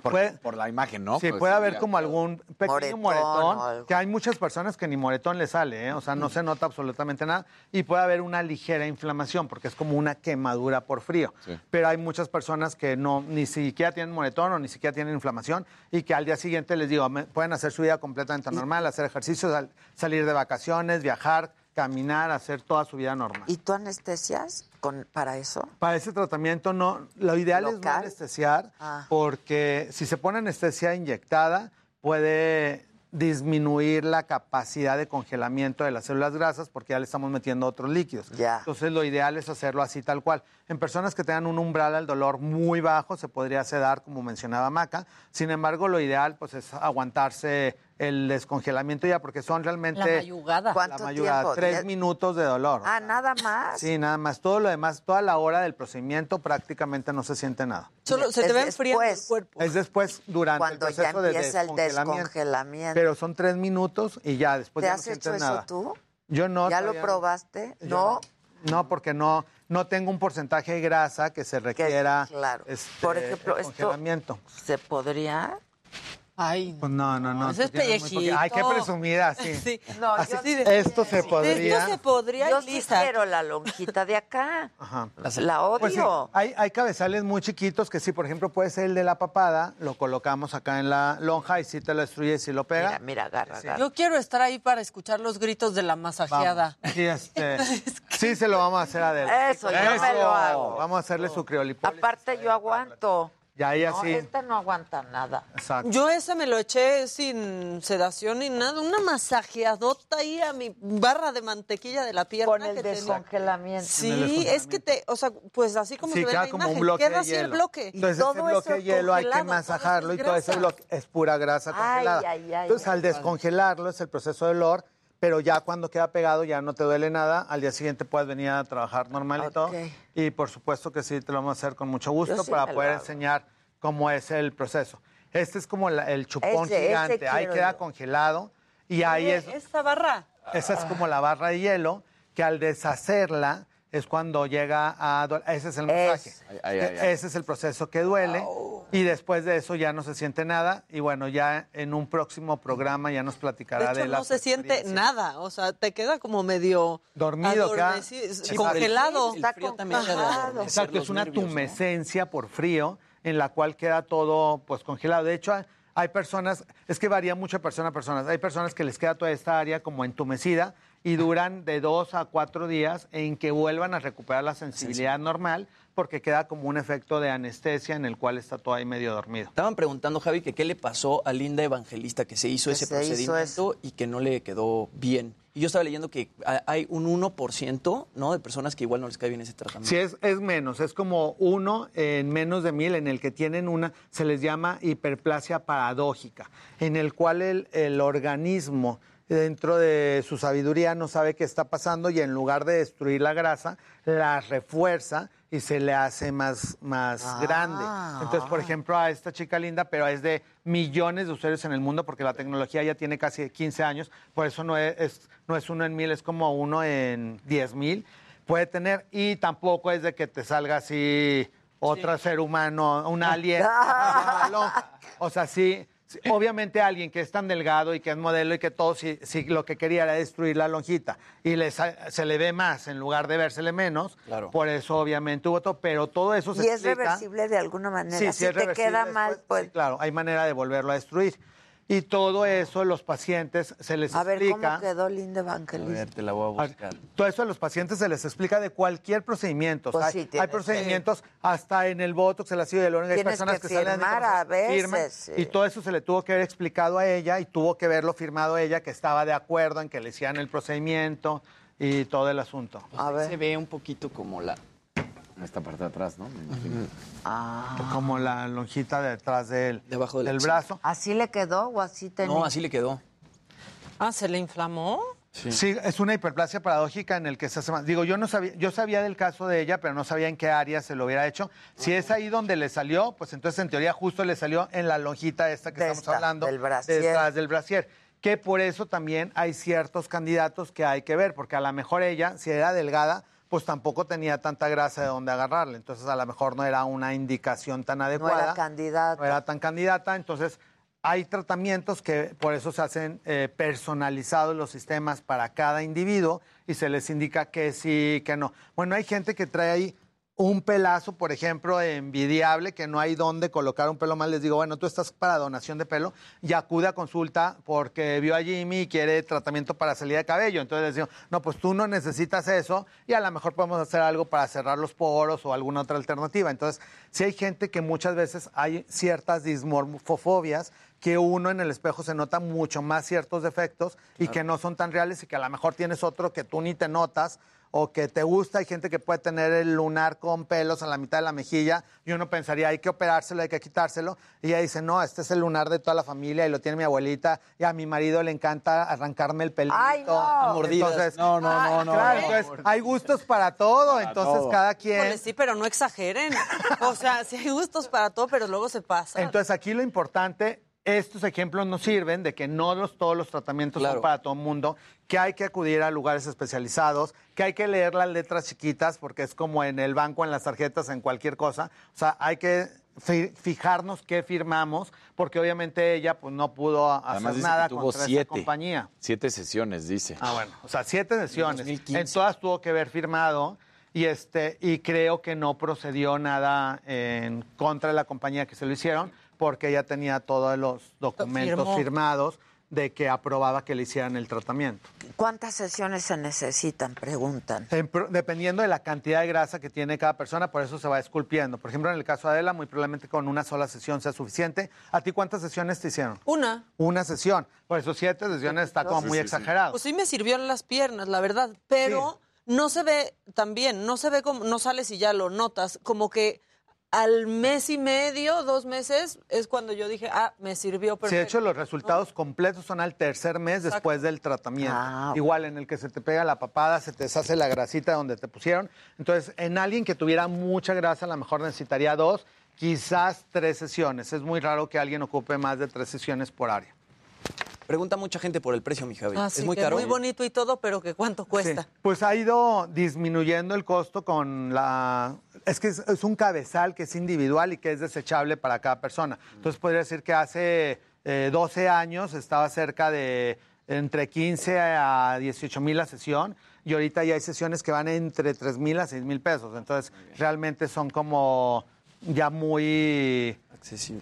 Por, Puede- por la imagen, ¿no? Sí, Pues, puede haber como algún pequeño Moretón que hay muchas personas que ni moretón le sale, ¿eh? o sea, no se nota absolutamente nada, y puede haber una ligera inflamación, porque es como una quemadura por frío. Sí. Pero hay muchas personas que no, ni siquiera tienen moretón o ni siquiera tienen inflamación, y que al día siguiente les digo, pueden hacer su vida completamente normal, hacer ejercicio, sal- salir de vacaciones, viajar, caminar, hacer toda su vida normal. ¿Y tú anestesias con, para eso? Para ese tratamiento no, lo ideal es no anestesiar Ah. porque si se pone anestesia inyectada puede disminuir la capacidad de congelamiento de las células grasas porque ya le estamos metiendo otros líquidos. Entonces lo ideal es hacerlo así tal cual. En personas que tengan un umbral al dolor muy bajo se podría sedar, como mencionaba Maca. Sin embargo, lo ideal pues es aguantarse el descongelamiento ya porque son realmente... La mayugada. La ¿Cuánto mayugada, tiempo? tres ¿Diez? minutos de dolor. Ah, nada más. Sí, nada más. Todo lo demás, toda la hora del procedimiento prácticamente no se siente nada. Solo se te va enfriando el cuerpo. Es después, durante Cuando el ya proceso de empieza el descongelamiento. descongelamiento. Pero son tres minutos y ya, después ¿Te ya has no hecho sientes eso nada. tú? Yo no. ¿Ya lo probaste? Yo No. No, porque no, no tengo un porcentaje de grasa que se requiera claro. este, Por ejemplo, esto- congelamiento. ¿Se podría? Ay, Pues no, no, no. Eso es muy poquito. pellejito. Ay, qué presumida, sí. Sí. No, Así- yo sí- esto se podría. Esto se podría, Yo sí Lisa. quiero la lonjita de acá. Ajá. La odio. Pues sí, hay, hay cabezales muy chiquitos que sí, por ejemplo, puede ser el de la papada, lo colocamos acá en la lonja y si te lo destruye, si lo pega. Mira, mira, agarra, agarra. Yo quiero estar ahí para escuchar los gritos de la masajeada. Sí, este, sí, se lo vamos a hacer a Adela. Eso, yo me lo hago. Vamos a hacerle su criolipólisis. Aparte, yo aguanto. Ya ahí No, así. esta no aguanta nada. Exacto. Yo esa me lo eché sin sedación ni nada, una masajeadota ahí a mi barra de mantequilla de la pierna. Con el que tenía. descongelamiento. Sí, es que te, o sea, pues así como Sí, se ve queda la como imagen, un bloque queda de así el bloque. Entonces ese bloque de hielo hay que masajarlo y todo ese bloque es pura grasa Ay, congelada. ay, ay, Entonces ay, al descongelarlo es el proceso de olor, pero ya cuando queda pegado ya no te duele nada. Al día siguiente puedes venir a trabajar normal y todo. Ok. Y por supuesto que sí, te lo vamos a hacer con mucho gusto sí para poder enseñar cómo es el proceso. Este es como la- el chupón Ese- ese gigante. Ahí queda yo. congelado y ahí es Esta barra. esa es como la barra de hielo que al deshacerla es cuando llega a. Ese es el masaje. Ay, ay, ay, ay. Ese es el proceso que duele. Y después de eso ya no se siente nada. Y bueno, ya en un próximo programa ya nos De platicará de, hecho, la no se siente nada, o sea, te queda como medio Dormido, Sí, congelado. Está congelado. Exacto, es una tumescencia por frío en la cual queda todo pues congelado. De hecho, hay- hay personas, es que varía mucho de persona a persona. Hay personas que les queda toda esta área como entumecida y duran de dos a cuatro días en que vuelvan a recuperar la sensibilidad normal porque queda como un efecto de anestesia en el cual está todo ahí medio dormido. Estaban preguntando, Javi, que qué le pasó a Linda Evangelista que se hizo Que ese se hizo procedimiento y que no le quedó bien. Y yo estaba leyendo que ha- hay un 1% ¿no? de personas que igual no les cae bien ese tratamiento. Sí, es, es menos, es como uno en menos de mil en el que tienen una, se les llama hiperplasia paradójica, en el cual el, el organismo dentro de su sabiduría no sabe qué está pasando y en lugar de destruir la grasa, la refuerza y se le hace más, más Ah. grande. Entonces, por ejemplo, a esta chica linda, pero es de millones de usuarios en el mundo porque la tecnología ya tiene casi 15 años, por eso no es, es- no es uno en mil, es como uno en diez mil. Puede tener, y tampoco es de que te salga así otro ser humano, un alien. o sea, sí, obviamente alguien que es tan delgado y que es modelo y que todo, si, si lo que quería era destruir la lonjita y le sa- se le ve más en lugar de vérsele menos, Claro. por eso obviamente hubo todo, pero todo eso se ¿Y es explica. reversible de alguna manera? Sí, si es te queda después, mal, pues... sí, claro, hay manera de volverlo a destruir. Y todo eso los pacientes se les A ver, explica. ¿cómo quedó Linda A Evangelista? ver, te la voy a buscar. Todo eso a los pacientes se les explica de cualquier procedimiento. Pues hay, sí, hay procedimientos hasta en el botox, el ácido hialurónico. Hay personas que que, salen de firmar a veces, firman, sí. Y todo eso se le tuvo que haber explicado a ella y tuvo que verlo firmado a ella, que estaba de acuerdo en que le hicieran el procedimiento y todo el asunto. A ver. Se ve un poquito como la... Esta parte de atrás, ¿no? Me imagino. Ah. Como la lonjita detrás del, Debajo de del brazo. ¿Así le quedó o así tenía? No, así le quedó. Ah, ¿se le inflamó? Sí. es una hiperplasia paradójica en el que se hace más. Digo, yo no sabía, yo sabía del caso de ella, pero no sabía en qué área se lo hubiera hecho. Si es ahí donde le salió, pues entonces en teoría justo le salió en la lonjita esta que De estamos esta, hablando. del brasier. Detrás del brasier. Que por eso también hay ciertos candidatos que hay que ver, porque a lo mejor ella, si era delgada, pues tampoco tenía tanta grasa de donde agarrarle. Entonces a lo mejor no era una indicación tan No adecuada. era candidata. No era tan candidata, entonces hay tratamientos que por eso se hacen eh, personalizados los sistemas para cada individuo y se les indica que sí, que no. Bueno, hay gente que trae ahí un pelazo, por ejemplo, envidiable, que no hay dónde colocar un pelo más, les digo, bueno, tú estás para donación de pelo y acude a consulta porque vio a Jimmy y quiere tratamiento para salida de cabello. Entonces les digo, no, pues tú no necesitas eso y a lo mejor podemos hacer algo para cerrar los poros o alguna otra alternativa. Entonces, si hay gente que muchas veces hay ciertas dismorfofobias que uno en el espejo se nota mucho más ciertos defectos y que no son tan reales y que a lo mejor tienes otro que tú ni te notas o que te gusta. Hay gente que puede tener el lunar con pelos a la mitad de la mejilla y uno pensaría, hay que operárselo, hay que quitárselo. Y ella dice, no, este es el lunar de toda la familia y lo tiene mi abuelita y a mi marido le encanta arrancarme el pelito. Ay, no. Entonces, No, no, no, no, claro, no. entonces, hay gustos para todo, Para entonces todo. cada quien... Híjole, sí, pero no exageren. O sea, sí hay gustos para todo, pero luego se pasa. Entonces aquí lo importante, estos ejemplos nos sirven de que no los, todos los tratamientos son para todo el mundo, que hay que acudir a lugares especializados, que hay que leer las letras chiquitas, porque es como en el banco, en las tarjetas, en cualquier cosa. O sea, hay que fi- fijarnos qué firmamos, porque obviamente ella pues no pudo Además hacer dice nada que tuvo contra esa siete. compañía. Siete sesiones, dice. Ah, bueno, o sea, siete sesiones. En todas tuvo que haber firmado y este y creo que no procedió nada en contra de la compañía que se lo hicieron porque ella tenía todos los documentos Firmó. firmados de que aprobaba que le hicieran el tratamiento. ¿Cuántas sesiones se necesitan? Preguntan. Dependiendo de la cantidad de grasa que tiene cada persona, por eso se va esculpiendo. Por ejemplo, en el caso de Adela, muy probablemente con una sola sesión sea suficiente. ¿A ti cuántas sesiones te hicieron? Una. Una sesión. Por eso siete sesiones está como muy exagerado. Pues sí me sirvió en las piernas, la verdad, pero no se ve también, no se ve como, no sales y ya lo notas, como que al mes y medio, dos meses, es cuando yo dije, ah, me sirvió Sí, perfecto. de hecho, los resultados completos son al tercer mes después del tratamiento. Igual en el que se te pega la papada, se te deshace la grasita donde te pusieron. Entonces, en alguien que tuviera mucha grasa, a lo mejor necesitaría dos, quizás tres sesiones. Es muy raro que alguien ocupe más de tres sesiones por área. Pregunta mucha gente por el precio, mi Javi. Ah, sí, es muy caro. muy bonito y todo, pero que cuánto cuesta. Pues ha ido disminuyendo el costo con la... Es que es, es un cabezal que es individual y que es desechable para cada persona. Entonces podría decir que hace eh, 12 años estaba cerca de entre 15 a 18 mil la sesión y ahorita ya hay sesiones que van entre 3 mil a 6 mil pesos. Entonces realmente son como ya muy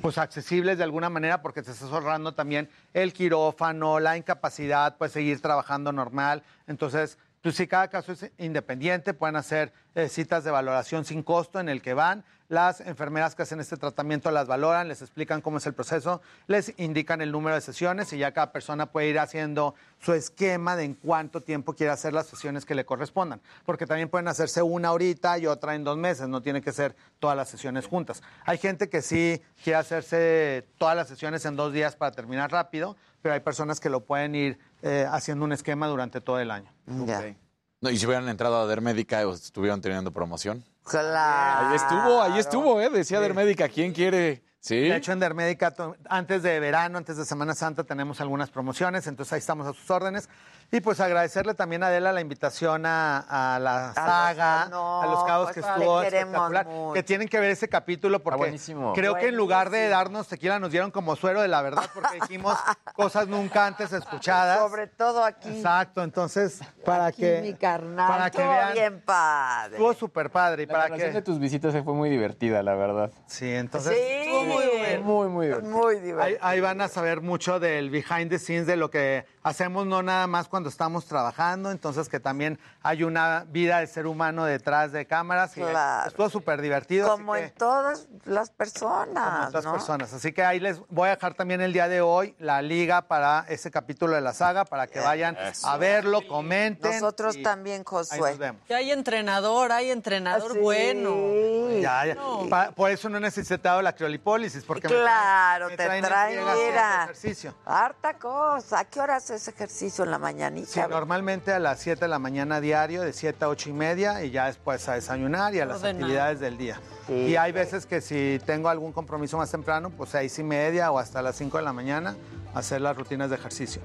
pues accesibles de alguna manera porque te estás ahorrando también el quirófano, la incapacidad, pues seguir trabajando normal. Entonces, pues si cada caso es independiente, pueden hacer eh, citas de valoración sin costo en el que van. Las enfermeras que hacen este tratamiento las valoran, les explican cómo es el proceso, les indican el número de sesiones y ya cada persona puede ir haciendo su esquema de en cuánto tiempo quiere hacer las sesiones que le correspondan. Porque también pueden hacerse una ahorita y otra en dos meses, no tiene que ser todas las sesiones juntas. Hay gente que sí quiere hacerse todas las sesiones en dos días para terminar rápido, pero hay personas que lo pueden ir eh, haciendo un esquema durante todo el año. No, y si hubieran entrado a Dermédica o estuvieran teniendo promoción. Claro. Ahí estuvo, ahí estuvo, ¿eh? Decía Dermédica, ¿quién quiere? Sí. De hecho, en Dermédica, antes de verano, antes de Semana Santa, tenemos algunas promociones, entonces ahí estamos a sus órdenes. Y pues agradecerle también a Adela la invitación a, a la saga, no, a los cabos pues, que estuvo espectacular, mucho. que tienen que ver ese capítulo porque buenísimo. creo que en lugar de darnos tequila nos dieron como suero de la verdad porque dijimos cosas nunca antes escuchadas. Sobre todo aquí. Exacto, entonces para Aquí, que mi carnal. para que Estuvo vean bien padre. estuvo súper padre y La para que de tus visitas fue muy divertida, la verdad. Sí, entonces Sí. muy bueno. Muy, muy divertido. Muy Ahí, divertido. ahí van a saber mucho del behind the scenes, de lo que hacemos no nada más cuando estamos trabajando, entonces que también hay una vida de ser humano detrás de cámaras. Y Claro. Estuvo súper divertido. así Como que- en todas las como personas. otras ¿no? personas. Así que ahí les voy a dejar también el día de hoy la liga para ese capítulo de la saga, para que vayan a verlo, comenten. Nosotros y también, Ahí Josué. nos vemos. Que hay entrenador, hay entrenador Ah, sí. bueno. Ya, ya. No. Pa- por eso no he necesitado la criolipólisis, porque me Claro, traen- me te traen en traen, friega haciendo mira. ejercicio. Harta cosa. ¿A qué hora haces ejercicio en la mañanita? Sí, normalmente a las 7 de la mañana diario, de 7 a 8 y media, y ya después a desayunar y a las Ordenado. actividades del día. y hay veces que si tengo algún compromiso más temprano, pues 6 y media o hasta las 5 de la mañana, hacer las rutinas de ejercicio.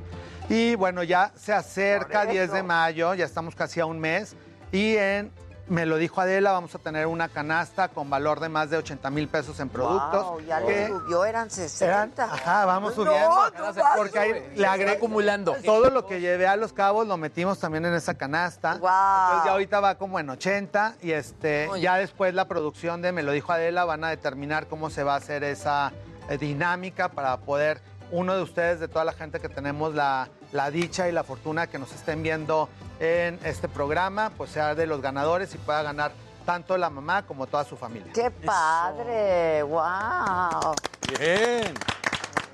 Y bueno, ya se acerca Por 10 de mayo, ya estamos casi a un mes, y en me lo dijo Adela, vamos a tener una canasta con valor de más de 80 mil pesos en productos. Wow, ya que le subió, eran 60. Ajá, vamos No, subiendo. no porque ahí le agregué acumulando. Todo lo que llevé a los cabos lo metimos también en esa canasta. Entonces ya ahorita va como en 80 y este ya después la producción de Me lo dijo Adela van a determinar cómo se va a hacer esa eh, dinámica para poder uno de ustedes, de toda la gente que tenemos la, la dicha y la fortuna que nos estén viendo en este programa, pues sea de los ganadores y pueda ganar tanto la mamá como toda su familia. ¡Qué padre! ¡Wow! Bien.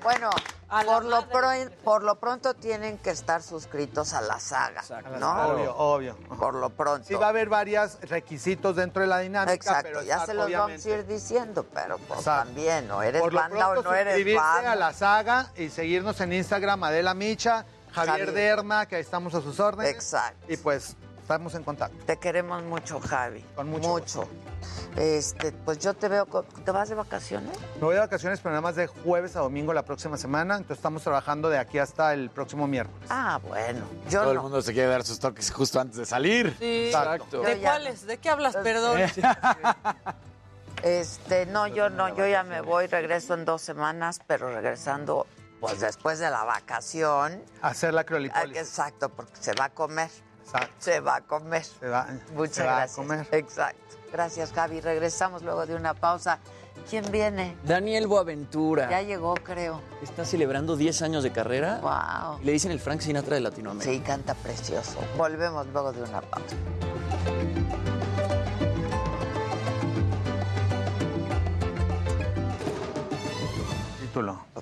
Bueno, por lo, pro- por lo pronto tienen que estar suscritos a la saga, ¿no? Obvio, obvio. Por lo pronto. Sí, va a haber varios requisitos dentro de la dinámica. Exacto, pero ya se los obviamente- vamos a ir diciendo, pero pues Exacto. también, ¿no? ¿Eres Por lo banda o pronto, no eres banda? a la saga y seguirnos en Instagram, Adela Micha, Javier, Javier. Derma, que ahí estamos a sus órdenes. Exacto. Y pues estamos en contacto. Te queremos mucho, Javi. Con mucho. Mucho. Este, pues yo te veo, ¿te vas de vacaciones? Me voy de vacaciones, pero nada más de jueves a domingo la próxima semana. Entonces estamos trabajando de aquí hasta el próximo miércoles. Ah, bueno. Yo Todo el mundo se quiere dar sus toques justo antes de salir. Sí. Exacto. ¿De cuáles? ¿De qué hablas? Perdón. Este, no, yo no, yo ya me voy, regreso en dos semanas, pero regresando, pues después de la vacación. Hacer la Ah, criolipólisis. Exacto, porque se va a comer. Exacto. Se va a comer. Se va, Muchas se va a gracias. comer. Exacto. Gracias, Javi. Regresamos luego de una pausa. ¿Quién viene? Daniel Boaventura. Ya llegó, creo. Está celebrando 10 años de carrera. Wow. Y le dicen el Frank Sinatra de Latinoamérica. Sí, canta precioso. Volvemos luego de una pausa.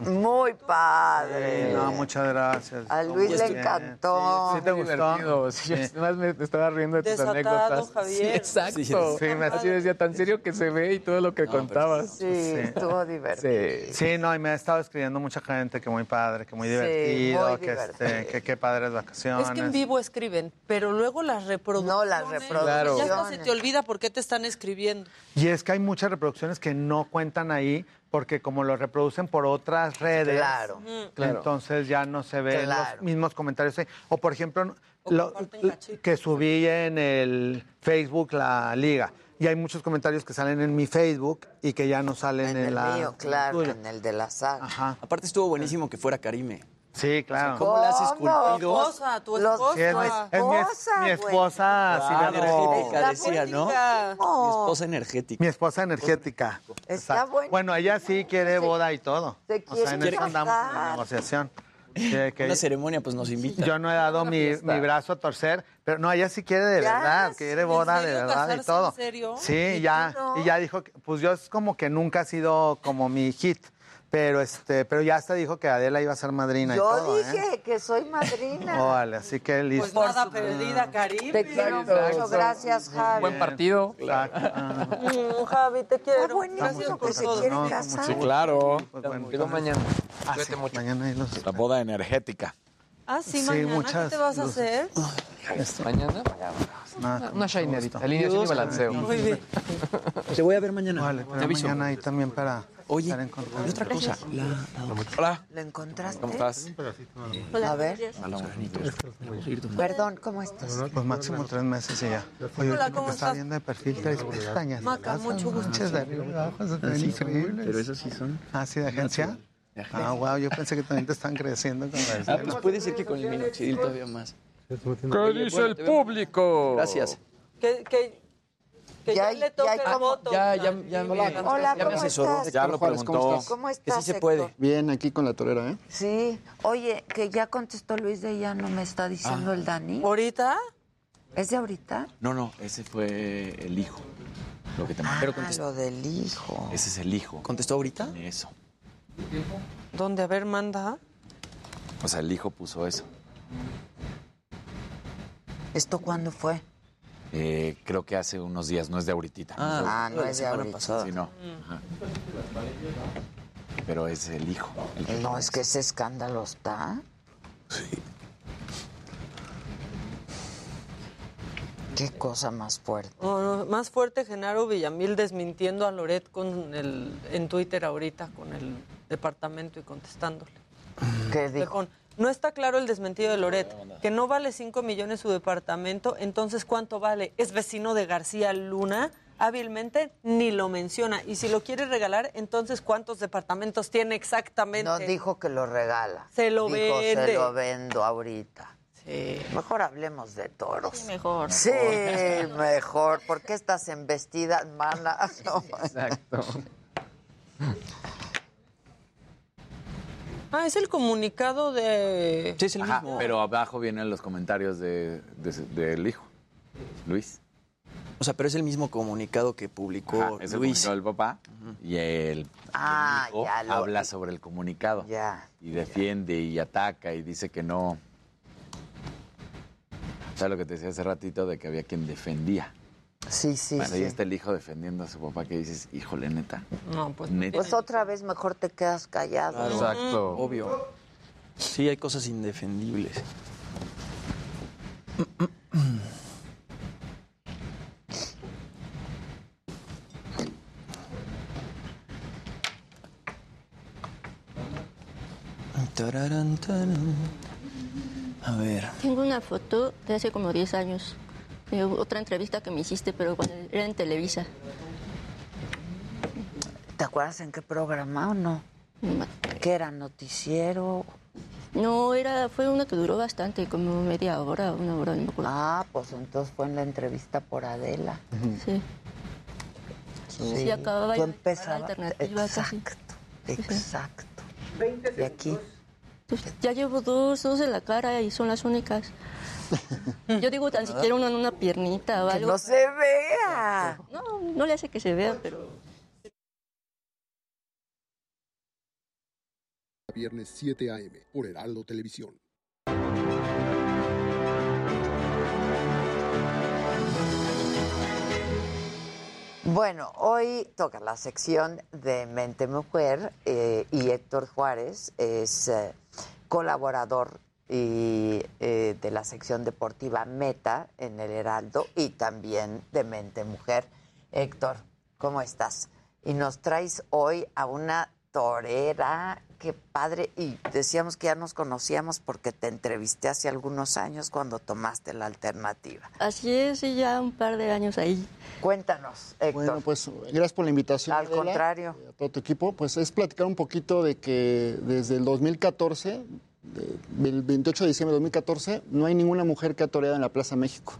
Muy padre. Sí, no, muchas gracias. A Luis le encantó. Sí, te gustó. Sí, Sí. Además me estaba riendo de tus Desatado, anécdotas. Javier. Sí, exacto. Sí, Sí, sí, me así decía tan serio que se ve y todo lo que contabas. Sí, estuvo divertido. Sí. Sí, no, y me ha estado escribiendo mucha gente que muy padre, que muy Sí, divertido, muy que, este, que qué padres vacaciones. Es que en vivo escriben, pero luego las reproducciones. No, las reproducciones. Ya hasta se te olvida por qué te están escribiendo. Y es que hay muchas reproducciones que no cuentan ahí porque como lo reproducen por otras redes, Claro. Mm. Claro. entonces ya no se ven Claro. los mismos comentarios. O por ejemplo, O lo- que subí en el Facebook la liga. Y hay muchos comentarios que salen en mi Facebook y que ya no salen En en, el la mío, claro, tuya. en el de la saga. Ajá. Aparte estuvo buenísimo que fuera Karime. Sí, claro. ¿Cómo la has ¿Cómo? esculpido? Tu esposa, tu Los- esposa. Sí, es mi, es mi es- esposa, mi esposa, energética, decía, ¿no? Mi esposa energética. Mi esposa energética. Está bueno. Bueno, ella sí quiere boda y todo. Se O sea, en eso andamos en la negociación. Que Una ceremonia, pues nos invita. yo no he dado mi, mi brazo a torcer, pero no, ella sí quiere de Ya, verdad, quiere ¿en boda de verdad y ¿Casarse todo. en serio? Sí, ¿Y ya, no? y ya dijo, que, pues yo es como que nunca ha sido como mi hit, pero este, pero ya hasta dijo que Adela iba a ser madrina y Yo todo, ¿eh? dije que soy madrina. Órale, así que Pues listo. nada perdida, Caribe. Te quiero mucho. Gracias, Javi. Buen partido. Ah, Mm, Javi, te quiero. Está buenísimo Gracias que se todo. quiere No, casar. Sí, claro. pues bueno, Quedó mañana. ah, sí, mucho. mañana ahí los- La boda energética. Ah, sí, Sí, mañana. muchas ¿Qué te vas a hacer? Mañana. nada, Una shinerita. Alineación y balanceo. Muy bien. Te voy a ver mañana. Vale, Te pero aviso. mañana ahí también para Oye, y otra cosa. La, Hola. ¿Lo encontraste? ¿Cómo estás? A ver. a la Perdón, ¿cómo estás? Pues máximo tres meses y ya. Oye, Hola, ¿cómo estás? viendo de perfil, traes pestañas. Maca, mucho gusto. manchas de arriba y abajo se ven increíbles. Pero esos sí son. Ah, sí, de agencia. Ah, wow, yo pensé que también te están creciendo con la Ah, pues puede ser que con el minoxidil todavía más. ¿Qué dice el público? Gracias. Que, que, que ya, Ya- le toque ya- el ¿cómo? voto. Ya, ya, ya me, Hola, ya me ¿cómo asesoró. estás? Ya lo preguntó. ¿Cómo Que estás, sí se puede. Bien, aquí con la torera, ¿eh? Sí. Oye, que ya contestó Luis de ya no me está Ah. diciendo el Dani. ¿Ahorita? ¿Es de ahorita? No, no, ese fue el hijo. Lo que te mandé. Pero Ah, contestó. lo del hijo. Ese es el hijo. ¿Contestó ahorita? Eso. ¿Dónde? A ver, manda. O sea, el hijo puso eso. ¿Esto cuándo fue? Eh, creo que hace unos días, no es de ahorita. Ah, no la es de ahorita. Sí, no. Ajá. Pero es el hijo. el que No, es que ese escándalo está. Sí. Qué cosa más fuerte. No, no, más fuerte Genaro Villamil desmintiendo a Loret con el, en Twitter ahorita con el departamento y contestándole. ¿Qué dijo? No está claro el desmentido de Loret, que no vale 5 millones su departamento, entonces ¿cuánto vale? Es vecino de García Luna, hábilmente ni lo menciona. Y si lo quiere regalar, entonces ¿cuántos departamentos tiene exactamente? No dijo que lo regala. Se lo Dijo, vende. Se lo vendo ahorita. Mejor hablemos de toros. mejor. Sí, mejor. ¿Por qué estás en vestida, mana? No. Exacto. Ah, es el comunicado de... Sí, es el mismo. Pero abajo vienen los comentarios de, de- del hijo, Luis. O sea, pero es el mismo comunicado que publicó Ajá, es el Luis. comunicado del papá y el, Ah, el hijo ya lo- habla sobre el comunicado. Ya. Y defiende y ataca y dice que no. ¿Sabes lo que te decía hace ratito de que había quien defendía? Sí, sí, Bueno, ahí sí. está el hijo defendiendo a su papá que dices, híjole, neta. No, pues. Neta. Pues otra vez mejor te quedas callado. Exacto. Obvio. Sí, hay cosas indefendibles. A ver. Tengo una foto de hace como 10 años. De otra entrevista que me hiciste, pero cuando era en Televisa. ¿Te acuerdas en qué programa o no? ¿Qué era? ¿Noticiero? No, era, fue una que duró bastante, como media hora, una hora, no me acuerdo. Ah, pues entonces fue en la entrevista por Adela. Sí. Sí, acababa Tú empezabas. alternativa casi. Exacto, exacto. Y aquí. Pues ya llevo dos, dos en la cara y son las únicas. Yo digo tan siquiera una en una piernita o Que algo. no se vea. No, no le hace que se vea, pero... Viernes 7 a.m. por Heraldo Televisión. Bueno, hoy toca la sección de Mente Mujer eh, y Héctor Juárez es eh, colaborador y, eh, de la sección deportiva Meta en el Heraldo y también de Mente Mujer. Héctor, ¿cómo estás? Y nos traes hoy a una torera, qué padre. Y decíamos que ya nos conocíamos porque te entrevisté hace algunos años cuando tomaste la alternativa. Así es, y ya un par de años ahí. Cuéntanos, Héctor. Bueno, pues gracias por la invitación. Al Adela, contrario. y A todo tu equipo. Pues es platicar un poquito de que desde el 2014, de- el 28 de diciembre de 2014, no hay ninguna mujer que ha toreado en la Plaza México.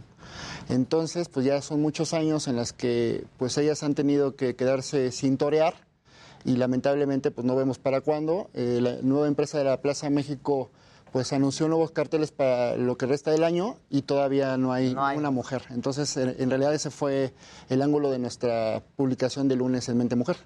Entonces, pues ya son muchos años en las que pues ellas han tenido que quedarse sin torear y lamentablemente pues no vemos para cuándo. Eh, la nueva empresa de la Plaza México pues anunció nuevos carteles para lo que resta del año y todavía no hay ninguna mujer. Entonces, en, en realidad ese fue el ángulo de nuestra publicación de lunes en Mente Mujer.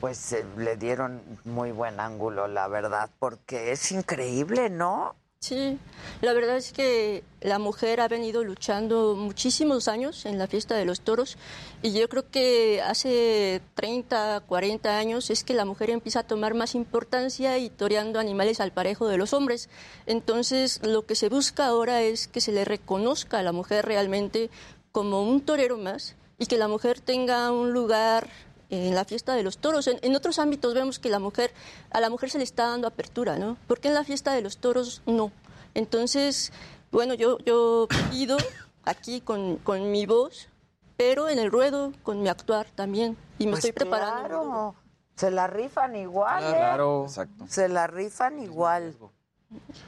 Pues eh, le dieron muy buen ángulo, la verdad, porque es increíble, ¿no? Sí, la verdad es que la mujer ha venido luchando muchísimos años en la fiesta de los toros y yo creo que hace 30, 40 años es que la mujer empieza a tomar más importancia y toreando animales al parejo de los hombres. Entonces, lo que se busca ahora es que se le reconozca a la mujer realmente como un torero más y que la mujer tenga un lugar en la fiesta de los toros. En, en otros ámbitos vemos que la mujer, a la mujer se le está dando apertura, ¿no? ¿Por qué en la fiesta de los toros no? Entonces, bueno, yo, yo pido aquí con, con mi voz, pero en el ruedo con mi actuar también. Y me Pues estoy preparando. Claro, se la rifan igual, ¿eh? Claro. Exacto. Se la rifan igual.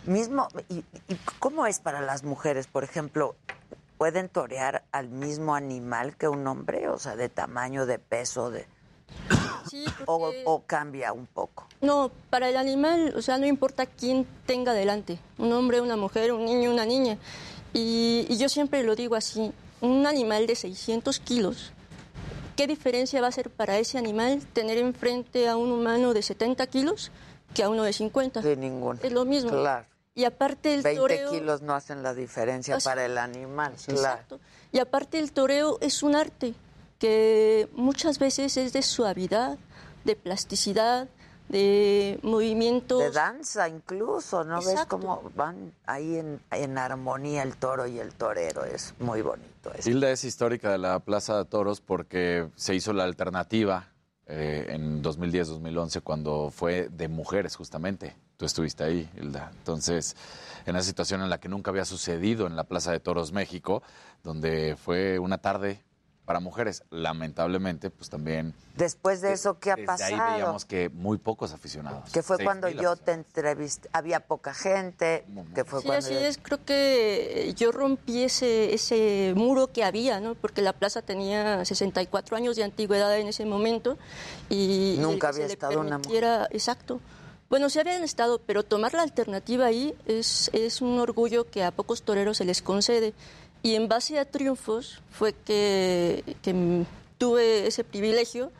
Mismo, y, y cómo es para las mujeres, por ejemplo? ¿Pueden torear al mismo animal que un hombre? O sea, de tamaño, de peso, de... o, o cambia un poco. No, para el animal, o sea, no importa quién tenga delante, un hombre, una mujer, un niño, una niña. Y, y yo siempre lo digo así, un animal de 600 kilos, ¿qué diferencia va a ser para ese animal tener enfrente a un humano de 70 kilos que a uno de 50? De ninguna. Es lo mismo. Claro. Y aparte el 20 toreo... kilos no hacen la diferencia O sea, para el animal, claro. Exacto. Y aparte el toreo es un arte que muchas veces es de suavidad, de plasticidad, de movimientos. De danza incluso, ¿no ves cómo van ahí en, en armonía el toro y el torero? Es muy bonito eso. Hilda es histórica de la Plaza de Toros porque se hizo la alternativa eh, en 2010-2011 cuando fue de mujeres justamente. Tú estuviste ahí, Hilda. Entonces, en una situación en la que nunca había sucedido en la Plaza de Toros México, donde fue una tarde para mujeres. Lamentablemente, pues también... Después de eso, ¿qué ha desde ahí pasado? veíamos que muy pocos aficionados. Que fue cuando yo te entrevisté, había poca gente, que fue Sí, cuando así yo- es. Creo que yo rompí ese, ese muro que había, ¿no? Porque la plaza tenía 64 años de antigüedad en ese momento y Nunca había estado una permitiera- Exacto. Bueno, sí habían estado, pero tomar la alternativa ahí es, es un orgullo que a pocos toreros se les concede. Y en base a triunfos fue que, que tuve ese privilegio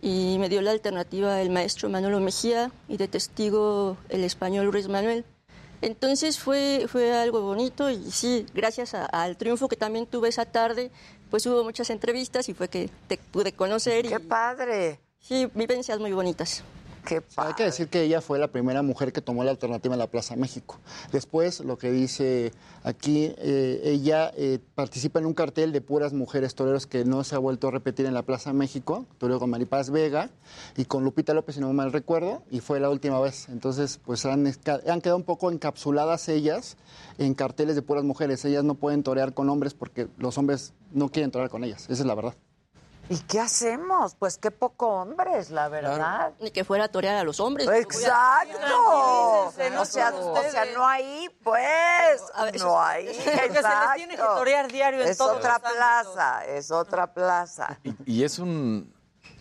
y me dio la alternativa el maestro Manolo Mejía y de testigo el español Luis Manuel. Entonces fue, fue algo bonito y sí, gracias a- al triunfo que también tuve esa tarde, pues hubo muchas entrevistas y fue que te pude conocer. ¡Qué padre! Sí, vivencias muy bonitas. Hay que decir que ella fue la primera mujer que tomó la alternativa en la Plaza México. Después, lo que dice aquí, eh, ella eh, participa en un cartel de puras mujeres toreros que no se ha vuelto a repetir en la Plaza México, toreo con Maripaz Vega y con Lupita López, si no mal recuerdo, y fue la última vez. Entonces, pues han quedado un poco encapsuladas ellas en carteles de puras mujeres. Ellas no pueden torear con hombres porque los hombres no quieren torear con ellas. Esa es la verdad. ¿Y qué hacemos? Pues qué poco hombres, la verdad. Ni que fuera a torear a los hombres. Exacto. O sea, o sea, no hay, pues, no hay. Porque se les tiene que torear diario en Es otra plaza, es otra plaza. Y es un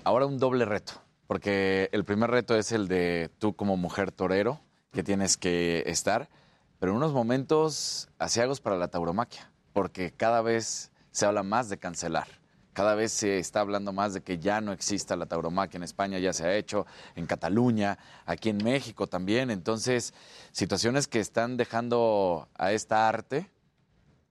ahora un doble reto, porque el primer reto es el de tú como mujer torero, que tienes que estar, pero en unos momentos asiagos para la tauromaquia, porque cada vez se habla más de cancelar. Cada vez se está hablando más de que ya no exista la tauromaquia en España, ya se ha hecho, en Cataluña, aquí en México también. Entonces, situaciones que están dejando a esta arte,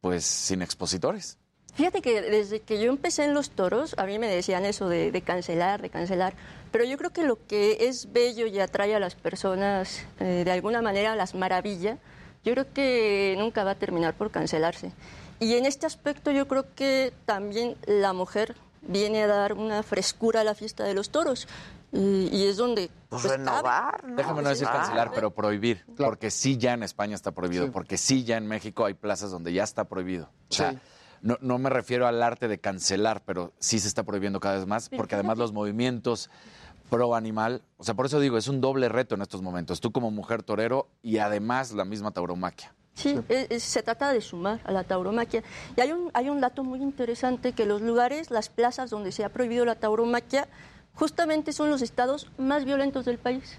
pues, sin expositores. Fíjate que desde que yo empecé en los toros, a mí me decían eso de, cancelar, de cancelar, pero yo creo que lo que es bello y atrae a las personas, eh, de alguna manera las maravilla, yo creo que nunca va a terminar por cancelarse. Y en este aspecto yo creo que también la mujer viene a dar una frescura a la fiesta de los toros. Y, y es donde... Pues cabe. renovar, ¿no? Déjame no decir cancelar, pero prohibir. Porque sí ya en España está prohibido, porque sí ya en México hay plazas donde ya está prohibido. O sea, Sí. no, no me refiero al arte de cancelar, pero sí se está prohibiendo cada vez más, porque además los movimientos pro animal, o sea, por eso digo, es un doble reto en estos momentos. Tú como mujer torero y además la misma tauromaquia. Sí, es- es- se trata de sumar a la tauromaquia. Y hay un, hay un dato muy interesante que los lugares, las plazas donde se ha prohibido la tauromaquia, justamente son los estados más violentos del país.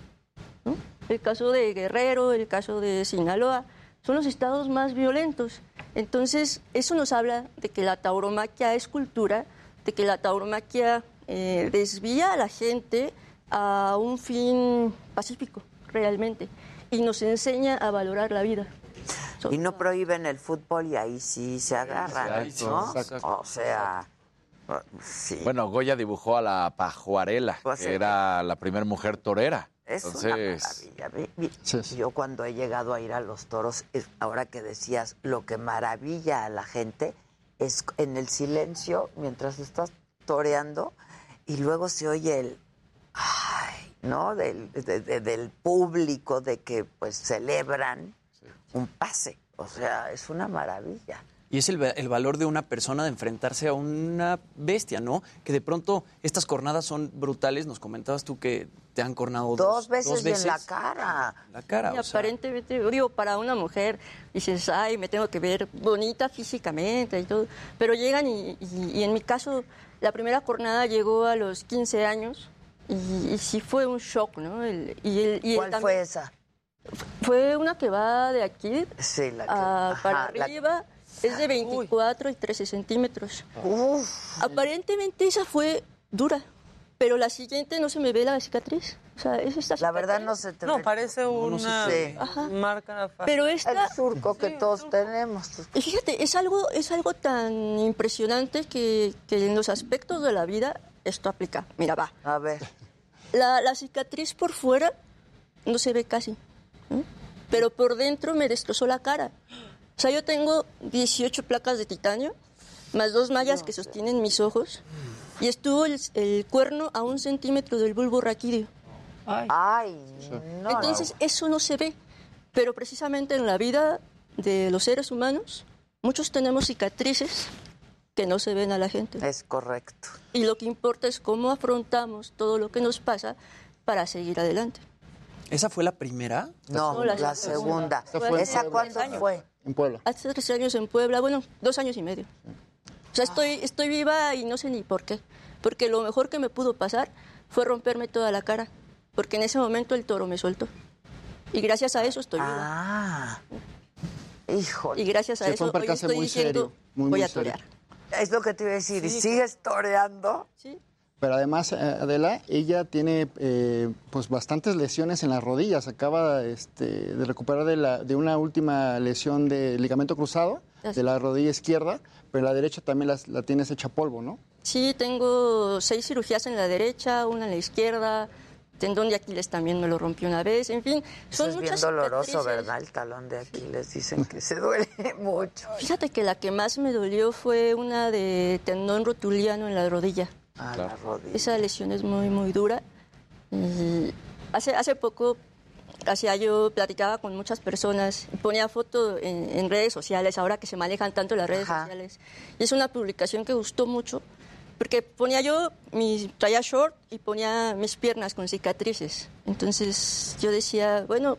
¿no? El caso de Guerrero, el caso de Sinaloa, son los estados más violentos. Entonces, eso nos habla de que la tauromaquia es cultura, de que la tauromaquia eh, desvía a la gente a un fin pacífico, realmente, y nos enseña a valorar la vida. Y no prohíben el fútbol y ahí sí se agarran, Exacto, ¿no? exacto. O sea, sí. Bueno, Goya dibujó a la pajuarela, Pues, que era la primer mujer torera. Es Entonces, una maravilla. Vi- vi- Yo cuando he llegado a ir a los toros, es- ahora que decías, lo que maravilla a la gente es en el silencio, mientras estás toreando, y luego se oye el, ay, ¿no? Del, de- de- del público, de que pues celebran un pase. O sea, es una maravilla. Y es el, el valor de una persona de enfrentarse a una bestia, ¿no? Que de pronto estas cornadas son brutales. Nos comentabas tú que te han cornado dos, Dos veces, dos y en la veces. cara. La cara, Y o aparentemente, digo, para una mujer, dices, ay, me tengo que ver bonita físicamente y todo. Pero llegan y, y- y en mi caso, la primera jornada llegó a los 15 años y, y sí fue un shock, ¿no? El- y el- y el ¿Cuál también- fue esa? Fue una que va de aquí Sí, la que- a- ajá, para la- arriba. Es de 24 y 13 centímetros. Aparentemente esa fue dura, pero la siguiente no se me ve la cicatriz. O sea, es esta La verdad no se te No, ve. parece una Sí. marca fácil. Pero esta... El surco que todos tenemos. Y fíjate, es algo, es algo tan impresionante que, que en los aspectos de la vida esto aplica. Mira, va. A ver. La, la cicatriz por fuera no se ve casi, ¿no? pero por dentro me destrozó la cara. O sea, yo tengo 18 placas de titanio, más dos mallas que sostienen mis ojos. y estuvo el, el cuerno a un centímetro del bulbo raquídeo. Ay, no. Entonces, eso no se ve. Pero precisamente en la vida de los seres humanos, muchos tenemos cicatrices que no se ven a la gente. Es correcto. Y lo que importa es cómo afrontamos todo lo que nos pasa para seguir adelante. ¿Esa fue la primera? No, No, la, la segunda. segunda. ¿Esa Puebla. fue? En Puebla. Hace tres años en Puebla, bueno, dos años y medio. O sea, estoy, estoy viva y no sé ni por qué. Porque lo mejor que me pudo pasar fue romperme toda la cara. Porque en ese momento el toro me soltó. Y gracias a eso estoy viva. Ah, híjole. Y gracias a eso un hoy percance estoy muy diciendo, serio, muy, voy muy a serio. torear. Es lo que te iba a decir. ¿Y Sí. sigues toreando? Sí. Pero además, eh, Adela, ella tiene eh, pues bastantes lesiones en las rodillas. Acaba este, de recuperar de, la, de una última lesión de ligamento cruzado de la rodilla izquierda, pero la derecha también las- la, tienes hecha polvo, ¿no? Sí, tengo seis cirugías en la derecha, una en la izquierda, tendón de Aquiles también me lo rompí una vez, en fin, Eso son es bien muchas doloroso, cicatrices. ¿verdad? El talón de Aquiles dicen que se duele mucho. Fíjate que la que más me dolió fue una de tendón rotuliano en la rodilla. A la rodilla. Esa lesión es muy, muy dura. Y hace, hace poco hacía yo platicaba con muchas personas, ponía foto en, en redes sociales, ahora que se manejan tanto las redes sociales. Y es una publicación que gustó mucho, porque ponía yo, mi, traía short y ponía mis piernas con cicatrices. Entonces yo decía, bueno,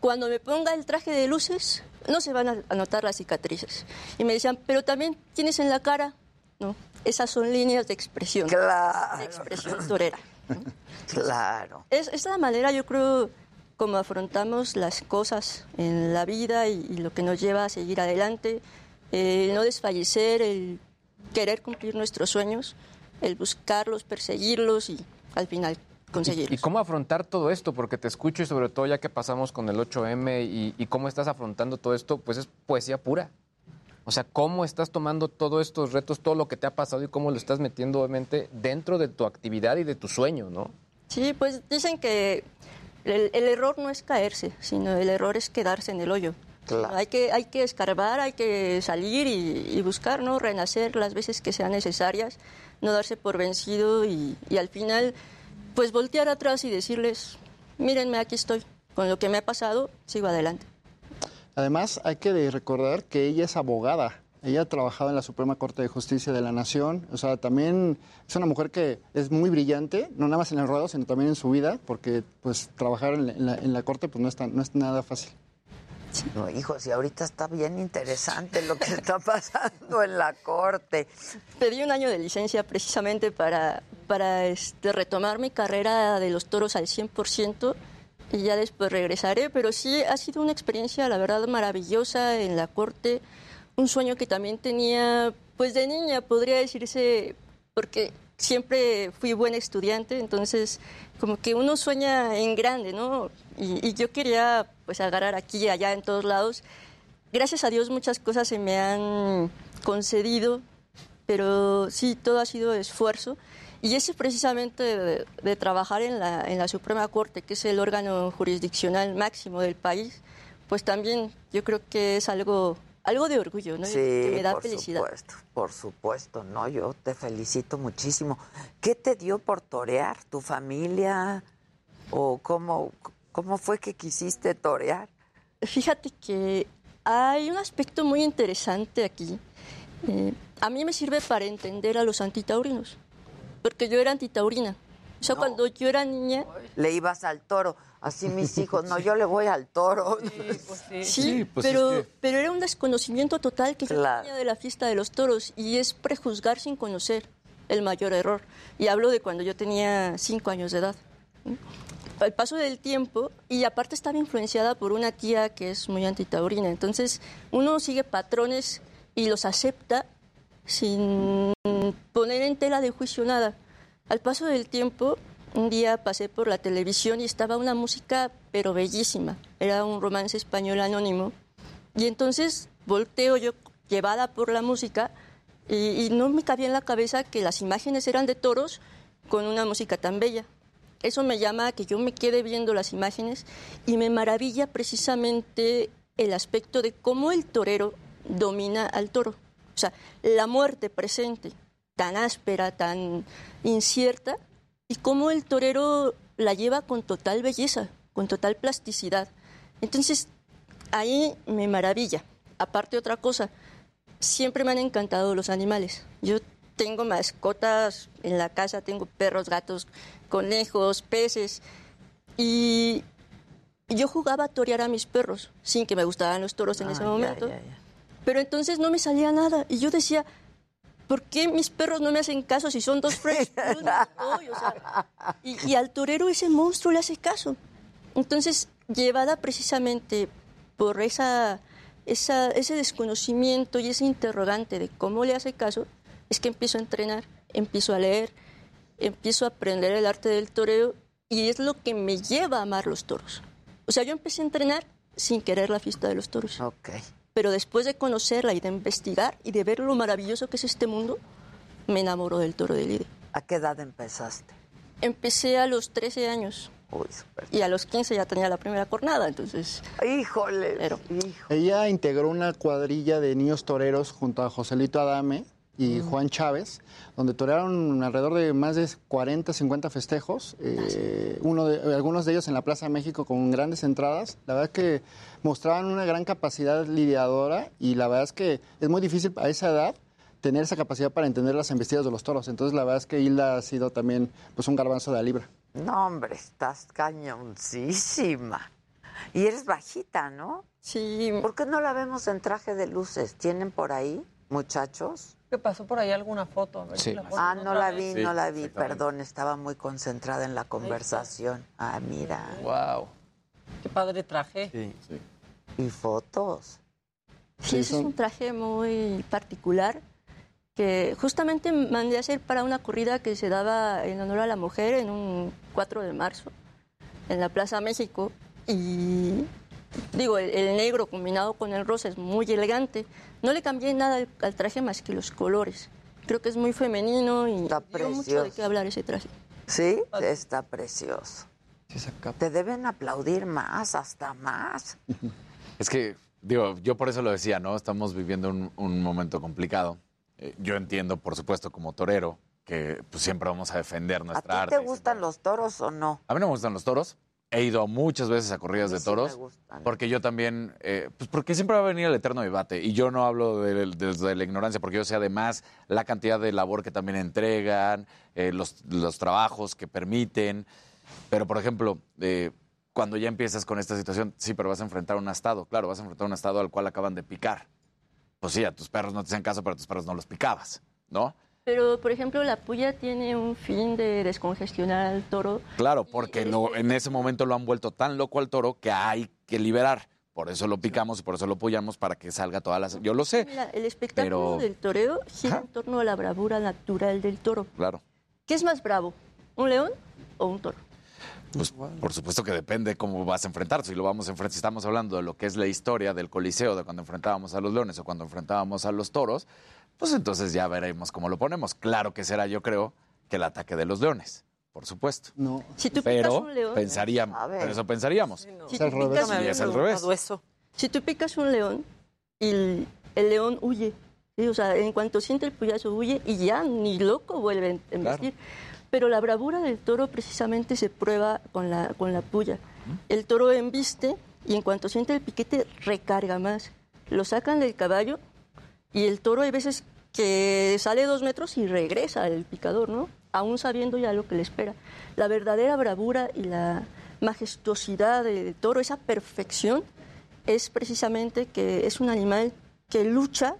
cuando me ponga el traje de luces, no se van a, a notar las cicatrices. Y me decían, pero también tienes en la cara, ¿no? Esas son líneas de expresión. Claro. De expresión torera. Claro. Es, es la manera, yo creo, como afrontamos las cosas en la vida y, y lo que nos lleva a seguir adelante, el no desfallecer, el querer cumplir nuestros sueños, el buscarlos, perseguirlos y al final conseguirlos. ¿Y cómo afrontar todo esto? Porque te escucho y sobre todo ya que pasamos con el 8M y, y cómo estás afrontando todo esto, pues es poesía pura. O sea, cómo estás tomando todos estos retos, todo lo que te ha pasado y cómo lo estás metiendo obviamente dentro de tu actividad y de tu sueño, ¿no? Sí, pues dicen que el, el error no es caerse, sino el error es quedarse en el hoyo. Claro. Hay que, hay que escarbar, hay que salir y, y buscar, ¿no? Renacer las veces que sean necesarias, no darse por vencido y, y al final, pues voltear atrás y decirles, mírenme, aquí estoy, con lo que me ha pasado, sigo adelante. Además, hay que recordar que ella es abogada. Ella ha trabajado en la Suprema Corte de Justicia de la Nación. O sea, también es una mujer que es muy brillante, no nada más en el ruedo, sino también en su vida, porque pues trabajar en la, en la- en la Corte pues no es, tan- no es nada fácil. No, hijos, y ahorita está bien interesante lo que está pasando en la corte. Pedí un año de licencia precisamente para, para este, retomar mi carrera de los toros al 100% y ya después regresaré, pero sí ha sido una experiencia, la verdad, maravillosa en la corte, un sueño que también tenía, pues de niña, podría decirse, porque siempre fui buen estudiante, entonces como que uno sueña en grande, ¿no? Y, y yo quería pues agarrar aquí y allá en todos lados. Gracias a Dios muchas cosas se me han concedido, pero sí, todo ha sido esfuerzo. Y ese precisamente de, de trabajar en la, en la Suprema Corte, que es el órgano jurisdiccional máximo del país, pues también yo creo que es algo, algo de orgullo, ¿no? Sí, que me da por felicidad. supuesto, por supuesto, no, yo te felicito muchísimo. ¿Qué te dio por torear? ¿Tu familia? ¿O cómo, cómo fue que quisiste torear? Fíjate que hay un aspecto muy interesante aquí. Eh, a mí me sirve para entender a los antitaurinos, porque yo era antitaurina. O sea, cuando yo era niña... Le ibas al toro. Así mis hijos, no, yo le voy al toro. Sí, pero, pero era un desconocimiento total que yo tenía de la fiesta de los toros y es prejuzgar sin conocer el mayor error. Y hablo de cuando yo tenía cinco años de edad. Al paso del tiempo, y aparte estaba influenciada por una tía que es muy antitaurina, entonces uno sigue patrones y los acepta sin poner en tela de juicio nada. Al paso del tiempo, un día pasé por la televisión y estaba una música pero bellísima. Era un romance español anónimo. Y entonces volteo yo llevada por la música y, y no me cabía en la cabeza que las imágenes eran de toros con una música tan bella. Eso me llama a que yo me quede viendo las imágenes y me maravilla precisamente el aspecto de cómo el torero domina al toro. O sea, la muerte presente tan áspera, tan incierta, y cómo el torero la lleva con total belleza, con total plasticidad. Entonces, ahí me maravilla. Aparte otra cosa, siempre me han encantado los animales. Yo tengo mascotas en la casa, tengo perros, gatos, conejos, peces, y yo jugaba a torear a mis perros, sin que me gustaran los toros en ese Ah, ya, momento. ya, ya. Pero entonces no me salía nada. Y yo decía, ¿por qué mis perros no me hacen caso si son dos fresh? Yo no doy, o sea, y, y al torero ese monstruo le hace caso. Entonces, llevada precisamente por esa, ese desconocimiento y ese interrogante de cómo le hace caso, es que empiezo a entrenar, empiezo a leer, empiezo a aprender el arte del toreo y es lo que me lleva a amar los toros. O sea, yo empecé a entrenar sin querer la fiesta de los toros. Pero después de conocerla y de investigar y de ver lo maravilloso que es este mundo, me enamoro del toro de Lidia. ¿A qué edad empezaste? Empecé a los 13 años. y a los 15 ya tenía la primera cornada, entonces... Híjole. Pero, Ella integró una cuadrilla de niños toreros junto a Joselito Adame y Juan Chávez, donde torearon alrededor de más de 40, 50 festejos, eh, uno de, algunos de ellos en la Plaza México con grandes entradas. La verdad es que mostraban una gran capacidad lidiadora y la verdad es que es muy difícil a esa edad tener esa capacidad para entender las embestidas de los toros. Entonces la verdad es que Hilda ha sido también pues un garbanzo de la libra. No, hombre, estás cañoncísima. Y eres bajita, ¿no? Sí. ¿Por qué no la vemos en traje de luces? ¿Tienen por ahí, muchachos? ¿Qué pasó por ahí alguna foto? A ver si la Ah, no la vi, no la vi, perdón, estaba muy concentrada en la conversación. Ah, mira. Wow. Qué padre traje. Sí, Y fotos. Sí, ese es un traje muy particular que justamente mandé a hacer para una corrida que se daba en honor a la mujer en un 4 de marzo en la Plaza México y digo, el, el negro combinado con el rosa es muy elegante. No le cambié nada al, al traje más que los colores. Creo que es muy femenino y dio mucho de precioso. qué hablar ese traje. Sí, está precioso. Te deben aplaudir más, hasta más. Es que, digo, yo por eso lo decía, ¿no? Estamos viviendo un, un momento complicado. Eh, yo entiendo, por supuesto, como torero, que pues, siempre vamos a defender ¿A nuestra ti arte. te gustan los toros o no? A mí no me gustan los toros. He ido muchas veces a corridas de sí toros. porque yo también, eh, pues porque siempre va a venir el eterno debate. Y yo no hablo de, de- de la ignorancia, porque yo sé además la cantidad de labor que también entregan, eh, los, los trabajos que permiten. Pero, por ejemplo, eh, cuando ya empiezas con esta situación, sí, pero vas a enfrentar un estado. Claro, vas a enfrentar un estado al cual acaban de picar. Pues sí, a tus perros no te hacen caso, pero a tus perros no los picabas, ¿no? Pero, por ejemplo, la puya tiene un fin de descongestionar al toro. Claro, porque lo- en ese momento lo han vuelto tan loco al toro que hay que liberar. Por eso lo picamos y por eso lo apoyamos para que salga todas las... Yo lo sé, Mira, el espectáculo Pero- del toreo gira en torno a la bravura natural del toro. claro. ¿Qué es más bravo? ¿Un león o un toro? Pues por supuesto que depende cómo vas a enfrentar. Si lo vamos a enfrentar, si estamos hablando de lo que es la historia del Coliseo, de cuando enfrentábamos a los leones o cuando enfrentábamos a los toros, pues entonces ya veremos cómo lo ponemos. Claro que será, yo creo, que el ataque de los leones, por supuesto. No. Si tú picas Pero un león, pensaríamos, pero eso pensaríamos. Si Es tú picas- Y es al revés. Si tú picas un león y el, el león huye, ¿sí? o sea, en cuanto siente el puyazo huye y ya ni loco vuelve a embestir. Pero la bravura del toro precisamente se prueba con la, con la puya. El toro embiste y en cuanto siente el piquete recarga más. Lo sacan del caballo y el toro hay veces que sale dos metros y regresa el picador, ¿no? Aún sabiendo ya lo que le espera. La verdadera bravura y la majestuosidad del toro, esa perfección, es precisamente que es un animal que lucha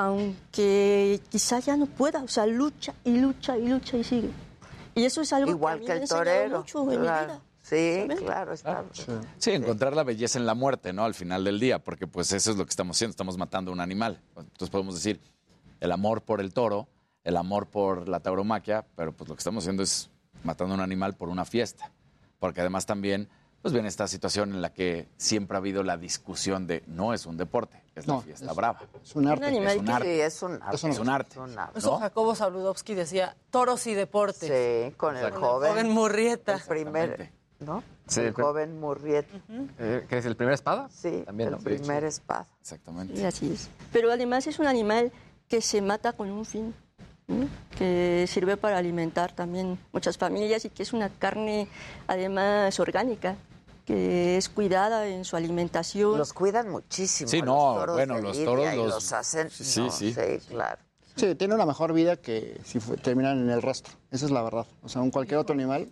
aunque quizá ya no pueda, o sea, lucha y lucha y lucha y sigue. Y eso es algo Igual que, a mí que me el enseñado torero. mucho en mi claro. vida. Sí, claro, está. Sí, encontrar la belleza en la muerte, ¿no? Al final del día, porque pues eso es lo que estamos haciendo, estamos matando a un animal. Entonces podemos decir el amor por el toro, el amor por la tauromaquia, pero pues lo que estamos haciendo es matando a un animal por una fiesta. Porque además también, pues viene esta situación en la que siempre ha habido la discusión de no es un deporte, es la fiesta es- brava. Es un arte. Es un arte. Sí, es un arte. Es un arte. Eso Jacobo Saludowski decía, toros y deportes. Sí, con el Con joven. joven Murrieta. El primer, ¿no? Sí, el el prim- joven Murrieta. Eh, ¿Qué es el primer espada? Sí, También, el ¿no? primer espada. Exactamente. Y así es. Pero además es un animal que se mata con un fin. que sirve para alimentar también muchas familias y que es una carne además orgánica que es cuidada en su alimentación. Los cuidan muchísimo. Sí, los no, toros bueno, de los lidia toros y los- los hacen. Sí, no, sí. claro. Sí, tiene una mejor vida que si fue- terminan en el rastro. Esa es la verdad. O sea, un cualquier otro animal.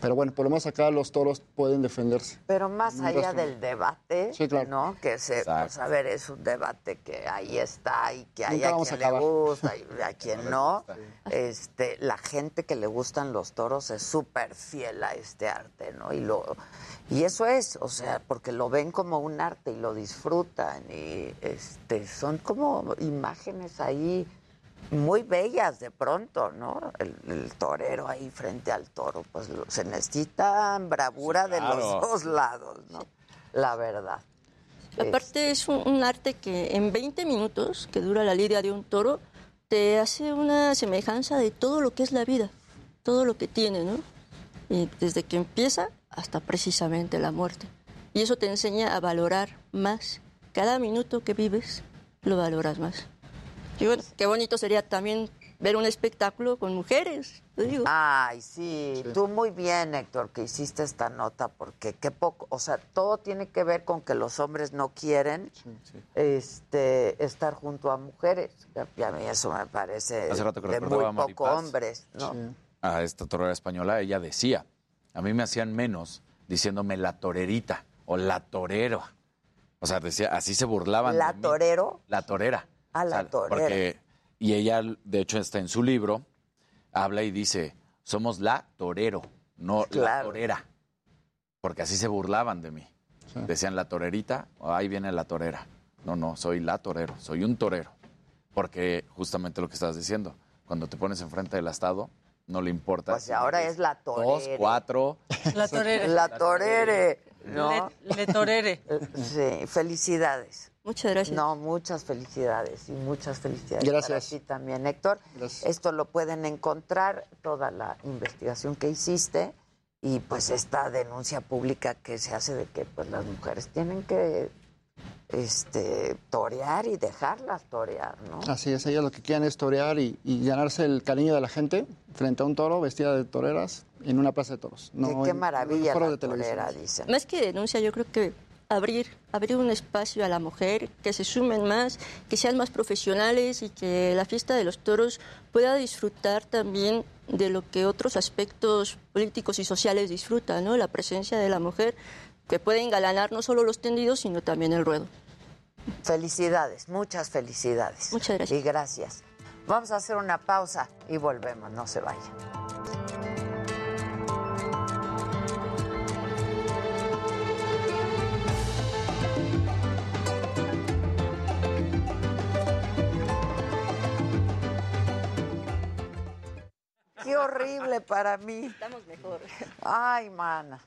Pero bueno, por lo menos acá los toros pueden defenderse. Pero más allá rastro. del debate, Sí, claro. ¿no? Que se, pues, a ver, es un debate que ahí está y que hay Nunca a quien a le gusta y a quien no. Este, la gente que le gustan los toros es súper fiel a este arte, ¿no? Y lo y eso es, o sea, porque lo ven como un arte y lo disfrutan y este son como imágenes ahí muy bellas de pronto, ¿no? El, el torero ahí frente al toro, pues lo- se necesita bravura de claro. los dos lados, ¿no? La verdad. Aparte es un, un arte que en 20 minutos que dura la lidia de un toro te hace una semejanza de todo lo que es la vida, todo lo que tiene, ¿no? Y desde que empieza hasta precisamente la muerte. Y eso te enseña a valorar más. Cada minuto que vives lo valoras más. Y bueno, qué bonito sería también ver un espectáculo con mujeres. te digo. Ay, sí, tú muy bien, Héctor, que hiciste esta nota, porque qué poco, o sea, todo tiene que ver con que los hombres no quieren este estar junto a mujeres. Y a mí eso me parece Hace rato que de muy recordaba a poco hombres, ¿no? a esta torera española, ella decía, a mí me hacían menos diciéndome la torerita o la torero. O sea, decía, así se burlaban. ¿La de mí. torero? La torera. Ah, la torera. Porque, y ella, de hecho, está en su libro, habla y dice, somos la torero, no la torera. Porque así se burlaban de mí. Decían la torerita, ahí viene la torera. No, no, soy la torero, soy un torero. Porque justamente lo que estás diciendo, cuando te pones enfrente del Estado, no le importa. Pues si ahora es la Dos, torere. cuatro. La torere. La torere, ¿no? Le, le torere. Sí, felicidades. Muchas gracias. No, muchas felicidades y muchas felicidades para Gracias. ti también, Héctor. Esto lo pueden encontrar, toda la investigación que hiciste y pues esta denuncia pública que se hace de que pues las mujeres tienen que este torear y dejarlas torear, ¿no? Así es, ellas lo que quieren es torear y, y ganarse el cariño de la gente frente a un toro vestida de toreras en una plaza de toros. No Qué- qué en- en maravilla la de torera, dicen. Más que denuncia, yo creo que abrir, abrir un espacio a la mujer, que se sumen más, que sean más profesionales y que la fiesta de los toros pueda disfrutar también de lo que otros aspectos políticos y sociales disfrutan, ¿no? La presencia de la mujer que puede engalanar no solo los tendidos, sino también el ruedo. Felicidades, muchas felicidades. Muchas gracias. Y gracias. Vamos a hacer una pausa y volvemos, no se vayan. Qué horrible para mí. Estamos mejor. Ay, mana.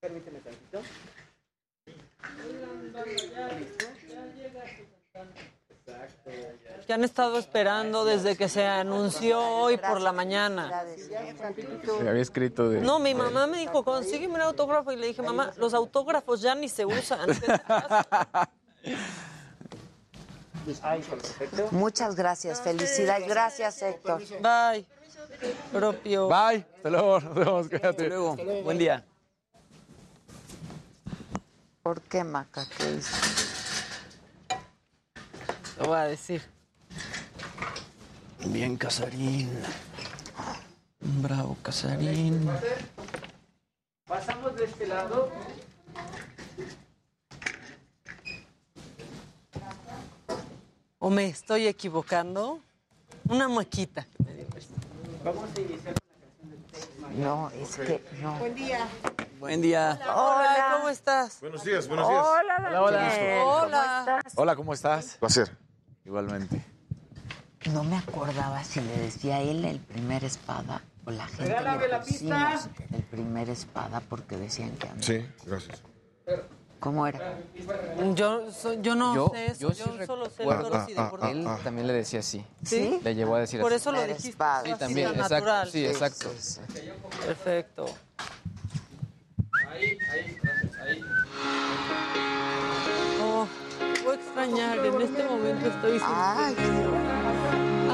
Permíteme tantito. Que han estado esperando desde que se anunció hoy por la mañana. Se había escrito de... No, mi mamá me dijo, consígueme un autógrafo. Y le dije, mamá, los autógrafos ya ni se usan. Muchas gracias, felicidades. Gracias, Héctor. Bye. Propio. Bye. Hasta luego. Nos vemos. Cuídate. Hasta luego. Buen día. ¿Por qué, Maca? ¿Qué hizo? Lo voy a decir. Bien, Casarín. Bravo, Casarín. Pasamos de este lado. ¿O me estoy equivocando? Una muequita. Vamos a iniciar No, es que no. Buen día. Buen día. Hola, ¿cómo estás? Buenos días, buenos días. Hola, Hola, hola. Daniel, Hola. ¿Cómo estás? Hola, ¿cómo estás? Placer. Igualmente. No me acordaba si le decía él el primer espada o la gente Regálame le la pista. el primer espada porque decían que andaba. Sí, gracias. ¿Cómo era? Yo, so- yo no Yo- sé eso. yo Yo, sí rec- solo sé Bueno, toros y ah, deportes. Él también le decía así. ¿Sí? Le llevó a decir Por así. eso lo dijiste. Sí, también, exacto. natural. Sí, exacto. sí, sí. Perfecto. Ahí, ahí, gracias, ahí. Oh, voy a extrañar. En este momento estoy sin... Ay,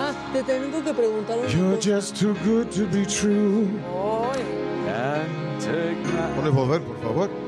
Ah, Te tengo que preguntar una You're just too good to be true. Ay, ¿Puedes volver, por favor?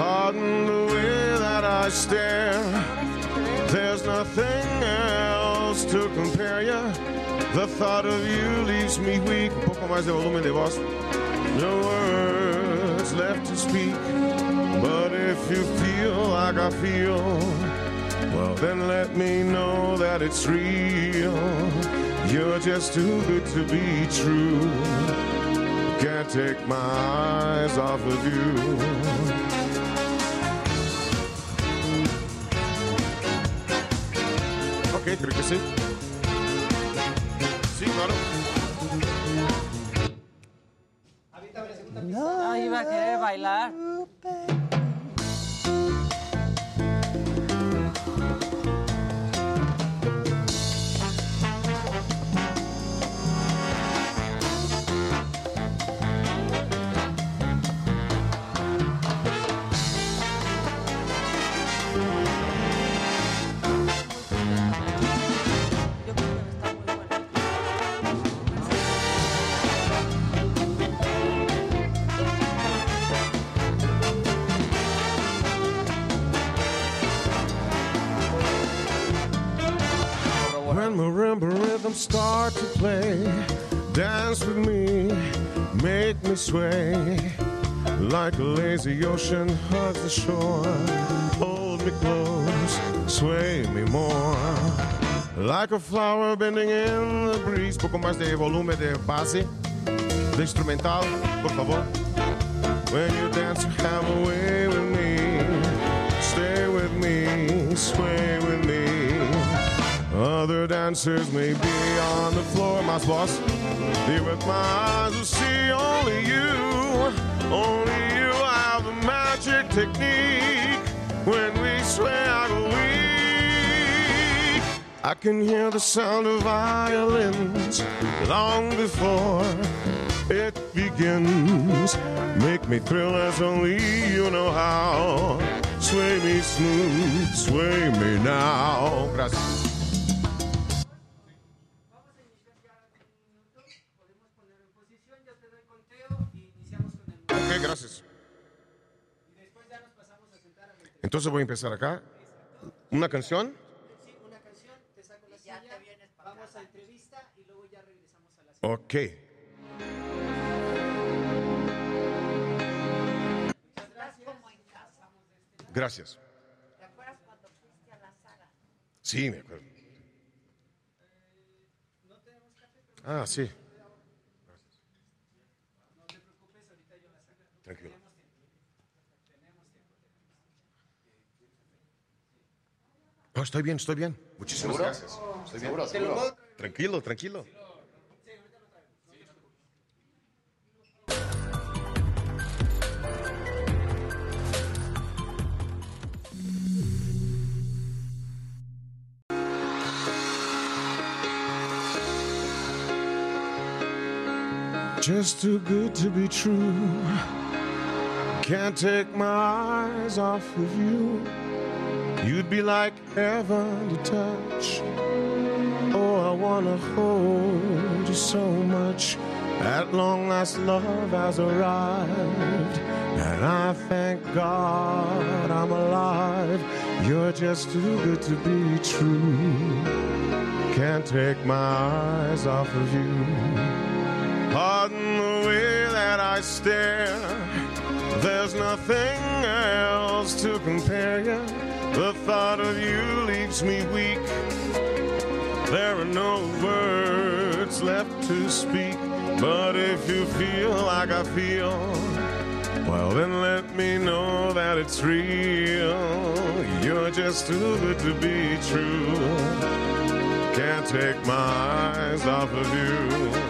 Pardon the way that I stare. There's nothing else to compare you. The thought of you leaves me weak. Un poco más de volumen de voz. No words left to speak. But if you feel like I feel, well, then let me know that it's real. You're just too good to be true. Can't take my eyes off of you. Ok, creo que sí. Sí, claro. No, iba a querer bailar. Marimba rhythms start to play, dance with me, make me sway. Like a lazy ocean hugs the shore, hold me close, sway me more. Like a flower bending in the breeze. Poco más de volumen de base, de instrumental, por favor. When you dance, have a way with me. Stay with me, sway with me. Other dancers may be on the floor, my boss. Here with my eyes will see only you. Only you have the magic technique. When we sway, I weak. I can hear the sound of violins long before it begins. Make me thrill as only you know how. Sway me smooth, sway me now. Gracias. Ok, gracias. Entonces voy a empezar acá. ¿Una canción? Vamos a entrevista y luego ya regresamos a la Ok. Gracias. ¿Te acuerdas cuando fuiste a la sala? Sí, me acuerdo. Ah, sí. Tranquilo. No, estoy bien, estoy bien. Muchísimas ¿Seguro? gracias. Estoy bien. ¿Seguro, seguro? Tranquilo, tranquilo. Just too good to be true. Can't take my eyes off of you. You'd be like heaven to touch. Oh, I wanna hold you so much. At long last, love has arrived. And I thank God I'm alive. You're just too good to be true. Can't take my eyes off of you. Pardon the way that I stare. There's nothing else to compare you. The thought of you leaves me weak. There are no words left to speak. But if you feel like I feel, well, then let me know that it's real. You're just too good to be true. Can't take my eyes off of you.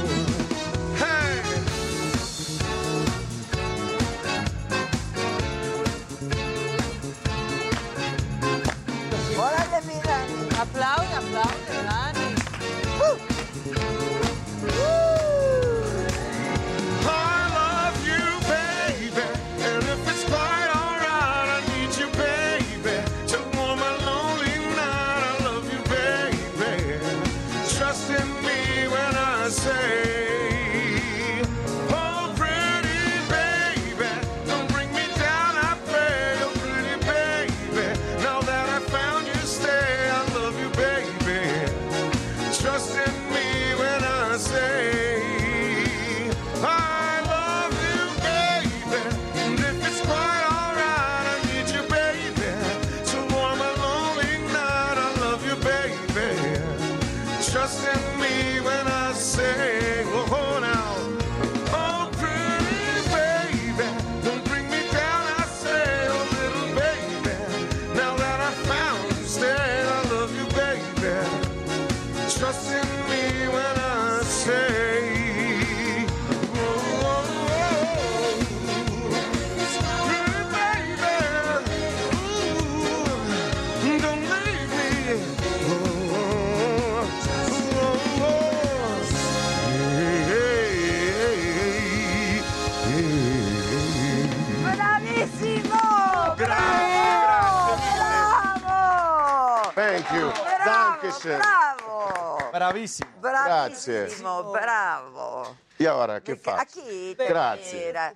Dankeschön. ¡Bravo! Bravísimo. Bravissimo, bravo. E ora che Perché faccio? a chi? Grazie. Era-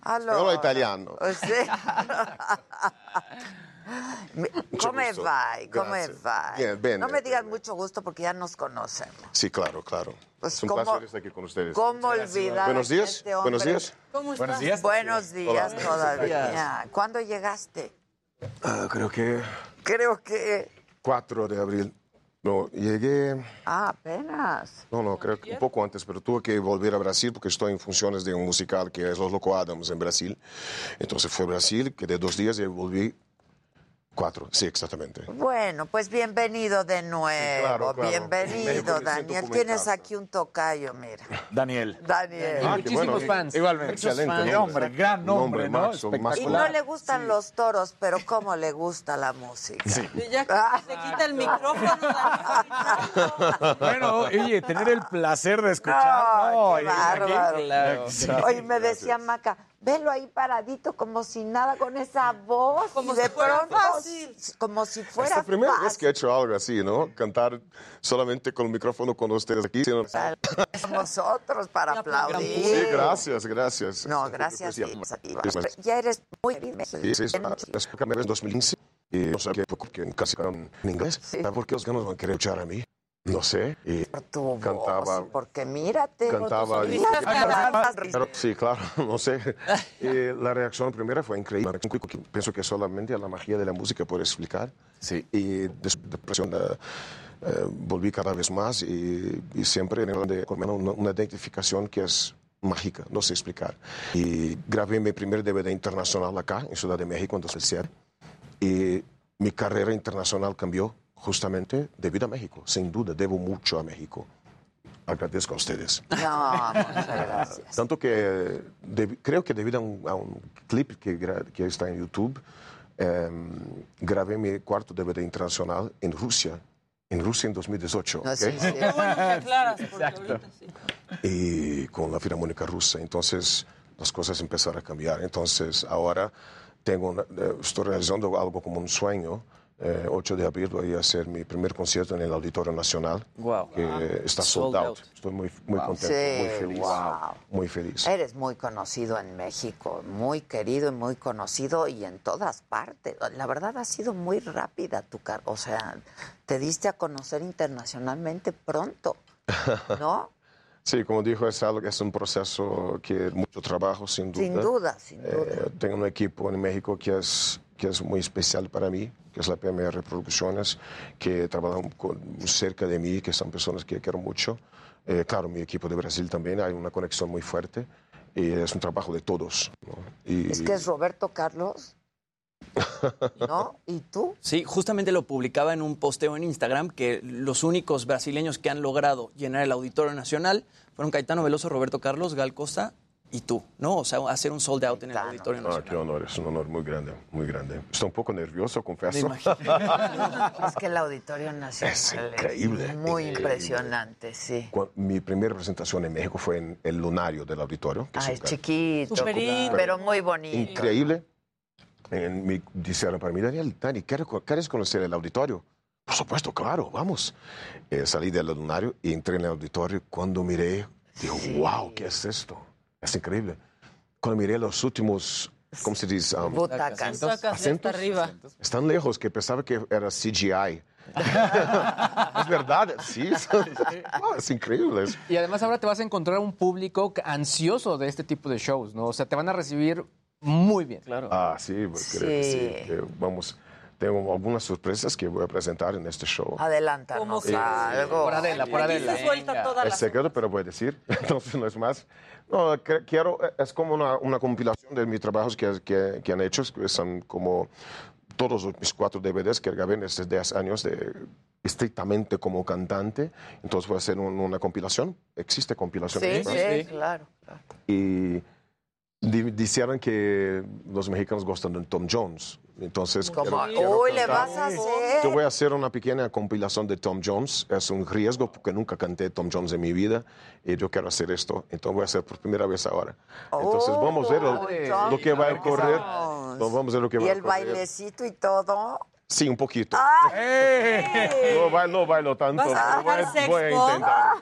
Allora, Spagnolo italiano. Oh, sì. Mi- ¿Cómo gusto. vai? ¿Cómo Grazie. vai? Bien, bene, no me digas mucho gusto porque ya nos conocemos. Sí, claro, claro. Pues, es un ¿cómo- placer estar aquí con ustedes. ¿Cómo olvidar Buenos a días. este hombre? Buenos días. ¿Cómo Buenos estás? días. Buenos días Hola. todavía. ¿Cuándo llegaste? Ah, creo que Creo que... 4 de abril. No, llegué, Ah, apenas. no, no, creo que un poco antes, pero tuve que volver a Brasil porque estoy en funciones de un musical que es Los Loco Adams en Brasil. Entonces fue a Brasil, quedé dos días y volví cuatro. Sí, exactamente. Bueno, pues bienvenido de nuevo. claro, claro. Bienvenido, Daniel. Tienes aquí un tocayo, mira. Daniel. Daniel. Ah, qué bueno. Igualmente. Excelente Qué hombre, gran nombre, ¿no? Max, Y no le gustan los toros, pero cómo le gusta la música. Sí. Ah. Ya se quita el micrófono. Bueno, oye, tener el placer de escuchar. No, qué bárbaro. Oye, me decía Maca, velo ahí paradito como si nada con esa voz. Como y de si fuera pronto, fácil. Como si Es fuera la primera fácil. vez que he hecho algo así, ¿no? Cantar solamente con el micrófono con ustedes aquí. sino- Nosotros para aplaudir. Sí, gracias, gracias. No, gracias Sí, sí. Ya eres muy bien. Sí, sí, sí. Es porque me ves en 2015 y no sabía poco que casi en inglés. ¿Sabes por qué los ganos van a querer escuchar a mí? No sé. Y Tu cantaba. voz, porque mírate. Cantaba. y- Pero, sí, claro, no sé. Y la reacción primera fue increíble. Pienso que solamente la magia de la música puede explicar. Sí. Y des- después, eh, eh, volví cada vez más y, y siempre en con una, una identificación que es mágica, no sé explicar. Y grabé mi primer DVD internacional acá, en Ciudad de México, en 2007. Y mi carrera internacional cambió justamente debido a México. Sin duda, debo mucho a México. Agradezco a ustedes. No, muchas gracias. Tanto que creo que debido a un, a un clip que, que está en YouTube, em, grabé mi cuarto DVD internacional en Rusia, en Rusia en 2018. Ah, ¿ok? sí, sí. Qué bueno que aclaras, porque ahorita sí. y con la Filarmónica Rusa. Entonces las cosas empezaron a cambiar. Entonces ahora tengo una- eh, estoy realizando algo como un sueño. Eh, 8 de abril voy a hacer mi primer concierto en el Auditorio Nacional, Wow. que está sold, Sold out. out. Estoy muy, muy contento, Sí, muy feliz. wow. Muy feliz. Eres muy conocido en México, muy querido y muy conocido y en todas partes. La verdad ha sido muy rápida tu carrera, o sea, te diste a conocer internacionalmente pronto, ¿no? Sí, como dijo, es, algo, es un proceso que mucho trabajo, sin duda. Sin duda, sin Eh, duda. tengo un equipo en México que es, que es muy especial para mí, que es la PMR Producciones, que trabajan con- cerca de mí, que son personas que quiero mucho. Eh, claro, mi equipo de Brasil también, hay una conexión muy fuerte y es un trabajo de todos. ¿no? Y, Es que es Roberto Carlos, ¿no? ¿Y tú? Sí, justamente lo publicaba en un posteo en Instagram que los únicos brasileños que han logrado llenar el Auditorio Nacional fueron Caetano Veloso, Roberto Carlos, Gal Costa y tú, ¿no? O sea, hacer un sold out en el Auditorio Ah, Nacional. qué honor, es un honor muy grande, muy grande. Estoy un poco nervioso, confieso. Es que el Auditorio Nacional Es increíble, muy increíble. impresionante, sí. Mi primera presentación en México fue en el Lunario del Auditorio. que Ah, un es chiquito, Superito. pero muy bonito. Increíble. En mi, dijeron para mí, Daniel, Dani, ¿quieres, ¿quieres conocer el auditorio? Por supuesto, claro, vamos. Eh, salí del lunario y entré en el auditorio. Cuando miré, digo, wow, ¿qué es esto? Es increíble. Cuando miré los últimos, ¿cómo se dice? Um, Butacas. ¿Acentos? arriba. Están lejos, que pensaba que era CGI. es verdad, sí. No, es increíble. Y además ahora te vas a encontrar un público ansioso de este tipo de shows, ¿no? O sea, te van a recibir muy bien. Claro. Ah, sí, pues, creo que sí. Sí. que vamos, tengo algunas sorpresas que voy a presentar en este show. Adelántanos ¿Cómo que? algo. Por Adela, por Adela. se suelta toda la Es secreto, pero voy a decir, entonces no es más. No, quiero, es como una, una compilación de mis trabajos que, que, que han hecho, que son como todos mis cuatro DVDs que grabé en estos 10 años de estrictamente como cantante. Entonces voy a hacer un- una compilación. ¿Existe compilación? Sí, ¿no? sí, claro. claro. Y di- dijeron que los mexicanos gustan de Tom Jones. Entonces, Como, quiero- quiero uy, le vas a hacer. Yo voy a hacer una pequeña compilación de Tom Jones. Es un riesgo porque nunca canté Tom Jones en mi vida y yo quiero hacer esto. Entonces voy a hacer por primera vez ahora. Entonces Oh, vamos a ver lo, lo que va a ocurrir. Vamos a ver lo que Y va a el ocurrir. bailecito y todo. Sí, un poquito. ¡Ay! No, ba- no bailo tanto. ¿Vas a voy, voy a intentar.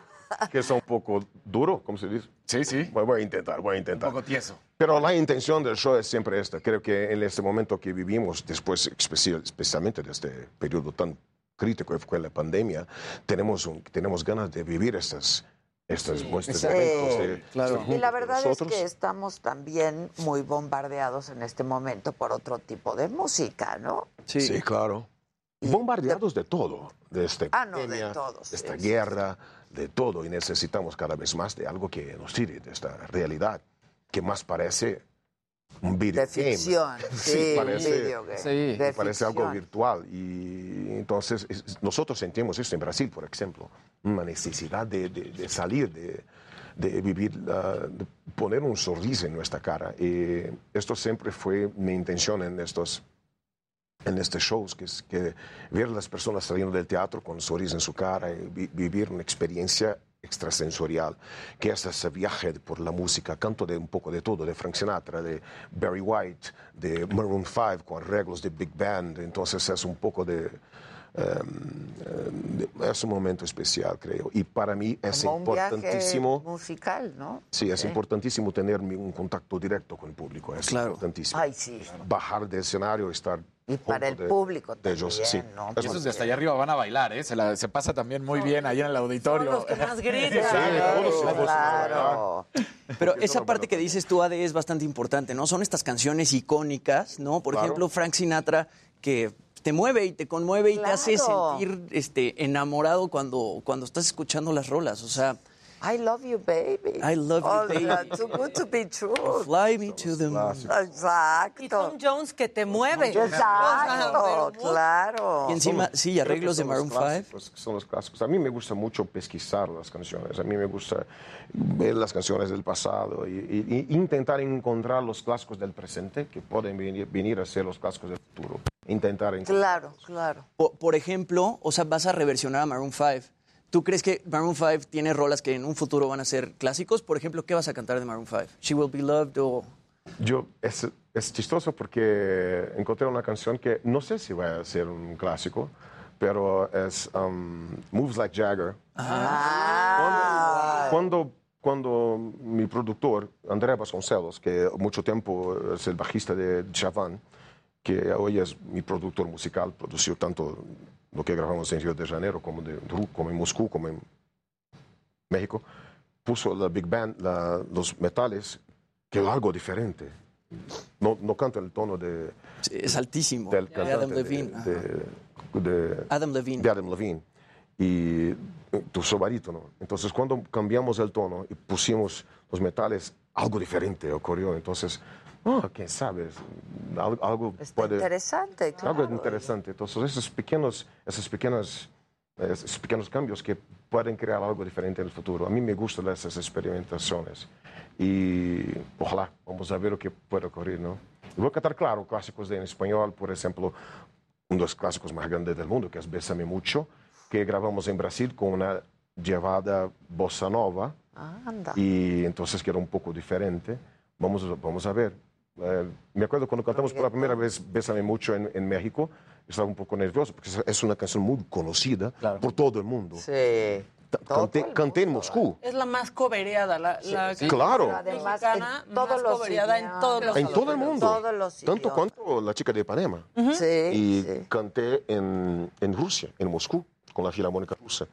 Que es un poco duro, ¿cómo se dice? Sí, sí. Voy, voy a intentar, voy a intentar. Un poco tieso. Pero la intención del show es siempre esta. Creo que en este momento que vivimos, después, especial- especialmente de este periodo tan crítico que fue la pandemia, tenemos, un- tenemos ganas de vivir estas, estas muestras de Sí, eventos. de claro. Y la verdad es que estamos también muy bombardeados en este momento por otro tipo de música, ¿no? Sí, claro. Bombardeados de todo, de esta Ah, no, de todo, de esta sí, sí, guerra, de todo. Y necesitamos cada vez más de algo que nos tire de esta realidad, que más parece un video De ficción, sí, parece, videogame. Sí. De parece algo virtual. Y entonces es- nosotros sentimos esto en Brasil, por ejemplo, una necesidad de, de- de salir, de, de vivir, ah, de poner un sorriso en nuestra cara. Y esto siempre fue mi intención en estos en estos shows, que es que ver a las personas saliendo del teatro con un sorriso en su cara y vi- vivir una experiencia extrasensorial, que es ese viaje por la música, canto de un poco de todo, de Frank Sinatra, de Barry White, de Maroon 5 con arreglos de Big Band, entonces es un poco de... em, es un momento especial, creo. Y para mí es Como un viaje importantísimo... musical, ¿no? Sí, es importantísimo tener un contacto directo con el público. Es importantísimo. Ay, sí. Bajar del escenario, estar. Y para el de- público de ellos, sí. también, ¿no? Esos de hasta allá arriba van a bailar, ¿eh? Se, la- se pasa también muy bien ahí en el auditorio. Son los que más gritan. Claro. Pero esa parte que dices tú, Ade, es bastante importante, ¿no? Son estas canciones icónicas, ¿no? Por Claro. ejemplo, Frank Sinatra, que te mueve y te conmueve y te hace Claro. sentir este, enamorado cuando, cuando estás escuchando las rolas. O sea, I love you, baby. I love you, Oh, baby. that's too good to be true. fly me to the moon. Exacto. Y Tom Jones que te mueve. Exacto, claro. Y encima, sí, arreglos de Maroon 5. clásicos, Son los clásicos. A mí me gusta mucho pesquisar las canciones. A mí me gusta ver las canciones del pasado y intentar encontrar los clásicos del presente que pueden venir, venir a ser los clásicos del futuro. Intentar encontrar. Claro, claro. Por, por ejemplo, o sea, vas a reversionar a Maroon 5. ¿Tú crees que Maroon 5 tiene rolas que en un futuro van a ser clásicos? Por ejemplo, ¿qué vas a cantar de Maroon 5? She Will Be Loved o... Yo, es, es chistoso porque encontré una canción que no sé si va a ser un clásico, pero es um, Moves Like Jagger. Ah. Cuando, cuando mi productor, Andrea Vasconcelos, que mucho tiempo es el bajista de Chavan, que hoy es mi productor musical, produció tanto lo que grabamos en Río de Janeiro como, de, como en Moscú, como en México, puso la Big Band, la- los metales, que es algo diferente. No, no canta el tono de... es altísimo. Del De Adam Levine, de- de- Adam Levine. de Adam Levine. Y tu su barítono. Entonces, cuando cambiamos el tono y pusimos los metales, algo diferente ocurrió. Entonces, ah, quién sabe, algo, algo puede... Interesante, claro. Algo interesante. Entonces, esos pequeños, esos pequeños, esos pequeños cambios que pueden crear algo diferente en el futuro. A mí me gustan esas experimentaciones. Y ojalá, vamos a ver lo que puede ocurrir, ¿no? Y voy a cantar, claro, clásicos de en español, por ejemplo, uno de los clásicos más grandes del mundo, que es Bésame Mucho, que grabamos en Brasil con una llevada bossa nova. Anda. Y entonces que era un poco diferente. Vamos, a- vamos a ver. Eh, me acuerdo cuando cantamos por la primera vez Bésame Mucho en, en México, estaba un poco nervioso porque es- una canción muy conocida por todo el mundo. Sí. Canté, canté en Moscú. Es la más cobereada, la, la Sí. Claro. Además, mexicana en todos más los cobereada en todos los En todo el mundo. Todos los Tanto cuanto la chica de Ipanema. Sí, Y sí. canté en, en Rusia, en Moscú, con la Filarmónica Rusa.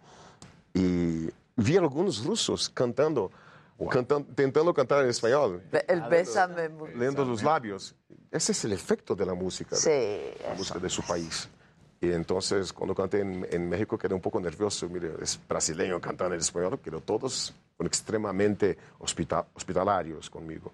Y vi algunos rusos cantando, cantan- intentando cantar en español. El bésame mucho. leyendo los labios. Ese es el efecto de la música, Sí, de, la música de su país. Y entonces, cuando canté en, en México, quedé un poco nervioso. Mire, es brasileño cantando en español, pero todos son extremadamente hospita- hospitalarios conmigo.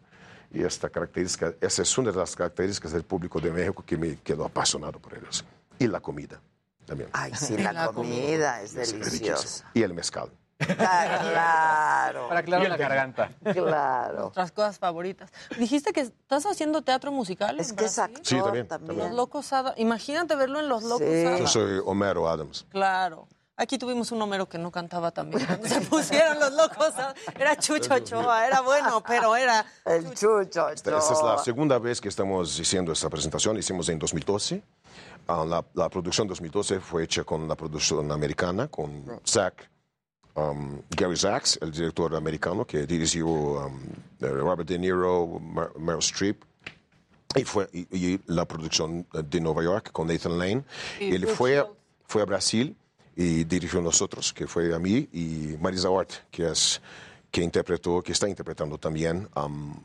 Y esta característica, esa es una de las características del público de México que me quedó apasionado por ellos. Y la comida también. Ay, sí, la, comida es deliciosa. Y el mezcal. Claro. Para aclarar la garganta. Claro. Nuestras cosas favoritas. Dijiste que estás haciendo teatro musical. Es en que es Brasil? actor Sí, también, también. Los Locos Adams. Imagínate verlo en Los Locos Sí. Yo Adams. soy Homero Adams. Claro. Aquí tuvimos un Homero que no cantaba también. Cuando se pusieron los locos, Adams. era Chucho Ochoa, era bueno, pero era El chucho. Esta, esta es la segunda vez que estamos haciendo esta presentación. Hicimos en 2012. Ah, la, la producción 2012 fue hecha con la producción americana, con Zach, um, Gary Zaks, el director americano que dirigió um, Robert De Niro, Mer- Meryl Streep. Y, fue, y, y la producción de Nueva York con Nathan Lane. Y Él fue, fue a Brasil y dirigió nosotros, que fue a mí, y Marisa Hort, que, es, que interpretó, que está interpretando también um,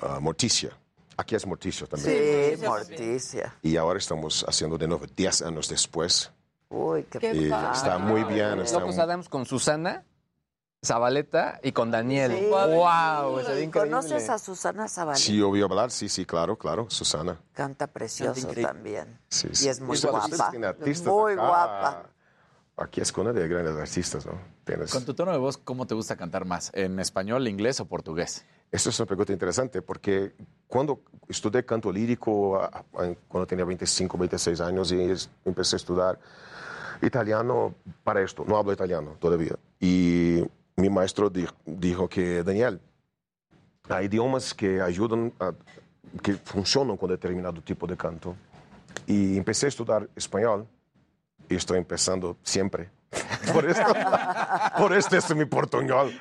a Morticia. Aquí es Morticia también. Sí, Morticia. Y ahora estamos haciendo de nuevo, 10 años después. Uy, qué, Y padre. está muy bien. Está Locos muy- Adams con Susana, Zabaleta y con Daniel. Sí. ¡Wow! ¿Conoces a Susana Zabaleta? Sí, obvio hablar, sí, sí, claro, claro, Susana. Canta precioso también. Sí, Y sí. es muy guapa. Muy acá. guapa. Aquí es cuna de grandes artistas, ¿no? Tienes... Con tu tono de voz, ¿cómo te gusta cantar más? ¿En español, inglés o portugués? Esta es una pregunta interesante porque cuando estudié canto lírico, cuando tenía 25, 26 años, y empecé a estudiar italiano para esto. No hablo italiano todavía. Y mi maestro di- dijo que, Daniel, hay idiomas que ayudan, a- que funcionan con determinado tipo de canto. Y empecé a estudiar español y estoy empezando siempre. Por esto, por esto es mi portuñol.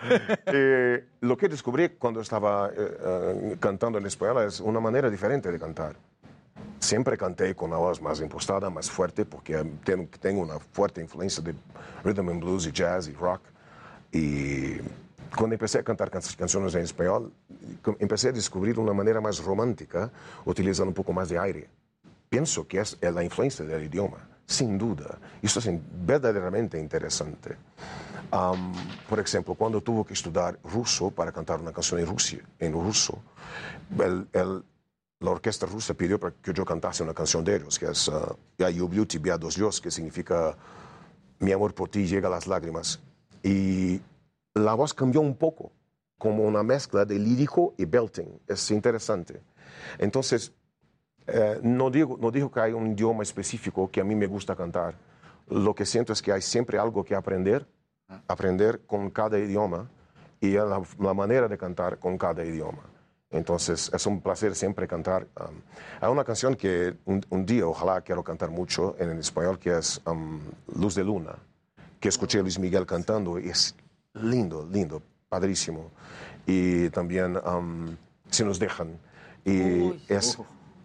Lo que descubrí cuando estaba eh, eh, cantando en español es una manera diferente de cantar. Siempre canté con la voz más impostada, más fuerte, porque tengo, una fuerte influencia de rhythm and blues y jazz y rock. Y cuando empecé a cantar can- canciones en español, empecé a descubrir una manera más romántica, utilizando un poco más de aire. pienso que es la influencia del idioma, sin duda. Esto es verdaderamente interesante. Por ejemplo, cuando tuvo que estudiar ruso para cantar una canción en, Rusia, ruso, el- la orquesta rusa pidió para que yo cantase una canción de ellos, que es uh, Я люблю тебя dos Dios, que significa Mi amor por ti llega a las lágrimas. Y la voz cambió un poco, como una mezcla de lírico y belting. Es interesante. Entonces, eh, no, digo, no digo que hay un idioma específico que a mí me gusta cantar. Lo que siento es que hay siempre algo que aprender, aprender con cada idioma y la, la manera de cantar con cada idioma. Entonces, es un placer siempre cantar. um, hay una canción que un, un día, ojalá quiero cantar mucho en español, que es um, Luz de Luna, que escuché a Luis Miguel cantando y es lindo, lindo, padrísimo. Y también um, Si nos dejan. Y es,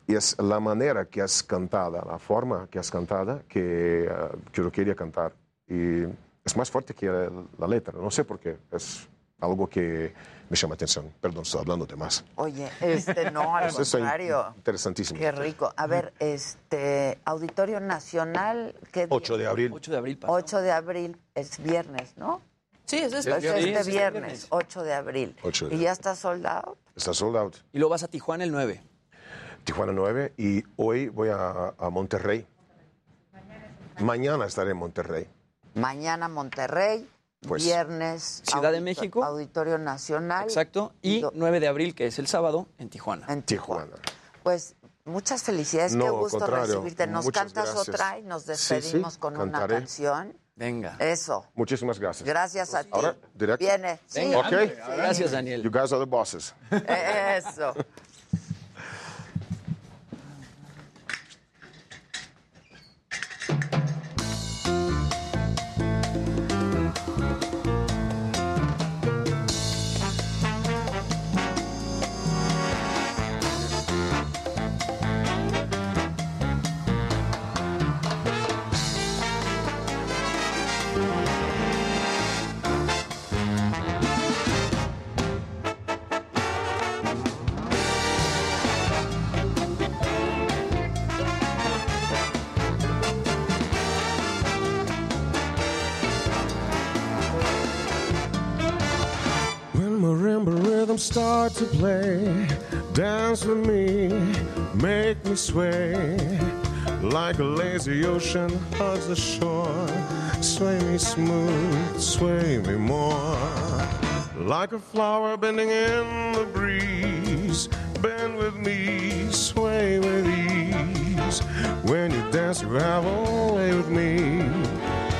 y es la manera que es cantada, la forma que es cantada, que, uh, que yo quería cantar. Y es más fuerte que la, la letra. No sé por qué. Es algo que me llama atención. Perdón, estoy hablando de más. Oye, este no, al contrario. interesantísimo. Qué rico. A ver, este Auditorio Nacional, ¿qué día? 8 de abril. 8 de abril. 8 de abril es viernes, ¿no? Sí, es Es este. Sí, este es este viernes, viernes. 8 de abril. 8 de ¿Y ya está soldado? Está sold out. Y luego vas a Tijuana el 9. Tijuana 9 y hoy voy a, a Monterrey. Mañana estaré en Monterrey. Mañana Monterrey, Pues, viernes Ciudad de México. Auditorio Nacional. Exacto. Y do- 9 de abril, que es el sábado, en Tijuana. En Tijuana. Pues muchas felicidades, No, qué gusto contrario, recibirte. ¿Nos muchas cantas gracias. otra y nos Sí, sí, despedimos con una canción? Venga. Eso. Muchísimas gracias. Gracias a ti. Ahora, directo. Viene. Sí. Venga. Ok. Gracias, Daniel. You guys are the bosses. Eso. To play, dance with me, make me sway. Like a lazy ocean hugs the shore, sway me smooth, sway me more. Like a flower bending in the breeze, bend with me, sway with ease. When you dance, you have a way with me.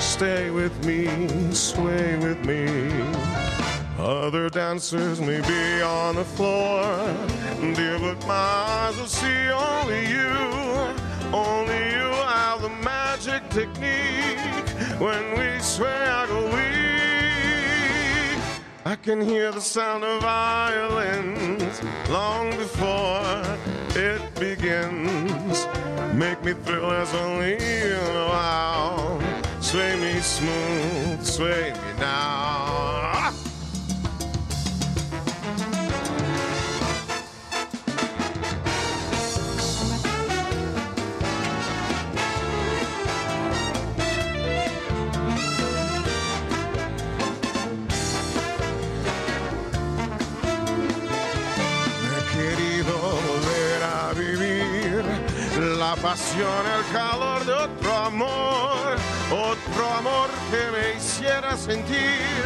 Stay with me, sway with me. Other dancers may be on the floor, dear, but my eyes will see only you. Only you have the magic technique. When we sway, I go weak. I can hear the sound of violins long before it begins. Make me thrill as only you know how. Sway me smooth, sway me now. La pasión, el calor de otro amor, otro amor que me hiciera sentir,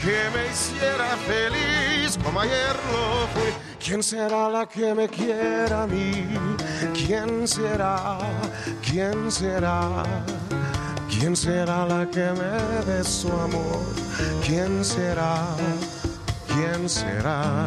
que me hiciera feliz como ayer lo fui. ¿Quién será la que me quiera a mí? ¿Quién será? ¿Quién será? ¿Quién será la que me dé su amor? ¿Quién será? ¿Quién será?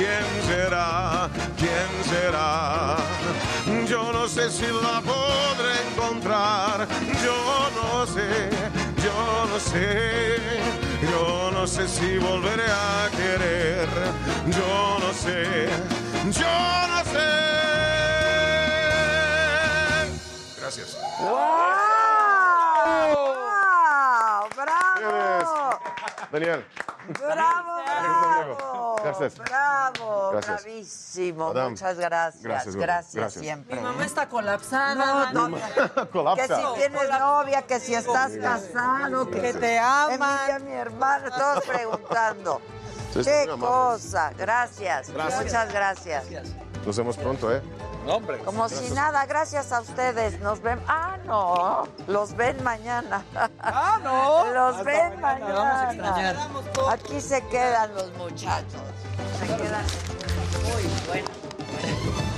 ¿Quién será? ¿Quién será? Yo no sé si la podré encontrar. lo sé, yo lo sé. Yo no sé si volveré a querer. Yo no sé, yo no sé. Gracias. ¡Wow! Daniel. ¡Bravo! ¡Bravo! Gracias. ¡Bravo! Gracias. ¡Bravísimo! Madame. Muchas gracias. Gracias, Gracias, Gaby. Gracias. siempre. Mi mamá está colapsada. No, no, Colapsa. Que si tienes novia, que si estás casado, que, Que si- te aman. Emilia, mi hermana, todos preguntando. Sí, Qué cosa. Gracias. Gracias. Muchas gracias. Nos vemos pronto, ¿eh? Hombre. Como si nada, gracias a ustedes. Nos ven. Ah, no. Los ven mañana. Ah, no. Los Hasta ven mañana, mañana. vamos a extrañar. Aquí se quedan los muchachos. Se quedan muy buenos.